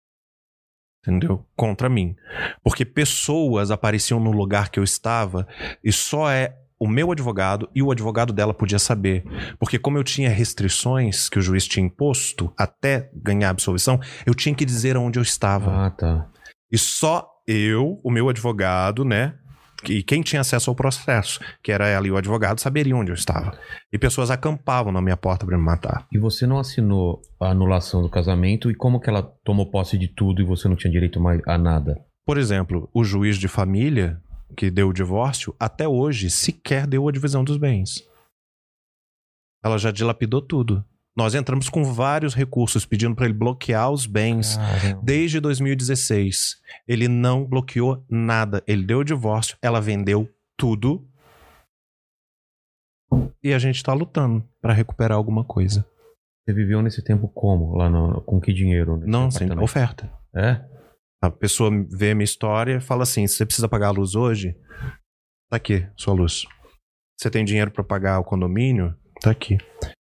Speaker 3: Entendeu? Contra mim. Porque pessoas apareciam no lugar que eu estava e só é o meu advogado e o advogado dela podia saber. Porque como eu tinha restrições que o juiz tinha imposto até ganhar a absolvição, eu tinha que dizer onde eu estava.
Speaker 1: Ah, tá.
Speaker 3: E só eu, o meu advogado, né? E quem tinha acesso ao processo, que era ela e o advogado, saberia onde eu estava. E pessoas acampavam na minha porta para me matar.
Speaker 1: E você não assinou a anulação do casamento? E como que ela tomou posse de tudo e você não tinha direito mais a nada?
Speaker 3: Por exemplo, o juiz de família que deu o divórcio, até hoje sequer deu a divisão dos bens. Ela já dilapidou tudo. Nós entramos com vários recursos pedindo para ele bloquear os bens
Speaker 1: Caramba.
Speaker 3: desde 2016. Ele não bloqueou nada. Ele deu o divórcio, ela vendeu tudo. E a gente tá lutando para recuperar alguma coisa.
Speaker 1: Você viveu nesse tempo como? Lá no, com que dinheiro?
Speaker 3: Não,
Speaker 1: apartamento?
Speaker 3: oferta.
Speaker 1: É?
Speaker 3: A pessoa vê a minha história e fala assim: você precisa pagar a luz hoje? Tá aqui, sua luz. Você tem dinheiro para pagar o condomínio? Tá aqui.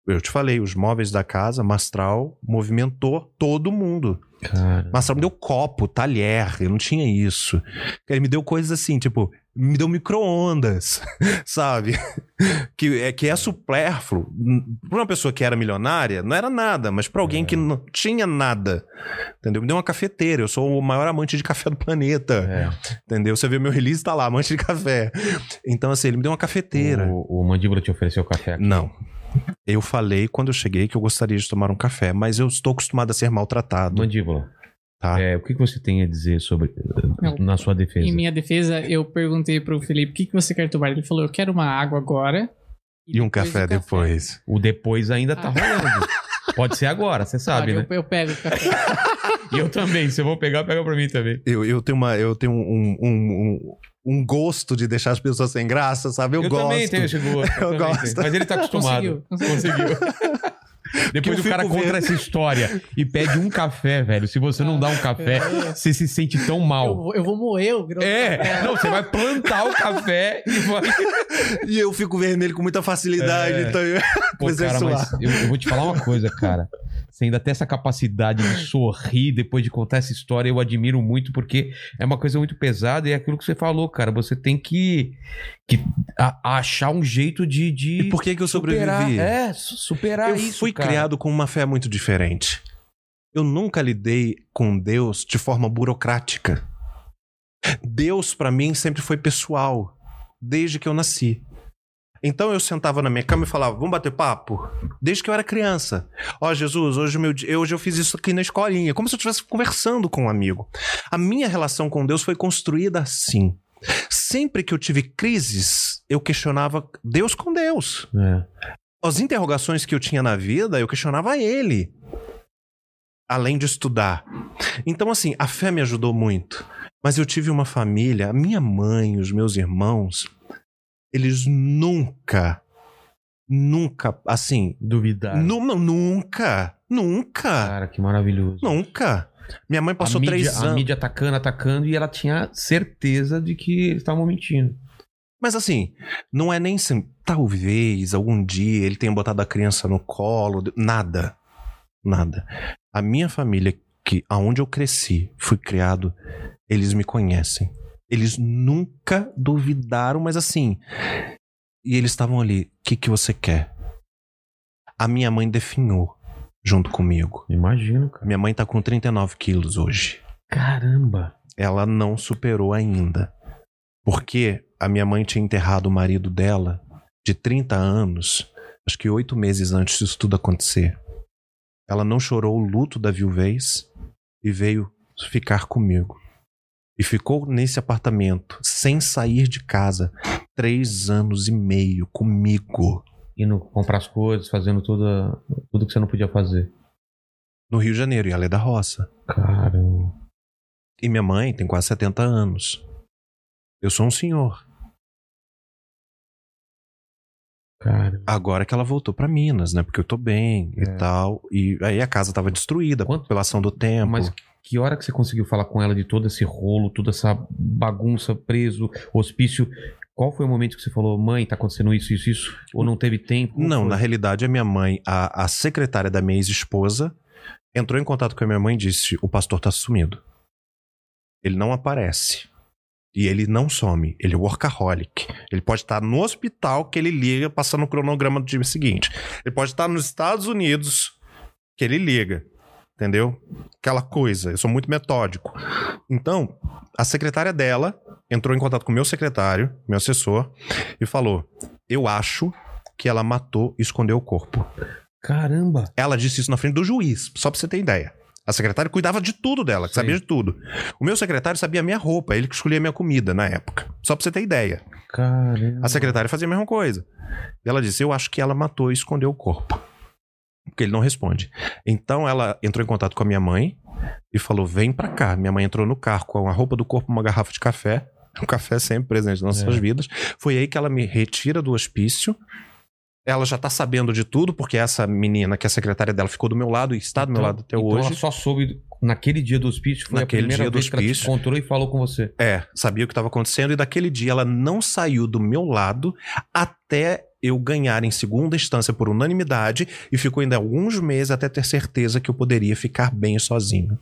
Speaker 3: Eu te falei, os móveis da casa, Mastral movimentou todo mundo.
Speaker 1: Cara.
Speaker 3: Mastral me deu copo, talher, eu não tinha isso. Ele me deu coisas assim, tipo, me deu micro-ondas, [laughs] sabe? Que é, que é supérfluo. Pra uma pessoa que era milionária, não era nada, mas pra alguém
Speaker 1: É.
Speaker 3: que não tinha nada, entendeu? Me deu uma cafeteira, eu sou o maior amante de café do planeta,
Speaker 1: É.
Speaker 3: entendeu? Você vê meu release, tá lá, amante de café. Então, assim, ele me deu uma cafeteira.
Speaker 1: O, o Mandíbula te ofereceu café aqui?
Speaker 3: Não. Eu falei quando eu cheguei que eu gostaria de tomar um café, mas eu estou acostumado a ser maltratado,
Speaker 1: Mandíbula,
Speaker 3: tá?
Speaker 1: é, o que que você tem a dizer sobre
Speaker 2: Não.
Speaker 1: na sua defesa?
Speaker 2: Em minha defesa, eu perguntei pro Felipe o que, que você quer tomar. Ele falou: eu quero uma água agora.
Speaker 3: E um
Speaker 2: depois
Speaker 3: café
Speaker 2: o
Speaker 3: depois.
Speaker 1: O depois ainda tá
Speaker 2: Ah.
Speaker 1: rolando. Pode ser agora, você sabe,
Speaker 2: Pode,
Speaker 1: né?
Speaker 2: eu, eu pego o café. [laughs]
Speaker 1: E eu também, se eu vou pegar, pega pra mim também.
Speaker 3: Eu, eu tenho, uma, eu tenho um, um, um, um gosto de deixar as pessoas sem graça, sabe? Eu,
Speaker 1: Eu,
Speaker 3: gosto.
Speaker 1: também tenho esse gosto. [laughs]
Speaker 3: Eu
Speaker 1: também
Speaker 3: gosto.
Speaker 1: tenho. Mas ele tá acostumado.
Speaker 2: Conseguiu, conseguiu. [laughs]
Speaker 1: Depois
Speaker 3: eu
Speaker 1: o cara conta
Speaker 3: vendo.
Speaker 1: essa história e pede um café, velho. Se você não dá um café,
Speaker 2: É.
Speaker 1: você se sente tão
Speaker 2: Eu,
Speaker 1: mal.
Speaker 2: vou- eu vou moer o grão
Speaker 1: É, não, você vai plantar o café e vai.
Speaker 3: E eu fico vermelho com muita facilidade.
Speaker 1: É.
Speaker 3: Então eu...
Speaker 1: Pô, cara, mas eu, eu vou te falar uma coisa, cara. Você ainda tem essa capacidade de sorrir depois de contar essa história, eu admiro muito, porque é uma coisa muito pesada e é aquilo que você falou, cara. Você tem que, que a- achar um jeito de. de
Speaker 3: E por que, que eu
Speaker 1: superar.
Speaker 3: sobrevivi?
Speaker 1: É, su- superar
Speaker 3: eu
Speaker 1: isso.
Speaker 3: fui
Speaker 1: cara.
Speaker 3: criado com uma fé muito diferente. Eu nunca lidei com Deus de forma burocrática. Deus, pra mim, sempre foi pessoal, desde que eu nasci. Então eu sentava na minha cama e falava: Vamos bater papo? Desde que eu era criança. Ó, Jesus, hoje, meu, di- hoje eu fiz isso aqui na escolinha, como se eu estivesse conversando com um amigo. A minha relação com Deus foi construída assim. Sempre que eu tive crises, eu questionava Deus com Deus
Speaker 1: É.
Speaker 3: as interrogações que eu tinha na vida, eu questionava ele. Além de estudar. Então, assim, a fé me ajudou muito. Mas eu tive uma família, a minha mãe, os meus irmãos, eles nunca, nunca, assim,
Speaker 1: Duvidar.
Speaker 3: nu- nunca, nunca,
Speaker 1: Cara, que maravilhoso.
Speaker 3: nunca. Minha mãe passou
Speaker 1: a mídia,
Speaker 3: três
Speaker 1: A
Speaker 3: anos.
Speaker 1: mídia atacando, atacando, e ela tinha certeza de que eles estavam mentindo.
Speaker 3: Mas assim, não é nem assim, talvez algum dia ele tenha botado a criança no colo, nada. Nada. A minha família, que aonde eu cresci, fui criado, eles me conhecem. Eles nunca duvidaram, mas assim, e eles estavam ali, o que que você quer? A minha mãe definhou junto comigo.
Speaker 1: Imagino, cara.
Speaker 3: Minha mãe tá com 39 quilos hoje
Speaker 1: Caramba.
Speaker 3: ela não superou ainda. Porque a minha mãe tinha enterrado o marido dela de 30 anos, acho que oito meses antes disso tudo acontecer. Ela não chorou o luto da viuvez e veio ficar comigo. E ficou nesse apartamento, sem sair de casa, três anos e meio comigo,
Speaker 1: Indo comprar as coisas, fazendo tudo, tudo que você não podia fazer.
Speaker 3: no Rio de Janeiro, e ela é da roça.
Speaker 1: Caramba.
Speaker 3: E minha mãe tem quase 70 anos. Eu sou um senhor.
Speaker 1: Cara.
Speaker 3: Agora que ela voltou pra Minas, né? Porque eu tô bem
Speaker 1: É.
Speaker 3: e tal. E aí a casa tava destruída
Speaker 1: Quanto-
Speaker 3: pela ação do tempo.
Speaker 1: Mas que hora que você conseguiu falar com ela de todo esse rolo, toda essa bagunça, preso, hospício? Qual foi o momento que você falou, mãe, tá acontecendo isso, isso, isso? Ou não teve tempo?
Speaker 3: Não,
Speaker 1: foi?
Speaker 3: na realidade, a minha mãe, a, a secretária da minha ex-esposa, entrou em contato com a minha mãe e disse: o pastor tá sumido. Ele não aparece. E ele não some. Ele é workaholic. Ele pode estar no hospital que ele liga, passando o cronograma do dia seguinte. Ele pode estar nos Estados Unidos que ele liga. Entendeu? Aquela coisa. Eu sou muito metódico. Então, a secretária dela entrou em contato com o meu secretário, meu assessor, e falou: Eu acho que ela matou e escondeu o corpo.
Speaker 1: Caramba.
Speaker 3: Ela disse isso na frente do juiz, só pra você ter ideia. A secretária cuidava de tudo dela,
Speaker 1: Sim.
Speaker 3: sabia de tudo. O meu secretário sabia a minha roupa, ele que escolhia a minha comida na época. Só pra você ter ideia.
Speaker 1: Caramba.
Speaker 3: A secretária fazia a mesma coisa. Ela disse: Eu acho que ela matou e escondeu o corpo. Porque ele não responde. Então ela entrou em contato com a minha mãe e falou: Vem pra cá. Minha mãe entrou no carro com a roupa do corpo, uma garrafa de café. [laughs] O café sempre presente nas nossas
Speaker 1: É.
Speaker 3: vidas. Foi aí que ela me retira do hospício. Ela já tá sabendo de tudo, porque essa menina, que é a secretária dela, ficou do meu lado e está do meu
Speaker 1: Então-
Speaker 3: lado até
Speaker 1: então
Speaker 3: hoje.
Speaker 1: ela só soube naquele dia do hospício, foi
Speaker 3: Naquele
Speaker 1: a primeira
Speaker 3: dia do
Speaker 1: vez que ela encontrou e falou com você.
Speaker 3: É, sabia o que estava acontecendo e daquele dia ela não saiu do meu lado até eu ganhar em segunda instância por unanimidade e ficou ainda alguns meses até ter certeza que eu poderia ficar bem sozinho.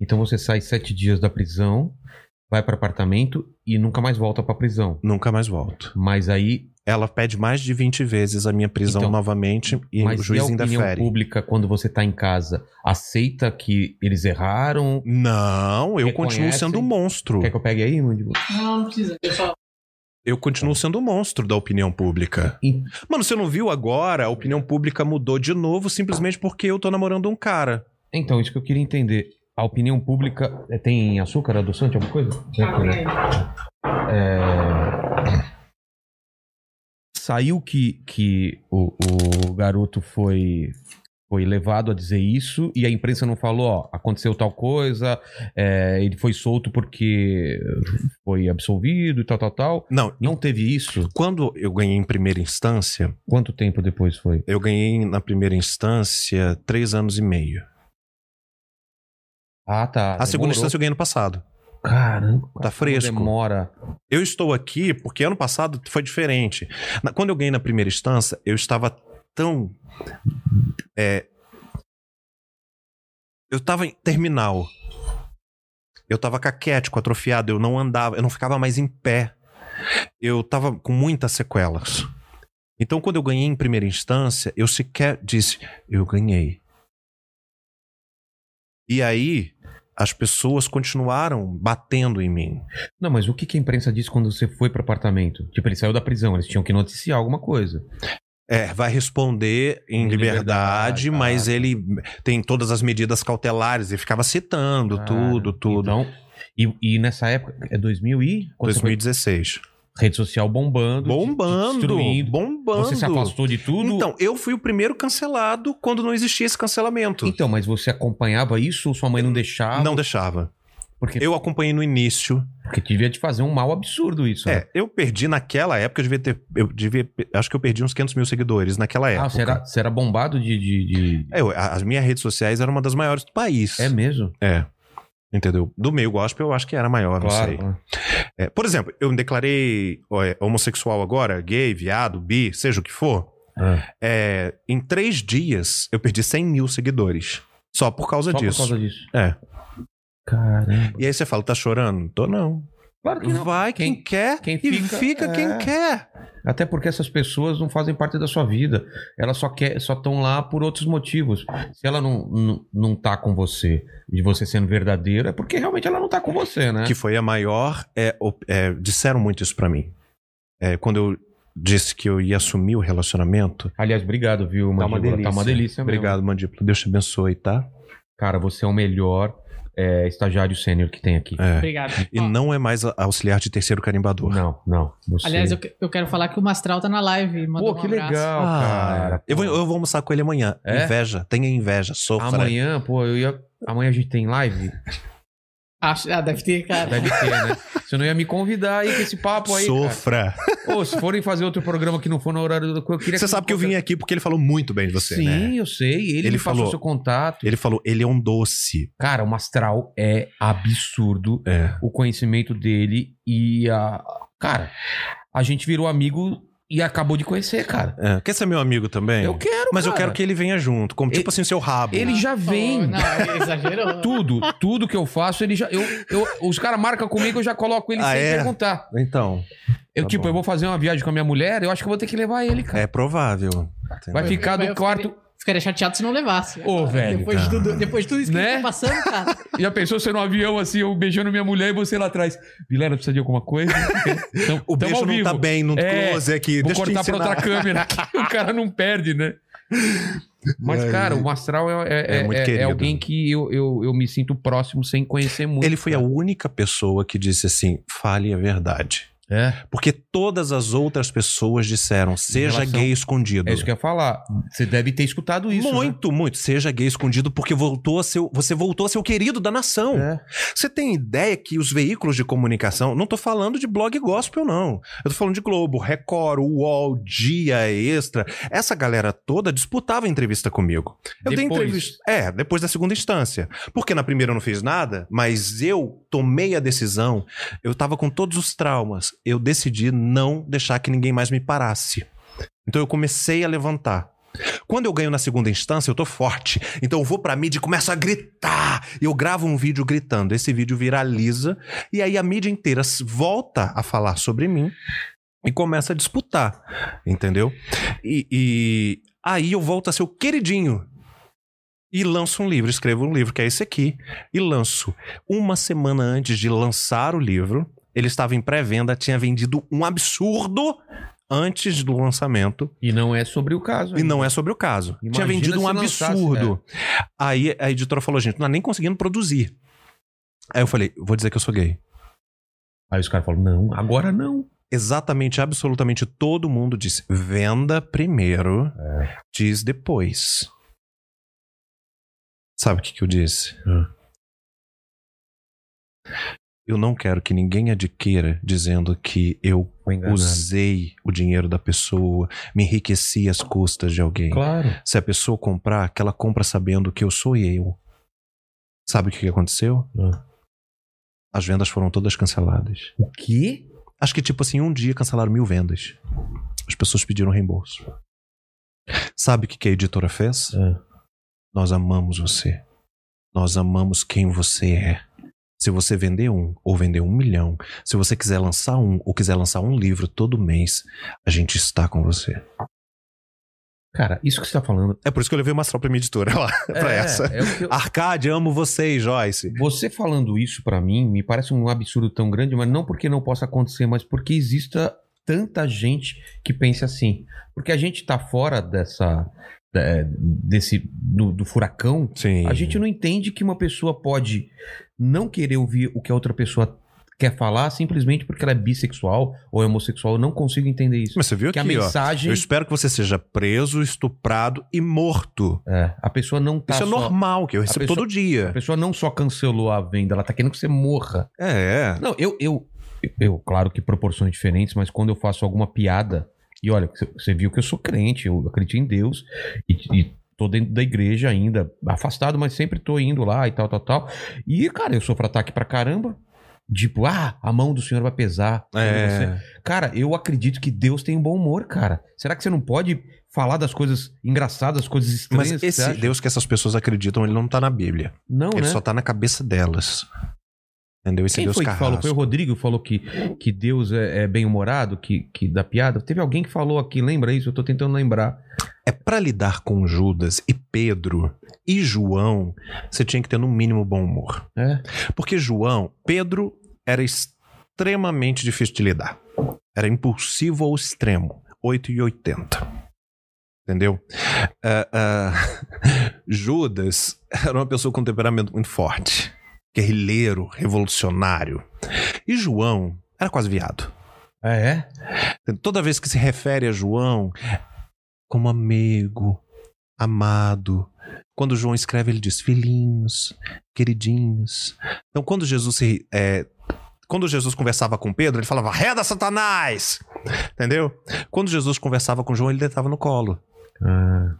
Speaker 1: Então você sai sete dias da prisão, vai para apartamento e nunca mais volta pra prisão.
Speaker 3: Nunca mais volto.
Speaker 1: Mas aí,
Speaker 3: Ela pede mais de 20 vezes a minha prisão
Speaker 1: Então,
Speaker 3: novamente e
Speaker 1: mas
Speaker 3: o
Speaker 1: e
Speaker 3: juiz
Speaker 1: a opinião
Speaker 3: indefere.
Speaker 1: pública quando você tá em casa aceita que eles erraram?
Speaker 3: Não, eu
Speaker 1: Reconhecem?
Speaker 3: continuo sendo um monstro.
Speaker 1: Quer que eu pegue aí, Mandíbula?
Speaker 2: Não, não precisa. Eu só...
Speaker 3: Eu continuo sendo um monstro da opinião pública.
Speaker 1: E-
Speaker 3: Mano, você não viu agora? A opinião pública mudou de novo simplesmente porque eu tô namorando um cara.
Speaker 1: Então, isso que eu queria entender. A opinião pública é, tem açúcar, adoçante, alguma coisa? É... Saiu que, que o, o garoto foi, foi levado a dizer isso e a imprensa não falou, ó, aconteceu tal coisa, é, ele foi solto porque foi absolvido e tal, tal, tal.
Speaker 3: Não,
Speaker 1: Não teve isso?
Speaker 3: quando eu ganhei em primeira instância,
Speaker 1: Quanto tempo depois foi?
Speaker 3: eu ganhei na primeira instância três anos e meio.
Speaker 1: Ah, tá.
Speaker 3: A segunda
Speaker 1: demorou.
Speaker 3: instância eu ganhei no passado.
Speaker 1: Caramba.
Speaker 3: Tá fresco.
Speaker 1: Demora.
Speaker 3: Eu estou aqui porque ano passado foi diferente. Na- quando eu ganhei na primeira instância, eu estava tão. é, eu estava em terminal. Eu estava caquético, atrofiado, eu não andava, eu não ficava mais em pé. Eu estava com muitas sequelas. Então, quando eu ganhei em primeira instância, eu sequer disse, eu ganhei. E aí, as pessoas continuaram batendo em mim.
Speaker 1: Não, mas o que, que a imprensa disse quando você foi pro apartamento? Tipo, ele saiu da prisão, eles tinham que noticiar alguma coisa.
Speaker 3: É, vai responder em
Speaker 1: Em
Speaker 3: liberdade,
Speaker 1: liberdade,
Speaker 3: mas
Speaker 1: ah,
Speaker 3: ele tem todas as medidas cautelares, ele ficava citando tudo, tudo.
Speaker 1: Então, e, e nessa época, é 2000 e? quando você foi?
Speaker 3: 2016.
Speaker 1: Rede social bombando.
Speaker 3: Bombando,
Speaker 1: Destruindo.
Speaker 3: bombando.
Speaker 1: Você se afastou de tudo?
Speaker 3: Então, eu fui o primeiro cancelado quando não existia esse cancelamento.
Speaker 1: Então, mas você acompanhava isso ou sua mãe não deixava?
Speaker 3: não deixava.
Speaker 1: Porque,
Speaker 3: Eu acompanhei no início.
Speaker 1: porque devia te fazer um mal absurdo isso. né?
Speaker 3: É, eu perdi naquela época, eu devia ter. Eu devia, acho que eu perdi uns 500 mil seguidores naquela época.
Speaker 1: Ah, você era, você era bombado de. de, de-
Speaker 3: É, eu- as minhas redes sociais eram uma das maiores do país.
Speaker 1: É mesmo?
Speaker 3: É. Entendeu? Do meio gospel eu acho que era maior, não sei.
Speaker 1: claro.
Speaker 3: É, por exemplo, eu me declarei é, homossexual agora, gay, viado, bi, seja o que for.
Speaker 1: Ah,
Speaker 3: É, em três dias eu perdi 100 mil seguidores. Só por causa
Speaker 1: só
Speaker 3: disso.
Speaker 1: por causa disso.
Speaker 3: É.
Speaker 1: Caramba.
Speaker 3: E aí você fala, tá chorando? Tô não.
Speaker 1: Claro que não.
Speaker 3: Vai quem,
Speaker 1: Quem-
Speaker 3: quer
Speaker 1: quem
Speaker 3: e
Speaker 1: fica,
Speaker 3: fica
Speaker 1: é.
Speaker 3: quem quer.
Speaker 1: Até porque essas pessoas não fazem parte da sua vida. Elas só quer, só estão lá por outros motivos. Se ela não, não, não tá com você, de você sendo verdadeiro, é porque realmente ela não tá com você, né?
Speaker 3: Que foi a maior. É, é, disseram muito isso pra mim. É, quando eu disse que eu ia assumir o relacionamento.
Speaker 1: Aliás, obrigado, viu,
Speaker 3: Tá uma
Speaker 1: Mandíbula?
Speaker 3: delícia.
Speaker 1: Tá uma delícia mesmo.
Speaker 3: Obrigado, Mandíbula. Deus te abençoe, tá?
Speaker 1: Cara, você é o melhor é, estagiário sênior que tem aqui.
Speaker 3: É.
Speaker 2: Obrigado.
Speaker 3: E
Speaker 2: Ó,
Speaker 3: não é mais auxiliar de terceiro carimbador.
Speaker 1: Não, não. Você...
Speaker 2: Aliás, eu, que- eu quero falar que o Mastral tá na live.
Speaker 1: Pô, que
Speaker 2: um
Speaker 1: legal,
Speaker 3: Ah,
Speaker 1: cara.
Speaker 3: eu, vou, eu vou almoçar com ele amanhã.
Speaker 1: É?
Speaker 3: Inveja, tenha inveja, sofra.
Speaker 1: Amanhã, pô, eu ia. Amanhã a gente tem live?
Speaker 2: Acho, ah, deve ter, cara.
Speaker 1: Deve ter, né? Você não ia me convidar aí com esse papo aí. cara.
Speaker 3: Sofra.
Speaker 1: Ô, se forem fazer outro programa que não for no horário do. Eu queria
Speaker 3: Você sabe que eu vim aqui porque ele falou muito bem de você,
Speaker 1: Sim,
Speaker 3: né?
Speaker 1: eu sei. Ele,
Speaker 3: Ele
Speaker 1: me passou
Speaker 3: falou-
Speaker 1: seu contato.
Speaker 3: Ele falou, ele é um doce.
Speaker 1: Cara, o Mastral é absurdo.
Speaker 3: É.
Speaker 1: O conhecimento dele e a. Cara, a gente virou amigo e acabou de conhecer, cara.
Speaker 3: É. Quer ser meu amigo também?
Speaker 1: Eu quero,
Speaker 3: Mas eu
Speaker 1: cara.
Speaker 3: quero que ele venha junto, como tipo assim, seu rabo.
Speaker 1: Ele já vem.
Speaker 2: Oh, não, ele exagerou. [laughs]
Speaker 1: Tudo, tudo que eu faço, ele já. Eu, eu, os caras marcam comigo, eu já coloco ele
Speaker 3: Ah,
Speaker 1: sem
Speaker 3: é?
Speaker 1: perguntar.
Speaker 3: Então,
Speaker 1: Eu,
Speaker 3: Tá
Speaker 1: tipo,
Speaker 3: bom.
Speaker 1: eu vou fazer uma viagem com a minha mulher, eu acho que eu vou ter que levar ele, cara.
Speaker 3: é provável.
Speaker 1: Vai ficar do
Speaker 2: eu
Speaker 1: quarto.
Speaker 2: Ficaria, chateado se não levasse.
Speaker 1: Ô, velho,
Speaker 2: Depois, de
Speaker 3: cara.
Speaker 2: tudo, depois de tudo isso que
Speaker 1: Né?
Speaker 2: tá passando, cara. [laughs]
Speaker 1: Já pensou você no avião assim, eu beijando minha mulher e você lá atrás? Vilela, precisa de alguma coisa? [laughs] Então,
Speaker 3: O beijo não tá bem no
Speaker 1: É,
Speaker 3: close aqui.
Speaker 1: Vou
Speaker 3: Deixa
Speaker 1: cortar pra outra câmera. o cara não perde, né? Mas,
Speaker 3: É,
Speaker 1: cara, o Mastral é, é,
Speaker 3: é
Speaker 1: é-
Speaker 3: muito
Speaker 1: é alguém que eu, eu, eu me sinto próximo sem conhecer muito.
Speaker 3: Ele foi a
Speaker 1: cara.
Speaker 3: única pessoa que disse assim: fale a verdade.
Speaker 1: É,
Speaker 3: Porque todas as outras pessoas disseram: seja
Speaker 1: relação-
Speaker 3: gay escondido.
Speaker 1: é isso que eu ia falar. Você deve ter escutado isso. né?
Speaker 3: muito, muito. Seja gay escondido porque voltou a ser, você voltou a ser o querido da nação.
Speaker 1: né?
Speaker 3: Você tem ideia que os veículos de comunicação, não tô falando de blog gospel, não. Eu tô falando de Globo, Record, UOL, Dia Extra. Essa galera toda disputava entrevista comigo. Eu dei
Speaker 1: Depois.
Speaker 3: entrevista. É, depois da segunda instância. Porque na primeira eu não fiz nada, mas eu tomei a decisão. Eu tava com todos os traumas. Eu decidi não deixar que ninguém mais me parasse. Então eu comecei a levantar. Quando eu ganho na segunda instância, eu tô forte. Então eu vou pra mídia e começo a gritar. Eu gravo um vídeo gritando. Esse vídeo viraliza. E aí a mídia inteira volta a falar sobre mim e começa a disputar. Entendeu? E, e aí eu volto a ser o queridinho. E lanço um livro, escrevo um livro, que é esse aqui. E lanço. Uma semana antes de lançar o livro, ele estava em pré-venda, tinha vendido um absurdo antes do lançamento.
Speaker 1: E não é sobre o caso.
Speaker 3: E não é sobre o caso.
Speaker 1: Imagina
Speaker 3: Tinha vendido um
Speaker 1: se lançasse,
Speaker 3: absurdo. Aí a editora falou, gente, não tá nem conseguindo produzir. Aí eu falei, vou dizer que eu sou gay.
Speaker 1: Aí os caras falam, não, agora não.
Speaker 3: Exatamente, absolutamente todo mundo disse: venda primeiro,
Speaker 1: É.
Speaker 3: diz depois. Sabe o que, que eu disse?
Speaker 1: Hum.
Speaker 3: Eu não quero que ninguém adquira dizendo que eu usei o dinheiro da pessoa, me enriqueci às custas de alguém.
Speaker 1: Claro.
Speaker 3: Se a pessoa comprar, que ela compra sabendo que eu sou eu. Sabe o que aconteceu?
Speaker 1: Hum.
Speaker 3: As vendas foram todas canceladas.
Speaker 1: O quê?
Speaker 3: Acho que, tipo assim, um dia cancelaram mil vendas. As pessoas pediram reembolso. Sabe o que a editora fez?
Speaker 1: É.
Speaker 3: Nós amamos você. Nós amamos quem você é. Se você vender um ou vender um milhão, se você quiser lançar um ou quiser lançar um livro todo mês, a gente está com você.
Speaker 1: Cara, isso que você tá falando.
Speaker 3: É por isso que eu levei uma pra minha editora lá, [laughs] pra
Speaker 1: é,
Speaker 3: essa.
Speaker 1: É eu-
Speaker 3: Arcade, amo vocês, Joyce.
Speaker 1: Você falando isso pra mim me parece um absurdo tão grande, mas não porque não possa acontecer, mas porque exista tanta gente que pense assim. Porque a gente tá fora dessa é, desse do, do furacão,
Speaker 3: Sim.
Speaker 1: a gente não entende que uma pessoa pode não querer ouvir o que a outra pessoa quer falar simplesmente porque ela é bissexual ou é homossexual. Eu não consigo entender isso.
Speaker 3: Mas você viu
Speaker 1: que
Speaker 3: aqui,
Speaker 1: a
Speaker 3: ó.
Speaker 1: mensagem
Speaker 3: Eu espero que você seja preso, estuprado e morto.
Speaker 1: é, a pessoa não tá
Speaker 3: Isso é
Speaker 1: só,
Speaker 3: normal, que eu recebo
Speaker 1: pessoa-
Speaker 3: todo
Speaker 1: A
Speaker 3: dia.
Speaker 1: pessoa não só cancelou a venda, ela tá querendo que você morra.
Speaker 3: É.
Speaker 1: Não, eu, eu, eu, claro que proporções diferentes, mas quando eu faço alguma piada, e olha, você- você viu que eu sou crente, eu acredito em Deus, e, e tô dentro da igreja ainda, afastado, mas sempre tô indo lá e tal, tal, tal. E, cara, eu sofro ataque pra caramba. Tipo, ah, a mão do senhor vai pesar.
Speaker 3: É.
Speaker 1: Cara, eu acredito que Deus tem um bom humor, cara. Será que você não pode falar das coisas engraçadas, coisas estranhas?
Speaker 3: Mas esse? Deus que essas pessoas acreditam, ele não tá na Bíblia.
Speaker 1: Não,
Speaker 3: Ele
Speaker 1: né?
Speaker 3: só tá na cabeça delas. Entendeu?
Speaker 1: Quem foi que falou? Foi o Rodrigo que falou que, que Deus é, é bem-humorado, que, que dá piada? Teve alguém que falou aqui, lembra isso? Eu tô tentando lembrar.
Speaker 3: É pra lidar com Judas e Pedro e João, você tinha que ter no mínimo bom humor.
Speaker 1: É?
Speaker 3: Porque João, Pedro era extremamente difícil de lidar. Era impulsivo ao extremo. 8 e 80. Entendeu? Ah, [laughs] ah, Judas era uma pessoa com um temperamento muito forte. Guerrilheiro, revolucionário. E João era quase viado.
Speaker 1: Ah, é?
Speaker 3: Toda vez que se refere a João como amigo, amado. Quando João escreve, ele diz filhinhos, queridinhos. Então, quando Jesus se. é, quando Jesus conversava com Pedro, ele falava, reda Satanás! Entendeu? Quando Jesus conversava com João, ele deitava no colo.
Speaker 1: Ah,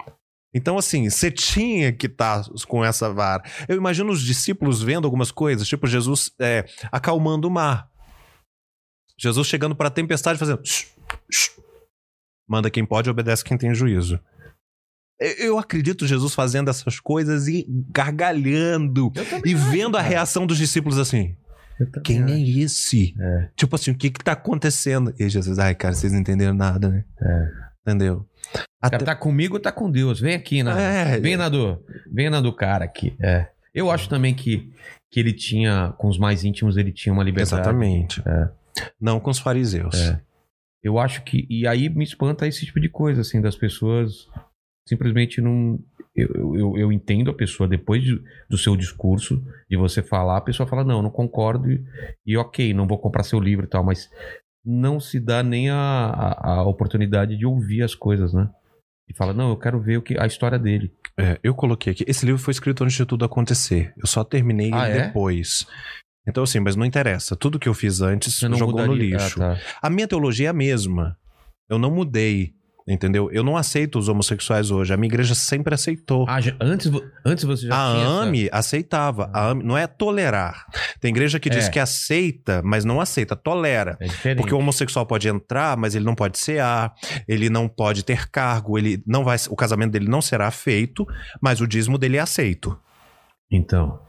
Speaker 3: Então, assim, você tinha que estar com essa vara. Eu imagino os discípulos vendo algumas coisas, tipo Jesus é, acalmando o mar. Jesus chegando para a tempestade fazendo. "Shh, shh." Manda quem pode, obedece quem tem juízo. Eu- acredito Jesus fazendo essas coisas e gargalhando e
Speaker 1: acho,
Speaker 3: vendo a reação dos discípulos assim. Quem
Speaker 1: acho.
Speaker 3: é esse?
Speaker 1: É.
Speaker 3: Tipo assim, o que que tá acontecendo? E Jesus, ai, cara, vocês não entenderam nada, né? Entendeu?
Speaker 1: O cara tá comigo ou tá com Deus? Vem aqui, Nadu.
Speaker 3: É.
Speaker 1: Vem, Nadu. Vem, Nadu, cara, aqui. É. Eu acho também que, que ele tinha, com os mais íntimos, ele tinha uma liberdade.
Speaker 3: Exatamente.
Speaker 1: É.
Speaker 3: Não com os fariseus.
Speaker 1: É. Eu acho que. E aí me espanta esse tipo de coisa, assim, das pessoas simplesmente não. Eu, eu, eu entendo a pessoa depois de- do seu discurso, de você falar, a pessoa fala, não, eu não concordo e, e ok, não vou comprar seu livro e tal, mas não se dá nem a, a, a oportunidade de ouvir as coisas, né? E fala, não, eu quero ver o que, a história dele.
Speaker 3: É, eu coloquei aqui. Esse livro foi escrito antes de tudo acontecer. Eu só terminei
Speaker 1: Ah, é?
Speaker 3: depois. Então, assim, mas não interessa. Tudo que eu fiz antes jogou no
Speaker 1: mudaria-
Speaker 3: lixo.
Speaker 1: Ah, tá.
Speaker 3: A minha teologia é a mesma. Eu não mudei. Entendeu? Eu não aceito os homossexuais hoje. A minha igreja sempre aceitou.
Speaker 1: Ah, antes, antes você já
Speaker 3: a
Speaker 1: tinha essa-
Speaker 3: AME aceitava. A AME não é tolerar. Tem igreja que diz
Speaker 1: É.
Speaker 3: que aceita, mas não aceita, tolera.
Speaker 1: É.
Speaker 3: Porque o homossexual pode entrar, mas ele não pode cear, ele não pode ter cargo, ele não vai, o casamento dele não será feito, mas o dízimo dele é aceito.
Speaker 1: Então.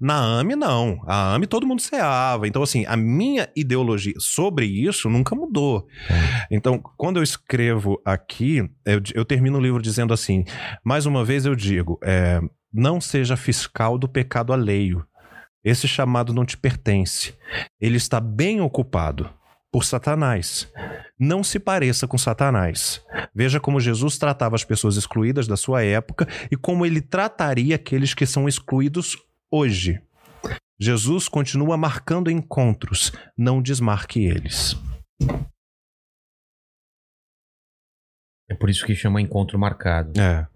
Speaker 3: Na AME, não. A AME todo mundo ceava. Então, assim, a minha ideologia sobre isso nunca mudou. Então, quando eu escrevo aqui, eu, eu termino o livro dizendo assim: mais uma vez eu digo, é, não seja fiscal do pecado alheio. Esse chamado não te pertence. Ele está bem ocupado por Satanás. Não se pareça com Satanás. Veja como Jesus tratava as pessoas excluídas da sua época e como ele trataria aqueles que são excluídos hoje. Jesus continua marcando encontros, não desmarque eles.
Speaker 1: É por isso que chama encontro marcado.
Speaker 3: É.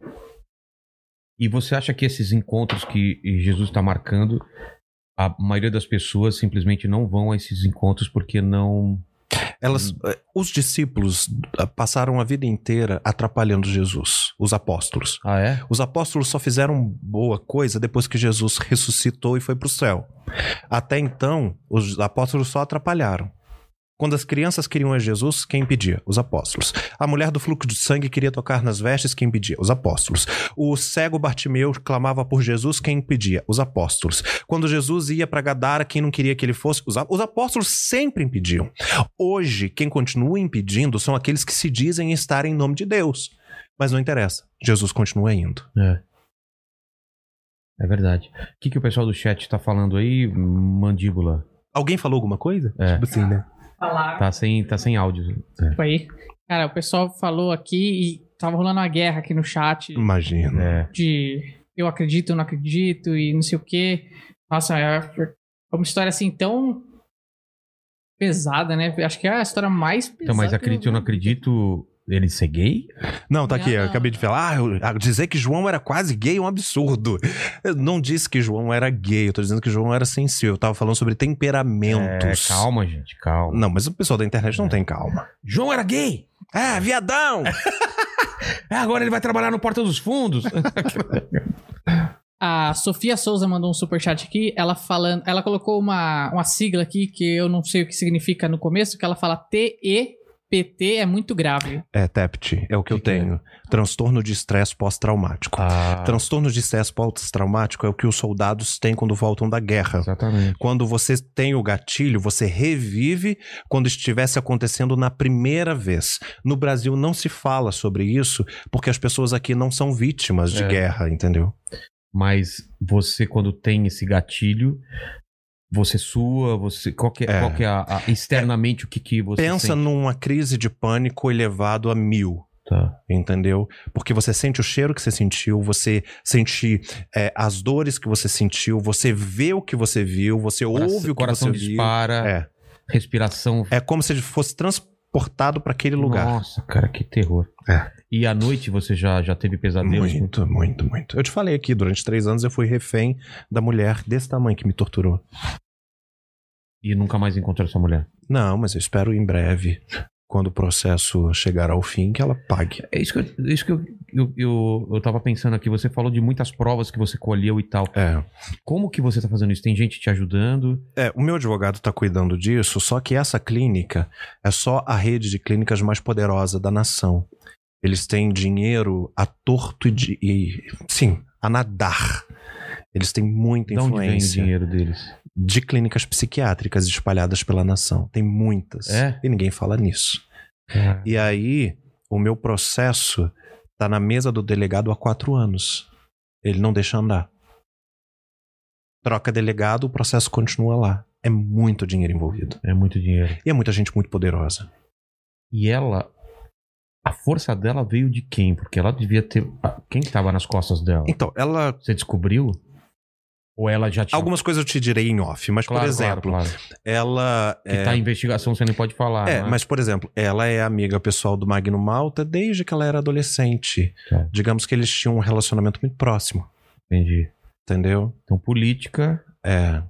Speaker 1: E você acha que esses encontros que Jesus está marcando, a maioria das pessoas simplesmente não vão a esses encontros porque não.
Speaker 3: Elas, eh, os discípulos ah, passaram a vida inteira atrapalhando Jesus, os apóstolos.
Speaker 1: Ah, é?
Speaker 3: Os apóstolos só fizeram boa coisa depois que Jesus ressuscitou e foi para o céu. Até então, os apóstolos só atrapalharam. Quando as crianças queriam a Jesus, quem impedia? Os apóstolos. A mulher do fluxo de sangue queria tocar nas vestes, quem impedia? Os apóstolos. O cego Bartimeu clamava por Jesus, quem impedia? Os apóstolos. Quando Jesus ia para Gadara, quem não queria que ele fosse? Os, apóstolos sempre impediam. Hoje, quem continua impedindo são aqueles que se dizem estar em nome de Deus. Mas não interessa. Jesus continua indo.
Speaker 1: É. É verdade. O que, que o pessoal do chat tá falando aí? Mandíbula.
Speaker 3: Alguém falou alguma coisa?
Speaker 1: É.
Speaker 3: Tipo assim, né?
Speaker 2: Falaram.
Speaker 1: Tá sem, tá sem áudio. É.
Speaker 2: Tipo aí. Cara, o pessoal falou aqui e tava rolando uma guerra aqui no chat
Speaker 3: Imagina.
Speaker 1: É.
Speaker 2: de eu acredito, eu não acredito e não sei o quê. Nossa, é uma história assim tão pesada, né? Acho que é a história mais pesada.
Speaker 1: Então, mas
Speaker 2: eu
Speaker 1: acredito ou não acredito ele ser gay?
Speaker 3: Não, tá aqui, eu acabei de falar. Ah, eu- ah, dizer que João era quase gay é um absurdo. Eu não disse que João era gay, eu tô dizendo que João era sensível. Eu tava falando sobre
Speaker 1: É,
Speaker 3: temperamentos.
Speaker 1: calma, gente, calma.
Speaker 3: Não, mas o pessoal da internet não tem calma.
Speaker 1: João era gay!
Speaker 3: Ah, viadão! [laughs]
Speaker 1: É, agora ele vai trabalhar no Porta dos Fundos. [laughs]
Speaker 2: A Sofia Souza mandou um superchat aqui, ela falando, ela colocou uma, uma sigla aqui que eu não sei o que significa no começo, que ela fala TEPT é muito grave.
Speaker 3: é, TEPT, é o que, eu
Speaker 1: Que que é?
Speaker 3: tenho. Transtorno de estresse pós-traumático.
Speaker 1: ah,
Speaker 3: Transtorno de estresse pós-traumático é o que os soldados têm quando voltam da guerra.
Speaker 1: exatamente.
Speaker 3: Quando você tem o gatilho, você revive quando estivesse acontecendo na primeira vez. No Brasil não se fala sobre isso porque as pessoas aqui não são vítimas de
Speaker 1: É.
Speaker 3: guerra, entendeu?
Speaker 1: Mas você, quando tem esse gatilho, você sua, você. Qual que é,
Speaker 3: É.
Speaker 1: qual que é a, a- externamente o que, que você.
Speaker 3: Pensa
Speaker 1: sente?
Speaker 3: numa crise de pânico elevado a mil.
Speaker 1: Tá.
Speaker 3: Entendeu? Porque você sente o cheiro que você sentiu, você sente é, as dores que você sentiu, você vê o que você viu, você ouve o que
Speaker 1: coração
Speaker 3: você
Speaker 1: dispara,
Speaker 3: viu. É.
Speaker 1: respiração.
Speaker 3: é como se fosse transportado para aquele lugar.
Speaker 1: Nossa, cara, que terror.
Speaker 3: É.
Speaker 1: E à noite você já, já teve pesadelos?
Speaker 3: Muito, muito, muito. Eu te falei aqui, durante três anos eu fui refém da mulher desse tamanho que me torturou.
Speaker 1: E nunca mais encontrou sua mulher?
Speaker 3: Não, mas eu espero em breve, quando o processo chegar ao fim, que ela pague.
Speaker 1: É isso que, eu, é isso que eu, eu, eu, eu tava pensando aqui. Você falou de muitas provas que você colheu e tal.
Speaker 3: É.
Speaker 1: Como que você tá fazendo isso? Tem gente te ajudando?
Speaker 3: É, o meu advogado está cuidando disso, só que essa clínica é só a rede de clínicas mais poderosa da nação. Eles têm dinheiro a torto e, de, e sim, a nadar. Eles têm muita
Speaker 1: De onde vem o
Speaker 3: influência
Speaker 1: dinheiro deles?
Speaker 3: de clínicas psiquiátricas espalhadas pela nação. Tem muitas.
Speaker 1: É?
Speaker 3: E ninguém fala nisso. E aí, o meu processo tá na mesa do delegado há quatro anos. Ele não deixa andar. Troca delegado, o processo continua lá. É muito dinheiro envolvido.
Speaker 1: É muito dinheiro.
Speaker 3: E é muita gente muito poderosa.
Speaker 1: E ela, a força dela veio de quem? Porque ela devia ter. Quem que tava nas costas dela?
Speaker 3: Então, ela.
Speaker 1: Você descobriu? Ou ela já tinha.
Speaker 3: Algumas coisas eu te direi em off, mas,
Speaker 1: Claro,
Speaker 3: por exemplo,
Speaker 1: claro, claro.
Speaker 3: ela.
Speaker 1: Que tá em investigação, você nem pode falar.
Speaker 3: É,
Speaker 1: né?
Speaker 3: mas por exemplo, ela é amiga pessoal do Magno Malta desde que ela era adolescente.
Speaker 1: Tá.
Speaker 3: Digamos que eles tinham um relacionamento muito próximo,
Speaker 1: Entendi.
Speaker 3: entendeu?
Speaker 1: Então, política.
Speaker 3: É.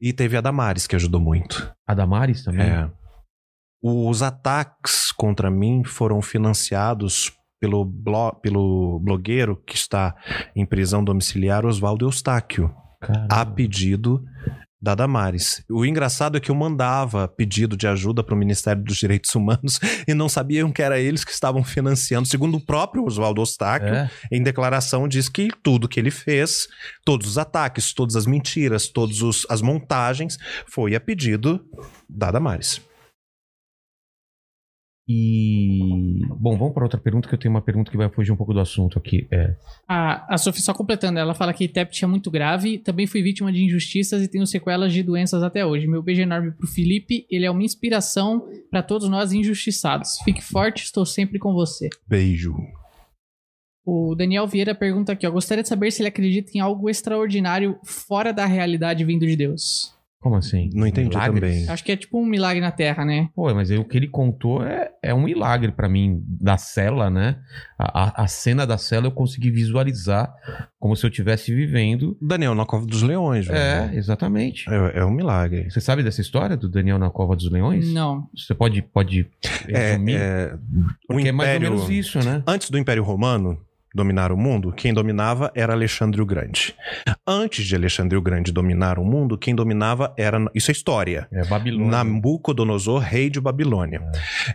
Speaker 3: E teve a Damares, que ajudou muito.
Speaker 1: A Damares também?
Speaker 3: É. Os ataques contra mim foram financiados pelo, blo- pelo blogueiro que está em prisão domiciliar, Oswaldo Eustáquio,
Speaker 1: Caramba.
Speaker 3: a pedido da Damares. O engraçado é que eu mandava pedido de ajuda para o Ministério dos Direitos Humanos [laughs] e não sabiam que era eles que estavam financiando. Segundo o próprio Oswaldo Eustáquio,
Speaker 1: É?
Speaker 3: em declaração diz que tudo que ele fez, todos os ataques, todas as mentiras, todas as montagens, foi a pedido da Damares.
Speaker 1: E. Bom, vamos para outra pergunta, que eu tenho uma pergunta que vai fugir um pouco do assunto aqui. É.
Speaker 2: A, a Sophie, só completando, ela fala que TEPT é muito grave, também fui vítima de injustiças e tenho sequelas de doenças até hoje. Meu beijo enorme pro Felipe, ele é uma inspiração para todos nós injustiçados. Fique forte, estou sempre com você.
Speaker 3: Beijo.
Speaker 2: O Daniel Vieira pergunta aqui, ó, gostaria de saber se ele acredita em algo extraordinário fora da realidade vindo de Deus.
Speaker 1: Como assim?
Speaker 3: Não entendi
Speaker 1: Milagres?
Speaker 3: também.
Speaker 2: Acho que é tipo um milagre na Terra, né?
Speaker 1: Pô, mas aí o que ele contou é, é um milagre pra mim, da cela, né? A, a- a cena da cela eu consegui visualizar como se eu estivesse vivendo.
Speaker 3: Daniel na Cova dos Leões,
Speaker 1: É,
Speaker 3: velho.
Speaker 1: exatamente.
Speaker 3: É, é um milagre.
Speaker 1: Você sabe dessa história do Daniel na Cova dos Leões?
Speaker 2: Não.
Speaker 1: Você pode, pode
Speaker 3: É,
Speaker 1: resumir?
Speaker 3: é, o
Speaker 1: Porque é mais ou
Speaker 3: Império-
Speaker 1: menos isso, né?
Speaker 3: Antes do Império Romano dominar o mundo, quem dominava era Alexandre o Grande. Antes de Alexandre o Grande dominar o mundo, quem dominava era. Isso é história.
Speaker 1: É Babilônia.
Speaker 3: Nabucodonosor, rei de Babilônia.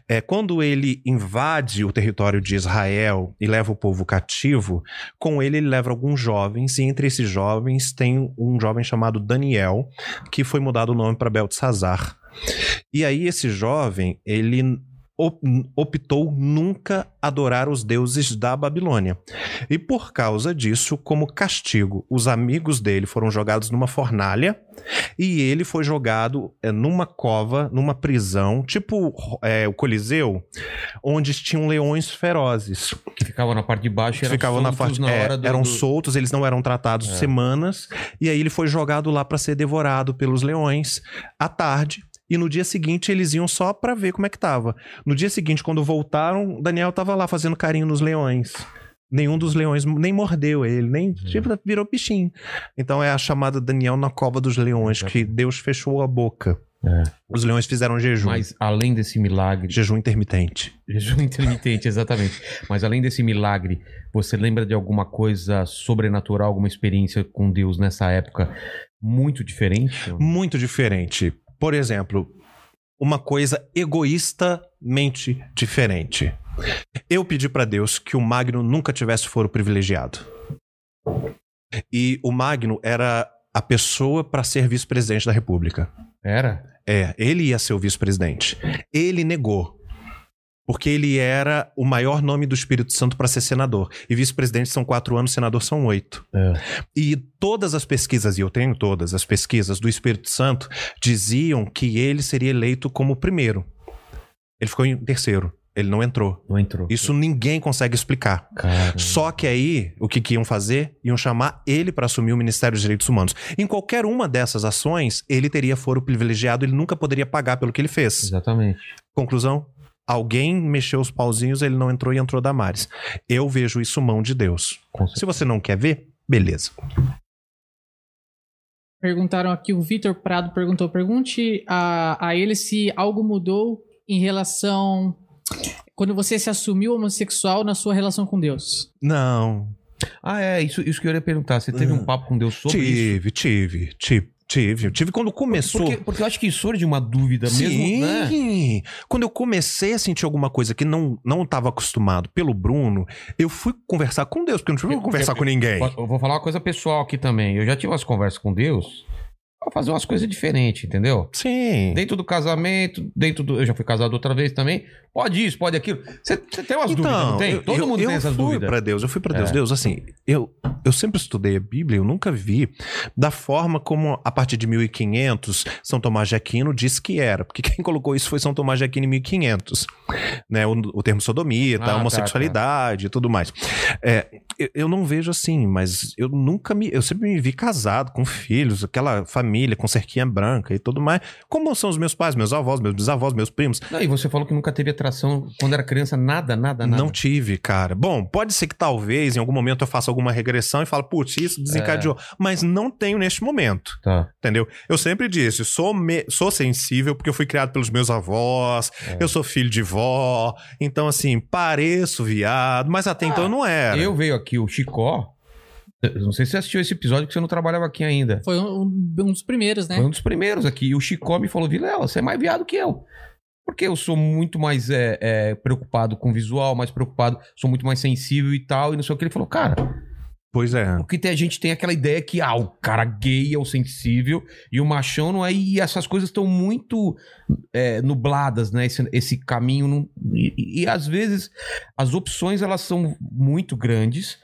Speaker 3: É, quando ele invade o território de Israel e leva o povo cativo, com ele ele leva alguns jovens, e entre esses jovens tem um jovem chamado Daniel, que foi mudado o nome para Beltesazar. E aí esse jovem, ele optou nunca adorar os deuses da Babilônia. E por causa disso, como castigo, os amigos dele foram jogados numa fornalha e ele foi jogado é, numa cova, numa prisão, tipo é, o Coliseu, onde tinham leões ferozes.
Speaker 1: Que ficavam na parte de baixo e eram
Speaker 3: Ficavam na
Speaker 1: soltos
Speaker 3: fa-
Speaker 1: na
Speaker 3: é,
Speaker 1: do...
Speaker 3: eram
Speaker 1: do-
Speaker 3: soltos, eles não eram tratados
Speaker 1: É.
Speaker 3: semanas, e aí ele foi jogado lá para ser devorado pelos leões à tarde. E no dia seguinte eles iam só pra ver como é que tava. No dia seguinte, quando voltaram, Daniel tava lá fazendo carinho nos leões. Nenhum dos leões nem mordeu ele, nem
Speaker 1: Uhum.
Speaker 3: tipo, virou bichinho. Então é a chamada Daniel na cova dos leões, que Deus fechou a boca.
Speaker 1: É.
Speaker 3: Os leões fizeram jejum.
Speaker 1: Mas além desse milagre...
Speaker 3: Jejum intermitente.
Speaker 1: Jejum intermitente, exatamente. Mas além desse milagre, você lembra de alguma coisa sobrenatural, alguma experiência com Deus nessa época muito diferente?
Speaker 3: Muito diferente. Por exemplo, uma coisa egoístamente diferente. Eu pedi pra Deus que o Magno nunca tivesse foro privilegiado. E o Magno era a pessoa para ser vice-presidente da República.
Speaker 1: Era?
Speaker 3: É, ele ia ser o vice-presidente. Ele negou. Porque ele era o maior nome do Espírito Santo para ser senador. E vice-presidente são quatro anos, senador são oito.
Speaker 1: É.
Speaker 3: E todas as pesquisas, e eu tenho todas as pesquisas do Espírito Santo, diziam que ele seria eleito como primeiro. Ele ficou em terceiro. Ele não entrou.
Speaker 1: Não entrou.
Speaker 3: Isso ninguém consegue explicar.
Speaker 1: Cara.
Speaker 3: Só que aí, o que, que iam fazer? Iam chamar ele para assumir o Ministério dos Direitos Humanos. Em qualquer uma dessas ações, ele teria foro privilegiado, ele nunca poderia pagar pelo que ele fez.
Speaker 1: Exatamente.
Speaker 3: Conclusão? Alguém mexeu os pauzinhos, ele não entrou e entrou Damares. Eu vejo isso mão de Deus. Se você não quer ver, beleza.
Speaker 2: Perguntaram aqui, o Vitor Prado perguntou, pergunte a, a ele se algo mudou em relação... Quando você se assumiu homossexual na sua relação com Deus.
Speaker 3: Não.
Speaker 1: Ah, é, isso, isso que eu ia perguntar. Você teve um papo com Deus sobre isso?
Speaker 3: tive, tive, tive, tive. Tive quando começou.
Speaker 1: Porque, porque eu acho que isso surge uma dúvida mesmo,
Speaker 3: Sim.
Speaker 1: né?
Speaker 3: Quando eu comecei a sentir alguma coisa que não não estava acostumado pelo Bruno, eu fui conversar com Deus, porque eu não tive que conversar com ninguém.
Speaker 1: Eu vou falar uma coisa pessoal aqui também. Eu já tive umas conversas com Deus. Pra fazer umas coisas diferentes, entendeu?
Speaker 3: Sim.
Speaker 1: Dentro do casamento, dentro do. Eu já fui casado outra vez também. Pode isso, pode aquilo. Você tem umas dúvidas, não tem?
Speaker 3: eu-
Speaker 1: Todo
Speaker 3: eu-
Speaker 1: mundo
Speaker 3: eu
Speaker 1: tem essas
Speaker 3: fui
Speaker 1: dúvidas.
Speaker 3: pra Deus, eu fui pra Deus.
Speaker 1: É.
Speaker 3: Deus, assim, eu, eu sempre estudei a Bíblia, eu nunca vi da forma como, a partir de 1500, São Tomás de Aquino disse que era. Porque quem [laughs] colocou isso foi São Tomás de Aquino em 1500. Né? O, o termo sodomia,
Speaker 1: Ah,
Speaker 3: tá,
Speaker 1: tá,
Speaker 3: homossexualidade e tudo mais. É, eu, eu não vejo assim, mas eu nunca me. Eu sempre me vi casado, com filhos, aquela família com cerquinha branca e tudo mais. Como são os meus pais, meus avós, meus bisavós, meus primos.
Speaker 1: Não, e você falou que nunca teve atração quando era criança, nada, nada, nada.
Speaker 3: Não tive, cara. Bom, pode ser que talvez em algum momento eu faça alguma regressão e fale, putz, isso desencadeou. Mas não tenho neste momento,
Speaker 1: Tá.
Speaker 3: entendeu? Eu sempre disse, sou, me- sou sensível porque eu fui criado pelos meus avós,
Speaker 1: É.
Speaker 3: eu sou filho de vó, então assim, pareço viado, mas até então eu não era.
Speaker 1: Eu veio aqui o Chicó. Não sei se você assistiu esse episódio que você não trabalhava aqui ainda.
Speaker 2: Foi um, um dos primeiros, né?
Speaker 1: Foi um dos primeiros aqui. E o Chicó me falou: Vilela, você é mais viado que eu. Porque eu sou muito mais é, é, preocupado com visual, mais preocupado, sou muito mais sensível e tal. E não sei o que. Ele falou, cara,
Speaker 3: Pois é.
Speaker 1: porque tem, a gente tem aquela ideia que ah, o cara gay é o sensível e o machão não é. E essas coisas estão muito é, nubladas, né? Esse, esse caminho. não- e, e- às vezes as opções elas são muito grandes.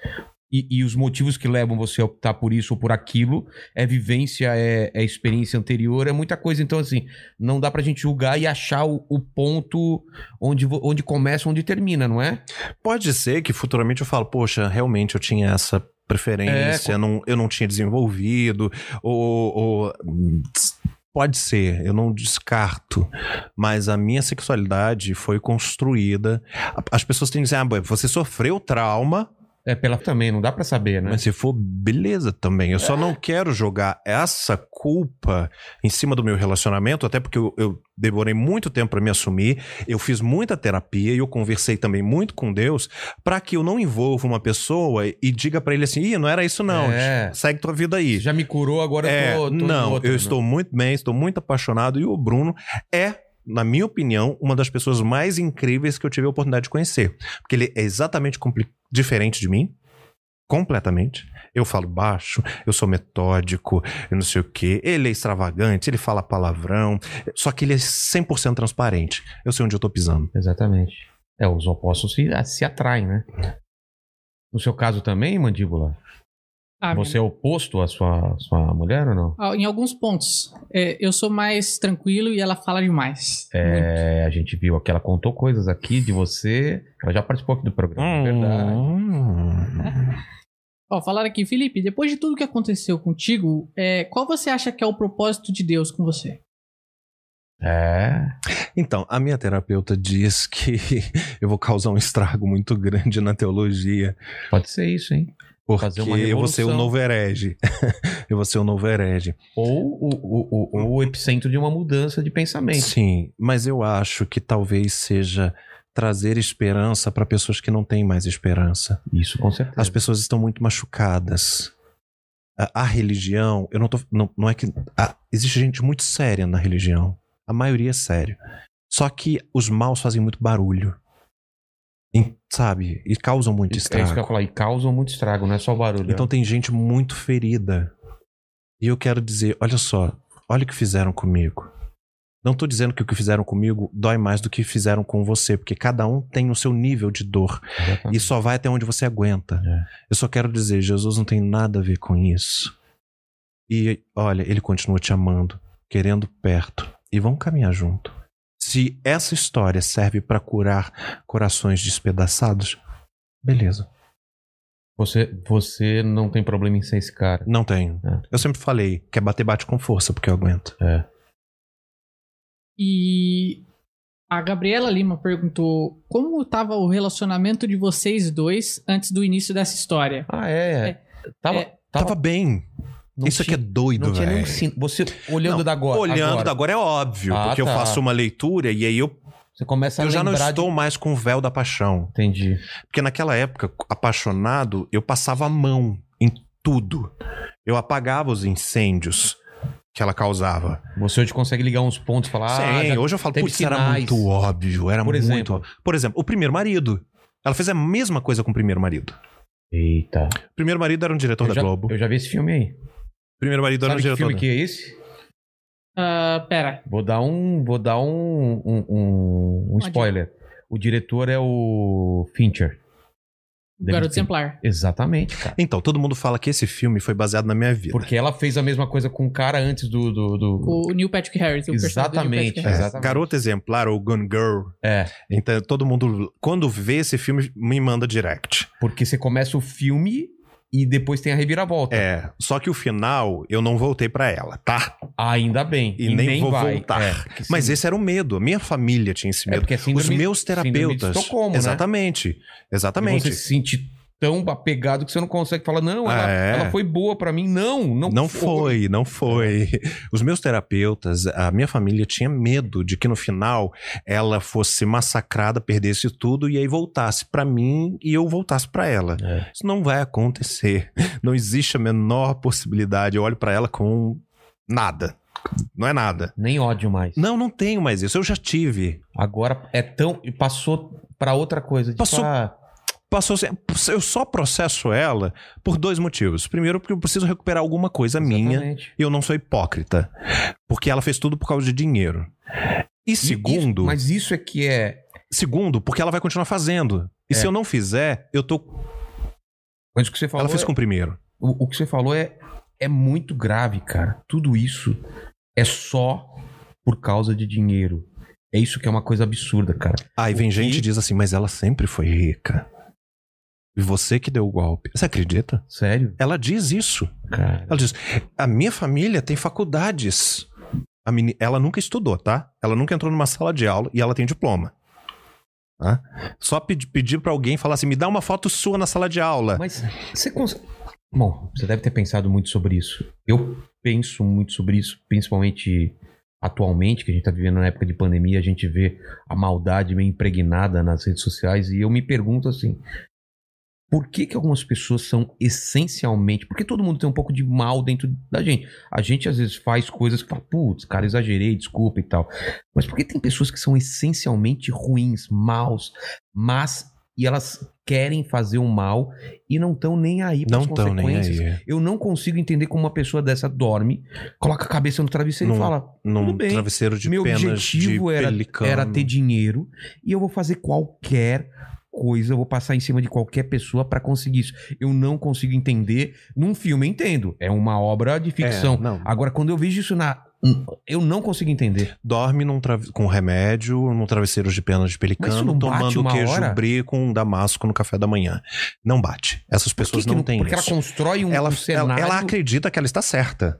Speaker 1: E, e os motivos que levam você a optar por isso ou por aquilo é vivência, é, é experiência anterior, é muita coisa. Então, assim, não dá pra gente julgar e achar o, o ponto onde, onde começa, onde termina, não é?
Speaker 3: Pode ser que futuramente eu falo, poxa, realmente eu tinha essa preferência,
Speaker 1: É,
Speaker 3: não, eu não tinha desenvolvido, ou, ou- Pode ser, eu não descarto, mas a minha sexualidade foi construída. As pessoas têm que dizer, ah, você sofreu trauma,
Speaker 1: É pela também, não dá pra saber, né?
Speaker 3: mas se for, beleza também. Eu só não quero jogar essa culpa em cima do meu relacionamento, até porque eu, eu demorei muito tempo pra me assumir. Eu fiz muita terapia e eu conversei também muito com Deus pra que eu não envolva uma pessoa e diga pra ele assim: Ih, não era isso não.
Speaker 1: É.
Speaker 3: Segue tua vida
Speaker 1: Você
Speaker 3: aí.
Speaker 1: já me curou, agora
Speaker 3: É,
Speaker 1: eu tô, tô em
Speaker 3: não,
Speaker 1: outra,
Speaker 3: eu
Speaker 1: né?
Speaker 3: estou muito bem, estou muito apaixonado e o Bruno é na minha opinião, uma das pessoas mais incríveis que eu tive a oportunidade de conhecer. Porque ele é exatamente diferente de mim. Completamente. Eu falo baixo, eu sou metódico, eu não sei o quê. Ele é extravagante, ele fala palavrão. Só que ele é 100% transparente. Eu sei onde eu tô pisando.
Speaker 1: Exatamente. É, os opostos se, se atraem, né? No seu caso também, mandíbula?
Speaker 2: Ah,
Speaker 1: Você é oposto à sua, sua mulher ou não?
Speaker 2: Ah, Em alguns pontos. É, eu sou mais tranquilo e ela fala demais. Muito.
Speaker 1: É, a gente viu que ela contou coisas aqui de você. Ela já participou aqui do programa, é verdade.
Speaker 3: Hum.
Speaker 2: Ó, falaram aqui, Felipe, depois de tudo que aconteceu contigo, é, qual você acha que é o propósito de Deus com você?
Speaker 1: É.
Speaker 3: Então, a minha terapeuta diz que [laughs] eu vou causar um estrago muito grande na teologia.
Speaker 1: Pode ser isso, hein?
Speaker 3: Porque
Speaker 1: Fazer uma
Speaker 3: eu vou ser o novo herege. [laughs] eu vou ser o novo herege.
Speaker 1: Ou o, o, o, o epicentro de uma mudança de pensamento.
Speaker 3: Sim, mas eu acho que talvez seja trazer esperança para pessoas que não têm mais esperança.
Speaker 1: Isso, com certeza.
Speaker 3: As pessoas estão muito machucadas. A, a religião, eu não tô. Não, não é que. a- existe gente muito séria na religião. A maioria é sério. Só que os maus fazem muito barulho. Sabe? E causam muito
Speaker 1: É isso que eu ia
Speaker 3: estrago.
Speaker 1: falar. E causam muito estrago, não é só barulho.
Speaker 3: Então tem gente muito ferida. E eu quero dizer, olha só, olha o que fizeram comigo. Não tô dizendo que o que fizeram comigo dói mais do que fizeram com você, porque cada um tem o seu nível de dor
Speaker 1: Exatamente.
Speaker 3: e só vai até onde você aguenta.
Speaker 1: É.
Speaker 3: Eu só quero dizer, Jesus não tem nada a ver com isso. E olha, ele continua te amando, querendo perto e vão caminhar junto. Se essa história serve para curar corações despedaçados, beleza.
Speaker 1: Você, você não tem problema em ser esse cara.
Speaker 3: Não tenho.
Speaker 1: É.
Speaker 3: Eu sempre falei, quer bater, bate com força, porque eu aguento.
Speaker 1: É.
Speaker 2: E a Gabriela Lima perguntou como estava o relacionamento de vocês dois antes do início dessa história.
Speaker 1: Ah, é.
Speaker 2: É.
Speaker 1: Tava,
Speaker 2: É.
Speaker 1: tava,
Speaker 3: Tava bem.
Speaker 1: Não
Speaker 3: Isso aqui é
Speaker 1: tinha-
Speaker 3: doido,
Speaker 1: tinha
Speaker 3: velho.
Speaker 1: Você olhando
Speaker 3: Não,
Speaker 1: da agora.
Speaker 3: Olhando
Speaker 1: agora,
Speaker 3: da agora é óbvio,
Speaker 1: Ah,
Speaker 3: porque eu
Speaker 1: tá.
Speaker 3: faço uma leitura e aí eu,
Speaker 1: Você começa a
Speaker 3: eu já não estou
Speaker 1: de...
Speaker 3: mais com o véu da paixão.
Speaker 1: Entendi.
Speaker 3: Porque naquela época, apaixonado, eu passava a mão em tudo. Eu apagava os incêndios que ela causava.
Speaker 1: Você hoje consegue ligar uns pontos e falar... ah,
Speaker 3: Sim,
Speaker 1: já-
Speaker 3: hoje eu falo, putz, era muito óbvio, era
Speaker 1: Por
Speaker 3: muito
Speaker 1: exemplo?
Speaker 3: óbvio. Por exemplo, o primeiro marido. Ela fez a mesma coisa com o primeiro marido.
Speaker 1: Eita.
Speaker 3: O primeiro marido era um diretor
Speaker 1: Eu
Speaker 3: da
Speaker 1: já,
Speaker 3: Globo.
Speaker 1: eu já vi esse filme aí.
Speaker 3: Primeiro marido era um
Speaker 1: Sabe que filme
Speaker 3: da...
Speaker 1: que é esse?
Speaker 2: Ah, pera.
Speaker 1: Vou dar um. Vou dar um. Um, um- um spoiler. O diretor é o Fincher.
Speaker 2: O Garoto. Exemplar.
Speaker 1: Exatamente, cara.
Speaker 3: Então, todo mundo fala que esse filme foi baseado na minha vida.
Speaker 1: Porque ela fez a mesma coisa com o cara antes do. do, do-
Speaker 2: O Neil Patrick Harris. o
Speaker 1: Exatamente,
Speaker 2: Patrick
Speaker 3: É,
Speaker 2: Harris.
Speaker 3: Garoto Exemplar ou Gun Girl.
Speaker 1: É.
Speaker 3: Então, todo mundo, quando vê esse filme, me manda direct.
Speaker 1: Porque você começa o filme e depois tem a reviravolta.
Speaker 3: É, só que o final, eu não voltei pra ela, tá?
Speaker 1: Ainda bem.
Speaker 3: E, nem, vou
Speaker 1: vai.
Speaker 3: voltar.
Speaker 1: É,
Speaker 3: Mas esse era o medo. A minha família tinha esse
Speaker 1: é
Speaker 3: medo.
Speaker 1: porque é
Speaker 3: Os
Speaker 1: síndrome-
Speaker 3: meus
Speaker 1: síndrome de
Speaker 3: terapeutas.
Speaker 1: Estocolmo, né?
Speaker 3: exatamente.
Speaker 1: E
Speaker 3: Exatamente.
Speaker 1: Você se sentir tão apegado que você não consegue falar, não, ela,
Speaker 3: É.
Speaker 1: ela foi boa pra mim. Não, não,
Speaker 3: Não foi, não foi. Os meus terapeutas, a minha família tinha medo de que no final ela fosse massacrada, perdesse tudo e aí voltasse pra mim e eu voltasse pra ela.
Speaker 1: É.
Speaker 3: Isso não vai acontecer. Não existe a menor possibilidade. Eu olho pra ela com nada. Não é nada.
Speaker 1: Nem ódio mais.
Speaker 3: Não, não tenho mais isso. Eu já tive.
Speaker 1: Agora é tão. Passou pra outra coisa. Tipo,
Speaker 3: Passou-
Speaker 1: ah,
Speaker 3: Passou, eu só processo ela por dois motivos. Primeiro, porque eu preciso recuperar alguma coisa minha
Speaker 1: exatamente.
Speaker 3: e eu não sou hipócrita. Porque ela fez tudo por causa de dinheiro. E segundo,
Speaker 1: isso- mas isso é que é.
Speaker 3: segundo, porque ela vai continuar fazendo. E
Speaker 1: É.
Speaker 3: se eu não fizer, eu tô.
Speaker 1: Mas o que você falou.
Speaker 3: ela fez
Speaker 1: é-
Speaker 3: com o primeiro.
Speaker 1: o, o que você falou é, é muito grave, cara. Tudo isso é só por causa de dinheiro. É isso que é uma coisa absurda, cara.
Speaker 3: Aí vem gente
Speaker 1: que-
Speaker 3: e diz assim, mas ela sempre foi rica. E você que deu o golpe. Você acredita?
Speaker 1: Sério?
Speaker 3: Ela diz isso.
Speaker 1: Cara.
Speaker 3: Ela diz: a minha família tem faculdades. A meni- Ela nunca estudou, tá? Ela nunca entrou numa sala de aula e ela tem diploma. Tá? Só pedi- pedir pra alguém falar assim: me dá uma foto sua na sala de aula.
Speaker 1: Mas você consegue. Bom, você deve ter pensado muito sobre isso. Eu penso muito sobre isso, principalmente atualmente, que a gente tá vivendo na época de pandemia, a gente vê a maldade meio impregnada nas redes sociais, e eu me pergunto assim. Por que, que algumas pessoas são essencialmente. Porque todo mundo tem um pouco de mal dentro da gente. A gente às vezes faz coisas que fala, putz, cara, exagerei, desculpa e tal. Mas por que tem pessoas que são essencialmente ruins, maus, mas. E elas querem fazer o mal e não estão nem aí para as
Speaker 3: estão nem
Speaker 1: consequências.
Speaker 3: aí.
Speaker 1: Eu não consigo entender como uma pessoa dessa dorme, coloca a cabeça no travesseiro e
Speaker 3: Num-
Speaker 1: fala:
Speaker 3: Num
Speaker 1: Tudo bem.
Speaker 3: travesseiro de
Speaker 1: meu objetivo era,
Speaker 3: pelicano.
Speaker 1: era ter dinheiro e eu vou fazer qualquer coisa, eu vou passar em cima de qualquer pessoa para conseguir isso. Eu não consigo entender. Num filme, eu entendo. É uma obra de ficção.
Speaker 3: É, não.
Speaker 1: Agora, quando eu vejo isso na. Eu não consigo entender.
Speaker 3: Dorme com remédio, num travesseiro de penas de pelicano,
Speaker 1: não
Speaker 3: tomando queijo
Speaker 1: hora?
Speaker 3: brie com damasco no café da manhã. Não bate. Essas
Speaker 1: Por que
Speaker 3: pessoas
Speaker 1: que
Speaker 3: não têm
Speaker 1: Porque
Speaker 3: isso.
Speaker 1: ela constrói um,
Speaker 3: ela,
Speaker 1: um
Speaker 3: ela,
Speaker 1: cenário.
Speaker 3: ela acredita que ela está certa.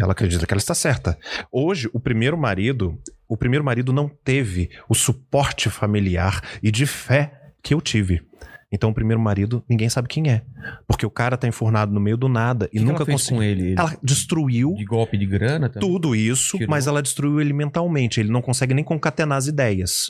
Speaker 3: Ela acredita que ela está certa. Hoje, o primeiro marido, o primeiro marido não teve o suporte familiar e de fé que eu tive. Então, o primeiro marido, ninguém sabe quem é. Porque o cara tá enfurnado no meio do nada
Speaker 1: que
Speaker 3: e
Speaker 1: que
Speaker 3: nunca
Speaker 1: fez
Speaker 3: conseguiu.
Speaker 1: com ele?
Speaker 3: Ela destruiu
Speaker 1: De golpe de grana também?
Speaker 3: tudo isso,
Speaker 1: Tirou.
Speaker 3: mas ela destruiu ele mentalmente. Ele não consegue nem concatenar as ideias.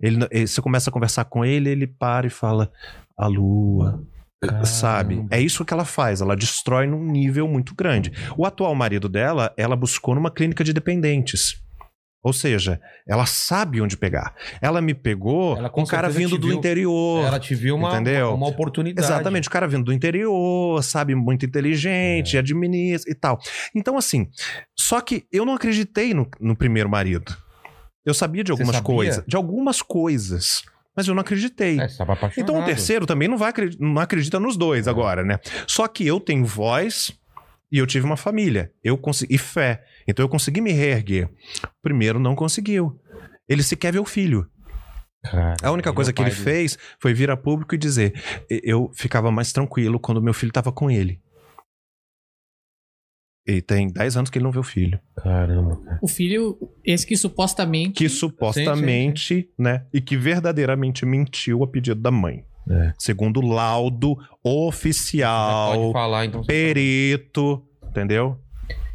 Speaker 3: Ele, ele- você começa a conversar com ele, ele para e fala: A lua.
Speaker 1: Caramba.
Speaker 3: Sabe? É isso que ela faz. Ela destrói num nível muito grande. O atual marido dela, ela buscou numa clínica de dependentes. Ou seja, ela sabe onde pegar. Ela me pegou
Speaker 1: Ela
Speaker 3: com um cara vindo do
Speaker 1: viu-
Speaker 3: interior.
Speaker 1: Ela te viu uma,
Speaker 3: Entendeu?
Speaker 1: uma oportunidade.
Speaker 3: Exatamente, o cara vindo do interior, sabe, muito inteligente,
Speaker 1: É.
Speaker 3: administra e tal. Então, assim, só que eu não acreditei no, no primeiro marido. Eu sabia de algumas coisas, de algumas coisas, mas eu não acreditei.
Speaker 1: É,
Speaker 3: então o terceiro também não vai não acredita nos dois
Speaker 1: É.
Speaker 3: agora, né? Só que eu tenho voz e eu tive uma família, eu consegui e fé. Então eu consegui me reerguer. O primeiro não conseguiu. Ele sequer vê o filho.
Speaker 1: Cara,
Speaker 3: A única coisa que ele
Speaker 1: do-
Speaker 3: fez foi vir a público e dizer: "E- eu ficava mais tranquilo quando meu filho estava com ele. E tem 10 anos que ele não vê o filho.
Speaker 1: Caramba, cara.
Speaker 2: O filho, esse que supostamente.
Speaker 3: Que supostamente, né? E que verdadeiramente mentiu a pedido da mãe.
Speaker 1: É.
Speaker 3: Segundo o laudo
Speaker 1: Já pode
Speaker 3: oficial,
Speaker 1: falar, então.
Speaker 3: perito, entendeu?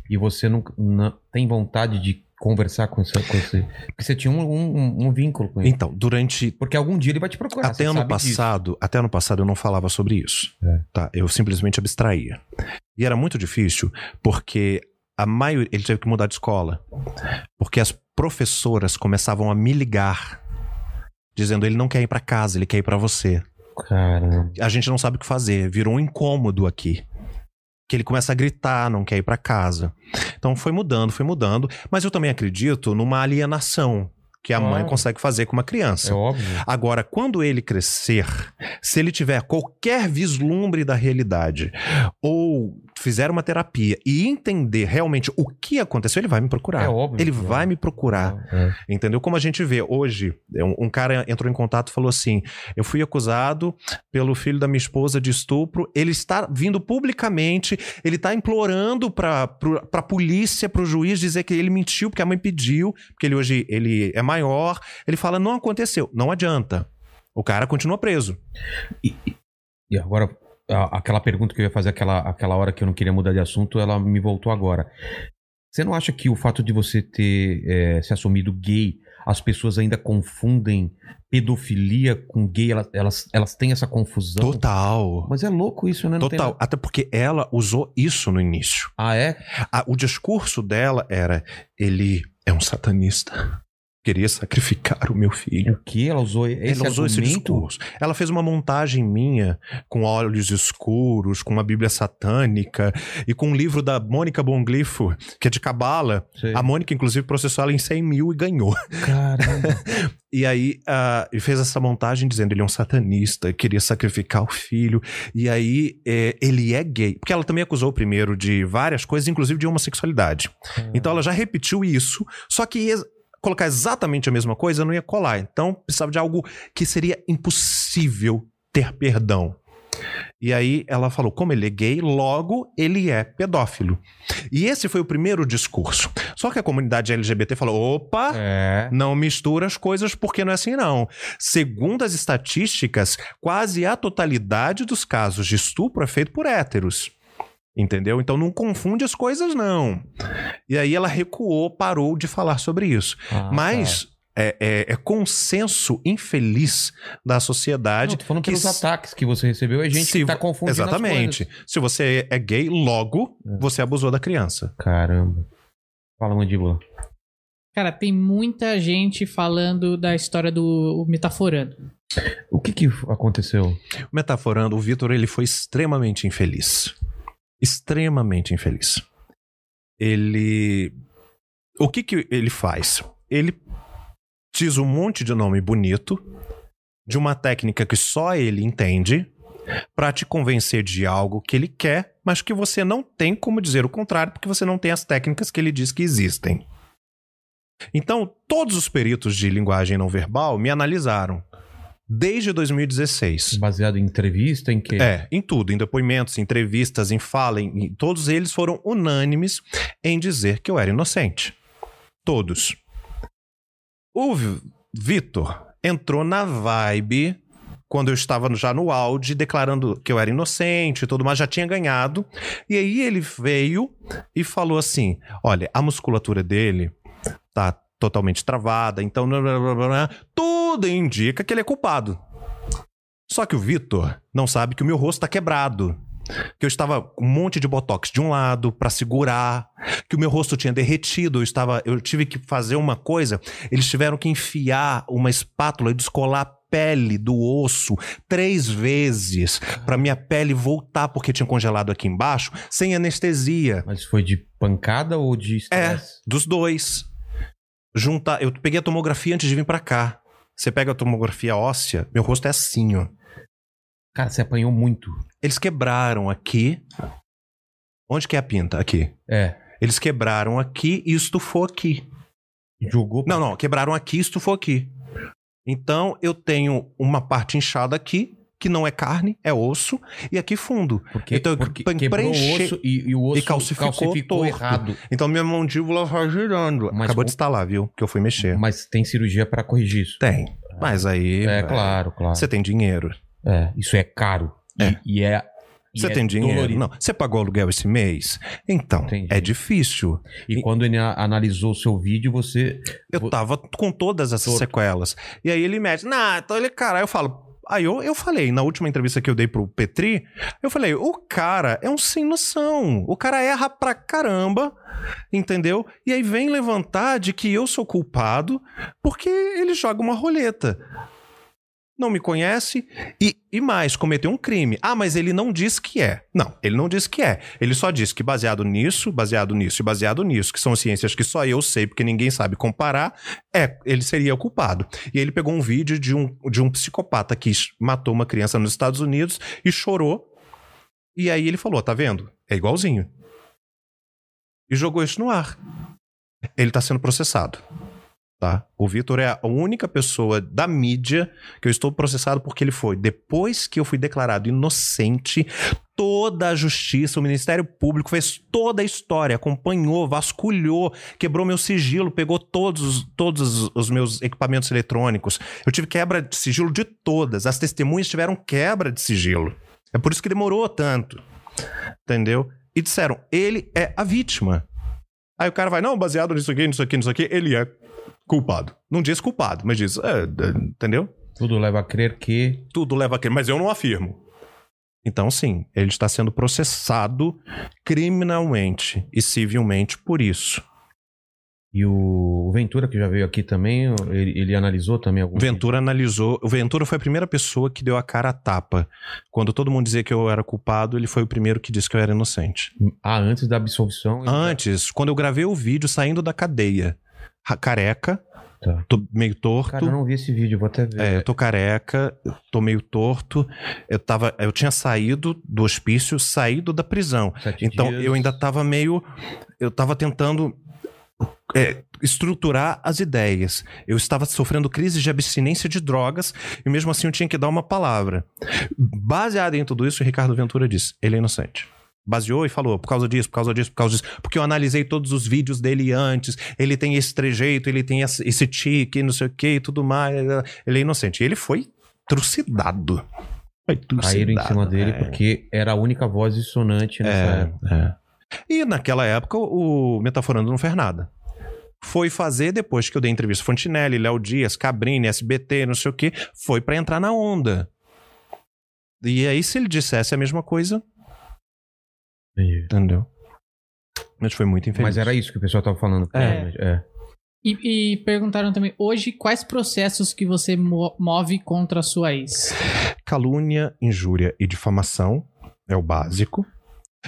Speaker 1: E você não, não tem vontade de conversar com esse. Com esse porque você tinha um, um, um vínculo com ele.
Speaker 3: Então, durante
Speaker 1: Porque algum dia ele vai te procurar.
Speaker 3: até ano
Speaker 1: sabe disso.
Speaker 3: passado, até ano passado eu não falava sobre isso.
Speaker 1: É.
Speaker 3: Tá? Eu simplesmente abstraía. E era muito difícil porque a maioria ele teve que mudar de escola. Porque as professoras começavam a me ligar dizendo ele não quer ir pra casa, ele quer ir pra você. A gente não sabe o que fazer, virou um incômodo aqui. que ele começa a gritar, não quer ir para casa. Então foi mudando, foi mudando, mas eu também acredito numa alienação que a mãe
Speaker 1: Claro.
Speaker 3: consegue fazer com uma criança.
Speaker 1: É óbvio.
Speaker 3: Agora, quando ele crescer, se ele tiver qualquer vislumbre da realidade ou fizer uma terapia e entender realmente o que aconteceu, ele vai me procurar.
Speaker 1: É óbvio
Speaker 3: Ele
Speaker 1: que
Speaker 3: vai me procurar.
Speaker 1: É.
Speaker 3: Entendeu? Como a gente vê hoje, um, um cara entrou em contato e falou assim: Eu fui acusado pelo filho da minha esposa de estupro. Ele está vindo publicamente, ele está implorando para a polícia, para o juiz dizer que ele mentiu porque a mãe pediu, porque ele hoje ele é maior. Ele fala: Não aconteceu. Não adianta. O cara continua preso.
Speaker 1: E agora, a- aquela pergunta que eu ia fazer aquela, aquela hora que eu não queria mudar de assunto, ela me voltou agora. Você não acha que o fato de você ter é, se assumido gay, as pessoas ainda confundem pedofilia com gay? Elas, elas, elas têm essa confusão?
Speaker 3: Total.
Speaker 1: Mas é louco isso, né? Não tem
Speaker 3: Total.
Speaker 1: nada-
Speaker 3: Até porque ela usou isso no início.
Speaker 1: Ah, é?
Speaker 3: A- o discurso dela era: ele é um satanista. Queria sacrificar o meu filho.
Speaker 1: O que? Ela usou esse
Speaker 3: Ela usou esse
Speaker 1: argumento?
Speaker 3: discurso. Ela fez uma montagem minha com olhos escuros, com uma Bíblia satânica e com um livro da Mônica Bonglifo, que é de Cabala. A Mônica, inclusive, processou ela em 100 mil e ganhou.
Speaker 1: Caramba. [laughs]
Speaker 3: E aí, ah, ele fez essa montagem dizendo ele é um satanista, queria sacrificar o filho. E aí, é, ele é gay. Porque ela também acusou o primeiro de várias coisas, inclusive de homossexualidade. Então ela já repetiu isso, só que colocar exatamente a mesma coisa não ia colar. Então precisava de algo que seria impossível ter perdão. E aí ela falou: como ele é gay, logo ele é pedófilo. E esse foi o primeiro discurso. Só que a comunidade LGBT falou: opa!
Speaker 1: É.
Speaker 3: Não mistura as coisas porque não é assim, não. Segundo as estatísticas, quase a totalidade dos casos de estupro é feito por héteros. Entendeu? Então não confunde as coisas, não. E aí ela recuou, parou de falar sobre isso.
Speaker 1: Ah,
Speaker 3: Mas é, é- é consenso infeliz da
Speaker 1: tá.
Speaker 3: sociedade.
Speaker 1: Não, tô falando
Speaker 3: que
Speaker 1: pelos ataques que você recebeu, é gente
Speaker 3: Se
Speaker 1: que tá confundindo as
Speaker 3: Exatamente.
Speaker 1: coisas.
Speaker 3: Se você é gay, logo
Speaker 1: É.
Speaker 3: você abusou da criança.
Speaker 1: Caramba. Fala, mandíbula.
Speaker 2: Cara, tem muita gente falando da história do metaforando.
Speaker 1: O que que aconteceu?
Speaker 3: Metaforando, o Vitor ele foi extremamente infeliz. Extremamente infeliz. Ele. O que que ele faz? Ele diz um monte de nome bonito, de uma técnica que só ele entende, pra te convencer de algo que ele quer, mas que você não tem como dizer o contrário, porque você não tem as técnicas que ele diz que existem. Então, todos os peritos de linguagem não verbal me analisaram. Desde 2016.
Speaker 1: Baseado em entrevista, em que?
Speaker 3: É, em tudo, em depoimentos, em entrevistas, em fala, em, em- todos eles foram unânimes em dizer que eu era inocente. Todos. O Vi- Vitor entrou na vibe quando eu estava já no auge, declarando que eu era inocente e tudo mais, já tinha ganhado. E aí ele veio e falou assim: olha, a musculatura dele tá totalmente travada, então blá, blá, blá, tudo indica que ele é culpado. Só que o Vitor não sabe que o meu rosto tá quebrado. Que eu estava com um monte de botox de um lado pra segurar, que o meu rosto tinha derretido, eu estava, eu tive que fazer uma coisa, eles tiveram que enfiar uma espátula e descolar a pele do osso três vezes pra minha pele voltar porque tinha congelado aqui embaixo, sem anestesia.
Speaker 1: Mas foi de pancada ou de
Speaker 3: É,
Speaker 1: estresse?
Speaker 3: dos dois. Juntar, eu peguei a tomografia antes de vir pra cá. Você pega a tomografia óssea, meu rosto é assim, ó.
Speaker 1: Cara, você apanhou muito.
Speaker 3: Eles quebraram aqui. Onde que é a pinta? Aqui.
Speaker 1: É.
Speaker 3: Eles quebraram aqui e estufou aqui.
Speaker 1: Jogou.
Speaker 3: Não, não, quebraram aqui e estufou aqui. Então eu tenho uma parte inchada aqui, que não é carne, é osso, e aqui fundo.
Speaker 1: Porque,
Speaker 3: Então,
Speaker 1: porque
Speaker 3: preencher-
Speaker 1: o osso e, e o osso
Speaker 3: e calcificou torto.
Speaker 1: errado.
Speaker 3: Então minha mandíbula vai girando.
Speaker 1: Mas
Speaker 3: Acabou
Speaker 1: o-
Speaker 3: de instalar, viu? Que eu fui mexer.
Speaker 1: Mas tem cirurgia pra corrigir isso.
Speaker 3: Tem. Mas aí.
Speaker 1: É, claro, claro.
Speaker 3: Você tem dinheiro.
Speaker 1: É, isso é caro. E-
Speaker 3: É.
Speaker 1: E, é. e
Speaker 3: Você
Speaker 1: é
Speaker 3: tem dinheiro?
Speaker 1: dolorido.
Speaker 3: Não. Você pagou aluguel esse mês? Então,
Speaker 1: Entendi.
Speaker 3: é difícil.
Speaker 1: E quando ele analisou o seu vídeo, você.
Speaker 3: Eu tava com todas essas
Speaker 1: Torto.
Speaker 3: sequelas. E aí ele mete, nah, então ele, cara, eu falo. Aí eu, eu falei, na última entrevista que eu dei pro Petri, eu falei, o cara é um sem noção. O cara erra pra caramba, entendeu? E aí vem levantar de que eu sou culpado porque ele joga uma roleta. Não me conhece e, e mais, cometeu um crime. Ah, mas ele não diz que é. Não, ele não diz que é. Ele só diz que baseado nisso, baseado nisso e baseado nisso, que são ciências que só eu sei porque ninguém sabe comparar, é, ele seria o culpado. E ele pegou um vídeo de um, de um psicopata que matou uma criança nos Estados Unidos e chorou. E aí ele falou: tá vendo? É igualzinho. E jogou isso no ar. Ele tá sendo processado. Tá? O Vitor é a única pessoa da mídia que eu estou processado porque ele foi. Depois que eu fui declarado inocente, toda a justiça, o Ministério Público fez toda a história, acompanhou, vasculhou, quebrou meu sigilo, pegou todos, todos os meus equipamentos eletrônicos. Eu tive quebra de sigilo de todas. As testemunhas tiveram quebra de sigilo. É por isso que demorou tanto. Entendeu? E disseram, ele é a vítima. Aí o cara vai, não, baseado nisso aqui, nisso aqui, nisso aqui, ele é culpado. Não diz culpado, mas diz, é, é, entendeu?
Speaker 1: Tudo leva a crer que.
Speaker 3: Tudo leva a crer, mas eu não afirmo. Então, sim, ele está sendo processado criminalmente e civilmente por isso.
Speaker 1: E o Ventura, que já veio aqui também, ele, ele analisou também algum.
Speaker 3: Ventura analisou. O Ventura foi a primeira pessoa que deu a cara a tapa. Quando todo mundo dizia que eu era culpado, ele foi o primeiro que disse que eu era inocente.
Speaker 1: Ah, antes da absolvição?
Speaker 3: Antes, quando eu gravei o vídeo saindo da cadeia, careca,
Speaker 1: Tá.
Speaker 3: tô meio torto.
Speaker 1: Cara, eu não vi esse vídeo, vou até ver.
Speaker 3: É, eu tô careca, tô meio torto. Eu tava, eu tinha saído do hospício, saído da prisão.
Speaker 1: Sete
Speaker 3: Então
Speaker 1: dias.
Speaker 3: eu ainda tava meio, eu tava tentando é, estruturar as ideias. Eu estava sofrendo crise de abstinência de drogas e mesmo assim eu tinha que dar uma palavra. Baseado em tudo isso, o Ricardo Ventura disse: ele é inocente. Baseou e falou, por causa disso, por causa disso, por causa disso. Porque eu analisei todos os vídeos dele antes. Ele tem esse trejeito, ele tem esse tique, não sei o que e tudo mais. Ele é inocente. E ele foi trucidado. Foi
Speaker 1: Caíram em cima dele
Speaker 3: é.
Speaker 1: porque era a única voz dissonante nessa
Speaker 3: É,
Speaker 1: época.
Speaker 3: é. E naquela época o Metaforando não fez nada. Foi fazer depois que eu dei entrevista Fontinelli, Léo Dias, Cabrini, SBT, não sei o que, foi pra entrar na onda. E aí se ele dissesse a mesma coisa, entendeu? Mas foi muito infeliz.
Speaker 1: Mas era isso que o pessoal tava falando.
Speaker 3: É.
Speaker 1: é.
Speaker 2: E, e perguntaram também, hoje, quais processos que você mo- move contra a sua ex?
Speaker 3: Calúnia, injúria e difamação é o básico.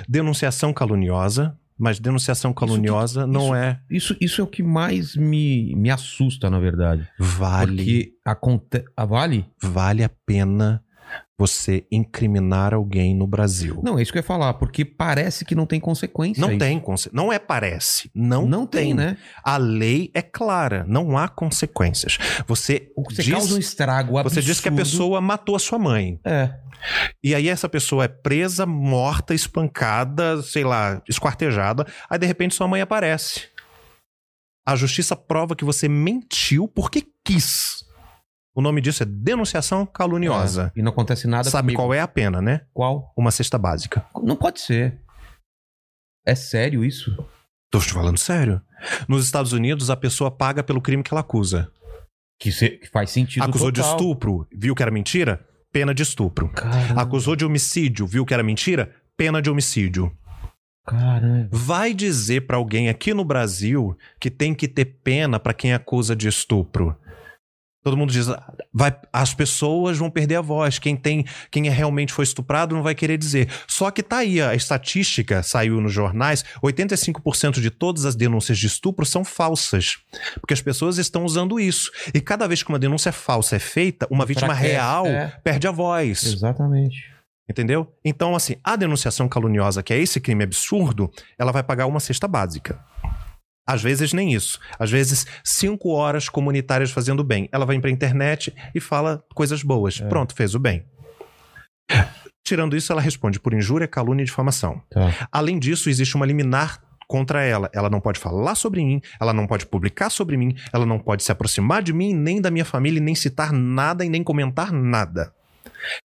Speaker 3: Denunciação caluniosa, mas denunciação caluniosa não
Speaker 1: isso-
Speaker 3: é
Speaker 1: Isso, isso é o que mais me, me assusta, na verdade.
Speaker 3: vale.
Speaker 1: Porque. Ah, vale?
Speaker 3: vale a pena você incriminar alguém no Brasil.
Speaker 1: Não, é isso que eu ia falar, porque parece que não tem consequência.
Speaker 3: Não tem conse- Não é parece. Não,
Speaker 1: Não tem, né?
Speaker 3: A lei é clara. Não há consequências. Você,
Speaker 1: Você
Speaker 3: diz,
Speaker 1: causa um estrago absurdo.
Speaker 3: você diz que a pessoa matou a sua mãe.
Speaker 1: É.
Speaker 3: E aí essa pessoa é presa, morta, espancada, sei lá, esquartejada. Aí de repente sua mãe aparece. A justiça prova que você mentiu porque quis. O nome disso é denunciação caluniosa.
Speaker 1: É, E não acontece nada
Speaker 3: Sabe
Speaker 1: comigo.
Speaker 3: qual é a pena, né?
Speaker 1: Qual?
Speaker 3: Uma cesta básica.
Speaker 1: Não pode ser. É sério isso?
Speaker 3: Tô te falando sério. Nos Estados Unidos, a pessoa paga pelo crime que ela acusa.
Speaker 1: Que, se- que faz sentido
Speaker 3: Acusou de
Speaker 1: total.
Speaker 3: estupro, viu que era mentira? Pena de estupro.
Speaker 1: Caramba.
Speaker 3: Acusou de homicídio, viu que era mentira? Pena de homicídio.
Speaker 1: Caramba.
Speaker 3: Vai dizer pra alguém aqui no Brasil que tem que ter pena pra quem acusa de estupro. Todo mundo diz, "Ah, vai, as pessoas vão perder a voz. Quem tem, quem é realmente foi estuprado não vai querer dizer. Só que tá aí a estatística saiu nos jornais, 85% de todas as denúncias de estupro são falsas, porque as pessoas estão usando isso. E cada vez que uma denúncia falsa é feita, uma vítima
Speaker 1: Enfraquece,
Speaker 3: real
Speaker 1: é.
Speaker 3: perde a voz.
Speaker 1: Exatamente.
Speaker 3: Entendeu? Então, assim, a denunciação caluniosa, que é esse crime absurdo, ela vai pagar uma cesta básica. Às vezes nem isso. Às vezes, cinco horas comunitárias fazendo bem. Ela vai pra internet e fala coisas boas.
Speaker 1: É.
Speaker 3: Pronto, fez o bem. Tirando isso, ela responde por injúria, calúnia e difamação.
Speaker 1: Tá.
Speaker 3: Além disso, existe uma liminar contra ela. Ela não pode falar sobre mim, ela não pode publicar sobre mim, ela não pode se aproximar de mim, nem da minha família, nem citar nada e nem comentar nada.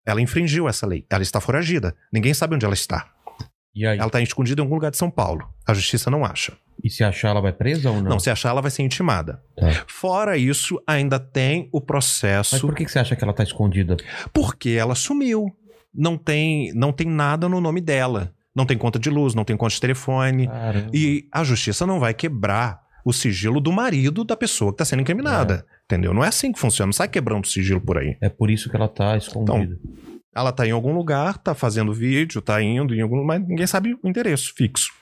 Speaker 3: Ela infringiu essa lei. Ela está foragida. Ninguém sabe onde ela está. Ela está escondida em algum lugar de São Paulo. A justiça não acha.
Speaker 1: E se achar, ela vai presa ou não?
Speaker 3: Não, se achar, ela vai ser intimada.
Speaker 1: Tá.
Speaker 3: Fora isso, ainda tem o
Speaker 1: Mas
Speaker 3: processo
Speaker 1: por que que você acha que ela tá escondida?
Speaker 3: porque ela sumiu. Não tem, não tem nada no nome dela. Não tem conta de luz, não tem conta de telefone.
Speaker 1: Caramba.
Speaker 3: E a justiça não vai quebrar o sigilo do marido da pessoa que está sendo incriminada. Entendeu? Não é assim que funciona. Não sai quebrando o sigilo por aí.
Speaker 1: É por isso que ela tá escondida.
Speaker 3: Ela tá em algum lugar, tá fazendo vídeo, tá indo em algum lugar, mas ninguém sabe o endereço fixo.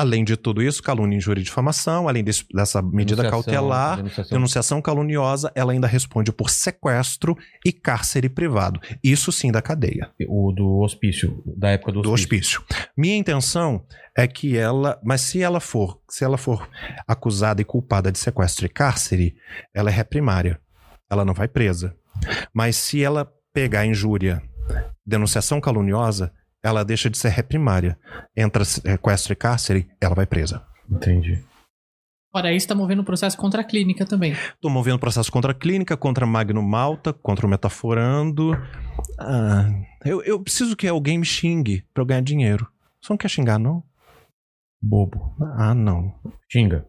Speaker 3: Além de tudo isso, calúnia, injúria e difamação, além desse- dessa medida
Speaker 1: Denunciação,
Speaker 3: cautelar,
Speaker 1: denunciação.
Speaker 3: denunciação caluniosa, ela ainda responde por sequestro e cárcere privado. Isso sim da cadeia,
Speaker 1: O do hospício, da época do
Speaker 3: do
Speaker 1: hospício.
Speaker 3: hospício. Minha intenção é que ela, mas se ela for, se ela for acusada e culpada de sequestro e cárcere, ela é reprimária. Ela não vai presa. Mas se ela pegar injúria, denunciação caluniosa, ela deixa de ser reprimária. Entra sequestro e cárcere, ela vai presa.
Speaker 1: Entendi.
Speaker 2: Fora isso, tá movendo um processo contra a clínica também.
Speaker 3: Tô movendo processo contra a clínica, contra Magno Malta, contra o Metaforando. Ah, eu, eu preciso que alguém me xingue pra eu ganhar dinheiro. Você não quer xingar, não?
Speaker 1: Bobo.
Speaker 3: Ah, não.
Speaker 1: Xinga.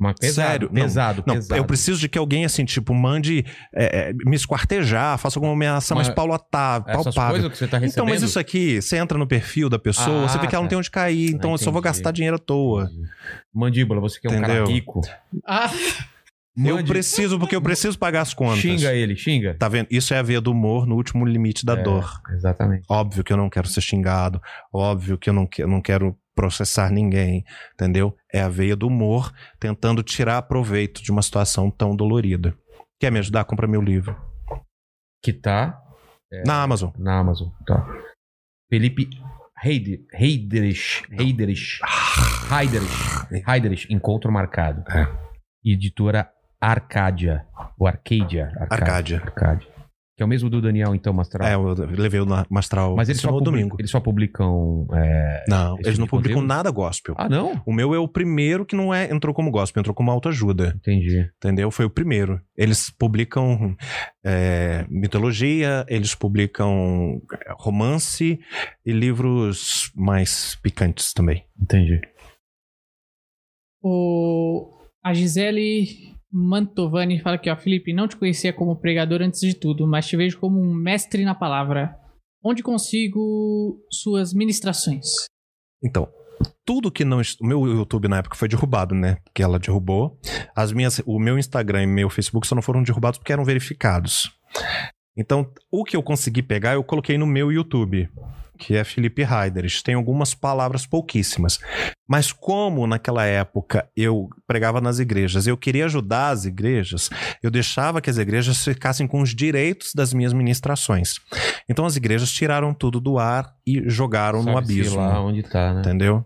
Speaker 1: Mas pesado,
Speaker 3: Sério? Não.
Speaker 1: pesado,
Speaker 3: Não,
Speaker 1: pesado.
Speaker 3: eu preciso de que alguém, assim, tipo, mande é, é, me esquartejar, faça alguma ameaça mais
Speaker 1: Mas
Speaker 3: paulatá-
Speaker 1: Essas
Speaker 3: palpável.
Speaker 1: coisas que você tá recebendo...
Speaker 3: Então, mas isso aqui, você entra no perfil da pessoa,
Speaker 1: Ah,
Speaker 3: você vê que ela não
Speaker 1: tá.
Speaker 3: tem onde cair, então
Speaker 1: Ah,
Speaker 3: eu só vou
Speaker 1: entendi.
Speaker 3: gastar dinheiro à toa.
Speaker 1: Mandíbula, você que é um cara
Speaker 3: Entendeu?
Speaker 1: rico.
Speaker 2: Ah,
Speaker 3: Eu
Speaker 1: Mande-
Speaker 3: preciso, porque eu preciso pagar as contas.
Speaker 1: Xinga ele, xinga.
Speaker 3: Tá vendo? Isso é a veia do humor no último limite da
Speaker 1: É,
Speaker 3: dor.
Speaker 1: Exatamente.
Speaker 3: Óbvio que eu não quero ser xingado. Óbvio que eu não, que- eu não quero processar ninguém. Entendeu? É a veia do humor tentando tirar proveito de uma situação tão dolorida. Quer me ajudar? Compra meu livro.
Speaker 1: Que tá É.
Speaker 3: Na Amazon.
Speaker 1: na Amazon. Tá. Felipe Heider- Heiderich. Heiderich. Heiderich. Heiderich. Encontro marcado.
Speaker 3: É.
Speaker 1: Editora Arcádia. Ou Arcadia.
Speaker 3: Arcádia.
Speaker 1: Arcádia. Que é o mesmo do Daniel, então, Mastral.
Speaker 3: É, eu levei o Mastral
Speaker 1: Mas eles só,
Speaker 3: no
Speaker 1: publicam,
Speaker 3: domingo.
Speaker 1: eles só publicam. é,
Speaker 3: Não, eles
Speaker 1: tipo
Speaker 3: não publicam
Speaker 1: conteúdo?
Speaker 3: nada gospel.
Speaker 1: Ah, não?
Speaker 3: O meu é o primeiro que não é entrou como gospel, entrou como autoajuda.
Speaker 1: Entendi.
Speaker 3: Entendeu? Foi o primeiro. Eles publicam é, mitologia, eles publicam é, romance e livros mais picantes também.
Speaker 1: Entendi.
Speaker 2: o, a Gisele Mantovani fala aqui, ó. Felipe, não te conhecia como pregador antes de tudo, mas te vejo como um mestre na palavra. Onde consigo suas ministrações?
Speaker 3: Então, tudo que não. O meu YouTube na época foi derrubado, né? Que ela derrubou. As minhas, o meu Instagram e meu Facebook só não foram derrubados porque eram verificados. Então, o que eu consegui pegar, eu coloquei no meu YouTube, que é Felipe Heiderich. Tem algumas palavras pouquíssimas. Mas como naquela época eu pregava nas igrejas, eu queria ajudar as igrejas, eu deixava que as igrejas ficassem com os direitos das minhas ministrações. Então as igrejas tiraram tudo do ar e jogaram no
Speaker 1: Sabe-se
Speaker 3: abismo.
Speaker 1: lá onde tá, né?
Speaker 3: Entendeu?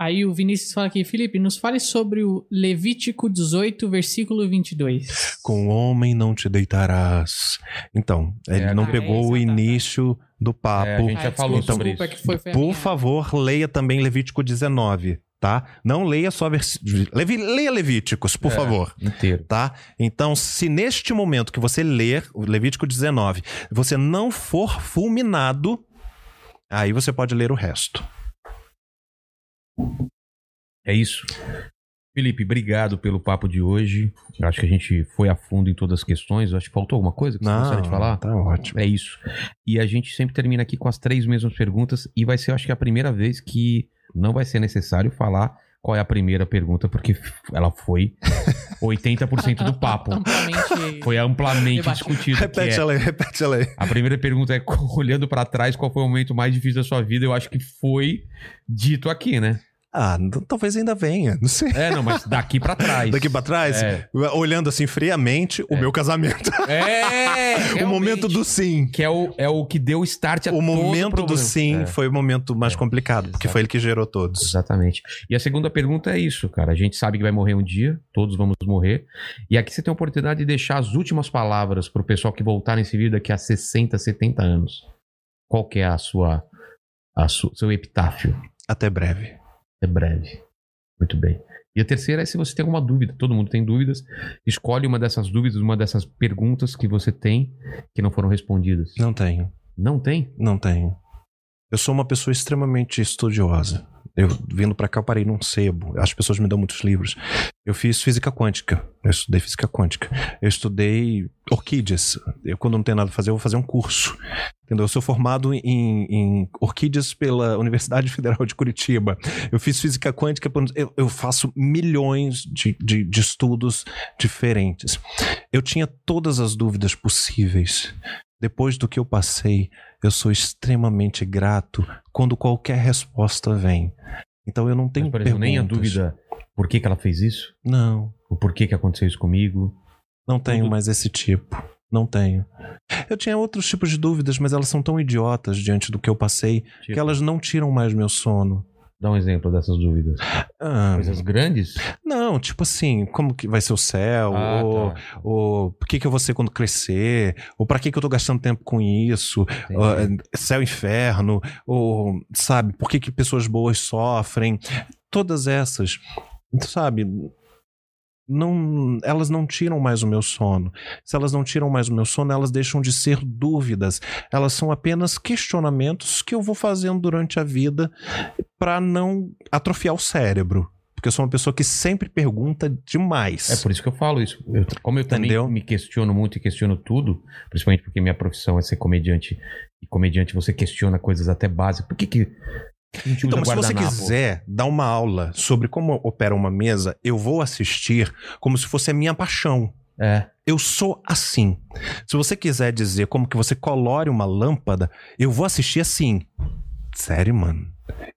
Speaker 2: Aí o Vinícius fala aqui, Felipe, nos fale sobre o Levítico 18, versículo 22.
Speaker 3: Com o homem não te deitarás. Então, ele
Speaker 1: É,
Speaker 3: não
Speaker 2: ah,
Speaker 3: pegou
Speaker 2: esse,
Speaker 3: o
Speaker 2: tá, tá.
Speaker 3: início do papo.
Speaker 1: É, a gente já falou
Speaker 3: Então,
Speaker 1: sobre isso.
Speaker 2: que foi,
Speaker 3: Por favor, leia também Levítico 19, tá? Não leia só versículos. Leia Levíticos, por
Speaker 1: É.
Speaker 3: favor.
Speaker 1: Inteiro.
Speaker 3: Tá? Então, se neste momento que você ler Levítico 19, você não for fulminado, aí você pode ler o resto.
Speaker 1: É isso. Felipe, obrigado pelo papo de hoje. Acho que a gente foi a fundo em todas as questões. Acho que faltou alguma coisa que você gostaria de falar?
Speaker 3: tá ótimo.
Speaker 1: É isso. E a gente sempre termina aqui com as três mesmas perguntas. E vai ser, acho que, a primeira vez que não vai ser necessário falar qual é a primeira pergunta, porque ela foi [laughs] 80% do papo.
Speaker 2: Amplamente-
Speaker 1: Foi amplamente discutido.
Speaker 3: Repete
Speaker 1: é-
Speaker 3: ela aí, repete ela aí.
Speaker 1: A primeira pergunta é, [laughs] olhando pra trás, qual foi o momento mais difícil da sua vida? Eu acho que foi dito aqui, né?
Speaker 3: Ah, talvez ainda venha, não sei.
Speaker 1: É, não, mas daqui pra trás. [laughs]
Speaker 3: Daqui pra trás,
Speaker 1: É.
Speaker 3: olhando assim friamente, o meu casamento.
Speaker 1: É! [laughs]
Speaker 3: o momento do sim.
Speaker 1: Que é o, é o que deu start a
Speaker 3: O momento do
Speaker 1: problema.
Speaker 3: sim
Speaker 1: É,
Speaker 3: foi o momento mais
Speaker 1: É,
Speaker 3: complicado, porque
Speaker 1: exato.
Speaker 3: foi ele que gerou todos.
Speaker 1: Exatamente. E a segunda pergunta é isso, cara. A gente sabe que vai morrer um dia, todos vamos morrer. E aqui você tem a oportunidade de deixar as últimas palavras pro pessoal que voltar nesse vídeo daqui a 60, 70 anos. Qual que é a sua, a sua seu epitáfio?
Speaker 3: Até breve.
Speaker 1: É breve. Muito bem. E a terceira é se você tem alguma dúvida. Todo mundo tem dúvidas. Escolhe uma dessas dúvidas, uma dessas perguntas que você tem que não foram respondidas.
Speaker 3: Não tenho,
Speaker 1: Não tem?
Speaker 3: não tenho. Eu sou uma pessoa extremamente estudiosa. Eu vindo pra cá, eu parei num sebo. As pessoas me dão muitos livros. Eu fiz física quântica. Eu estudei física quântica. Eu estudei orquídeas. Eu, quando não tenho nada a fazer, eu vou fazer um curso. Entendeu? Eu sou formado em, em orquídeas pela Universidade Federal de Curitiba. Eu fiz física quântica. Eu, eu faço milhões de, de, de estudos diferentes. Eu tinha todas as dúvidas possíveis. Depois do que eu passei, eu sou extremamente grato quando qualquer resposta vem. Então eu não tenho
Speaker 1: Mas, por exemplo, nem a dúvida por que, que ela fez isso,
Speaker 3: Não,
Speaker 1: o porquê que aconteceu isso comigo.
Speaker 3: não tenho
Speaker 1: Tudo-
Speaker 3: mais esse tipo. Não tenho. Eu tinha outros tipos de dúvidas, mas elas são tão idiotas diante do que eu passei
Speaker 1: Tipo,
Speaker 3: que elas não tiram mais meu sono.
Speaker 1: Dá um exemplo dessas dúvidas.
Speaker 3: Ah,
Speaker 1: Coisas grandes?
Speaker 3: não, tipo assim, como que vai ser o céu?
Speaker 1: Ah,
Speaker 3: ou,
Speaker 1: tá.
Speaker 3: ou por que, que eu vou ser quando crescer? Ou pra que, que eu tô gastando tempo com isso? Ah, céu e inferno, ou sabe, por que, que pessoas boas sofrem? Todas essas, sabe, não, elas não tiram mais o meu sono. Se elas não tiram mais o meu sono, elas deixam de ser dúvidas. Elas são apenas questionamentos que eu vou fazendo durante a vida para não atrofiar o cérebro. Porque eu sou uma pessoa que sempre pergunta demais.
Speaker 1: É por isso que eu falo isso. Eu- como eu também
Speaker 3: Entendeu?
Speaker 1: me questiono muito e questiono tudo, principalmente porque minha profissão é ser comediante, e comediante você questiona coisas até básicas. Por que que
Speaker 3: Então, mas se você quiser dar uma aula sobre como opera uma mesa, eu vou assistir como se fosse a minha paixão.
Speaker 1: É,
Speaker 3: Eu sou assim. Se você quiser dizer como que você colore uma lâmpada, eu vou assistir assim. Sério, mano.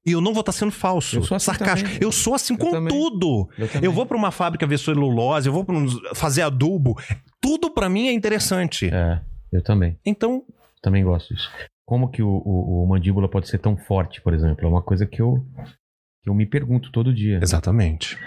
Speaker 3: E eu não vou estar sendo falso,
Speaker 1: Eu sou assim
Speaker 3: sarcástico.
Speaker 1: também.
Speaker 3: Eu sou assim
Speaker 1: Eu
Speaker 3: com
Speaker 1: também.
Speaker 3: tudo.
Speaker 1: eu.
Speaker 3: Eu vou pra uma fábrica ver celulose, eu vou pra um- fazer adubo. Tudo pra mim é interessante.
Speaker 1: É, eu também.
Speaker 3: Então,
Speaker 1: Também gosto disso. Como que o, o- o mandíbula pode ser tão forte, por exemplo? É uma coisa que eu, que eu me pergunto todo dia.
Speaker 3: exatamente.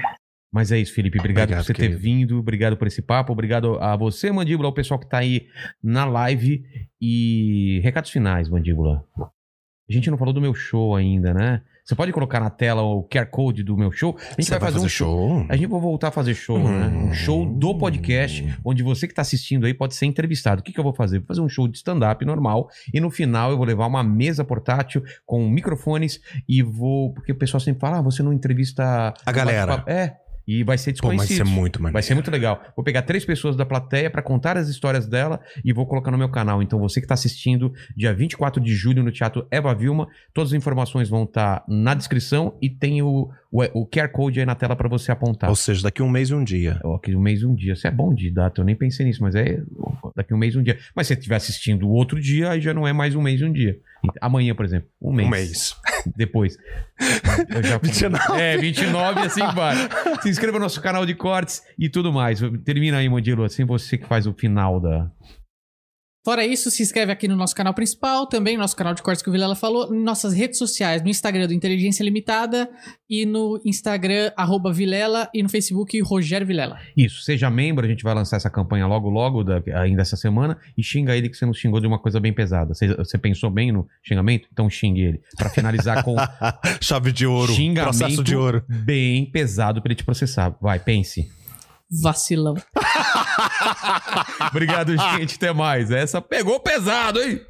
Speaker 1: Mas é isso, Felipe. Obrigado,
Speaker 3: Obrigado,
Speaker 1: por você ter
Speaker 3: querido.
Speaker 1: vindo. Obrigado por esse papo. Obrigado a você, Mandíbula, ao pessoal que tá aí na live. E recados finais, Mandíbula. A gente não falou do meu show ainda, né? Você pode colocar na tela o QR Code do meu show? A gente
Speaker 3: Você
Speaker 1: vai, fazer, um show. A gente vai voltar a fazer show, né? Um show do podcast, onde você que está assistindo aí pode ser entrevistado. O que, que eu vou fazer? Vou fazer um show de stand-up normal e no final eu vou levar uma mesa portátil com microfones e vou. Porque o pessoal sempre fala, ah, você não entrevista.
Speaker 3: A galera.
Speaker 1: É. E vai ser
Speaker 3: Pô,
Speaker 1: desconhecido.
Speaker 3: isso é muito maneiro.
Speaker 1: Vai ser muito legal. Vou pegar três pessoas da plateia para contar as histórias dela e vou colocar no meu canal. Então, você que está assistindo, dia 24 de julho no Teatro Eva Vilma, todas as informações vão estar na descrição e tem o, o, QR Code aí na tela para você apontar.
Speaker 3: Ou seja, daqui um mês e um dia.
Speaker 1: Que um mês e um dia. Isso é bom de data, eu nem pensei nisso, mas é daqui um mês e um dia. Mas se você estiver assistindo o outro dia, aí já não é mais um mês e um dia. Amanhã, por exemplo, um mês.
Speaker 3: Um mês. [laughs]
Speaker 1: Depois. Eu já...
Speaker 3: 29.
Speaker 1: É, 29 e assim vai. Se inscreva no nosso canal de cortes e tudo mais. Termina aí, Mandilo, assim você que faz o final da.
Speaker 2: Fora isso, se inscreve aqui no nosso canal principal, também no nosso canal de cortes que o Vilela falou, em nossas redes sociais, no Instagram do Inteligência Limitada e no Instagram, arroba Vilela, e no Facebook, Rogério Vilela.
Speaker 1: Isso, seja membro, a gente vai lançar essa campanha logo, logo, da- ainda essa semana, e xinga ele que você nos xingou de uma coisa bem pesada. Você, você pensou bem no xingamento? Então xingue ele. Pra finalizar com [laughs]
Speaker 3: Chave de ouro.
Speaker 1: Xingamento.
Speaker 3: Processo de ouro.
Speaker 1: bem pesado pra ele te processar. Vai, pense.
Speaker 2: Vacilão. [laughs]
Speaker 1: Obrigado, gente. Até mais. Essa pegou pesado, hein?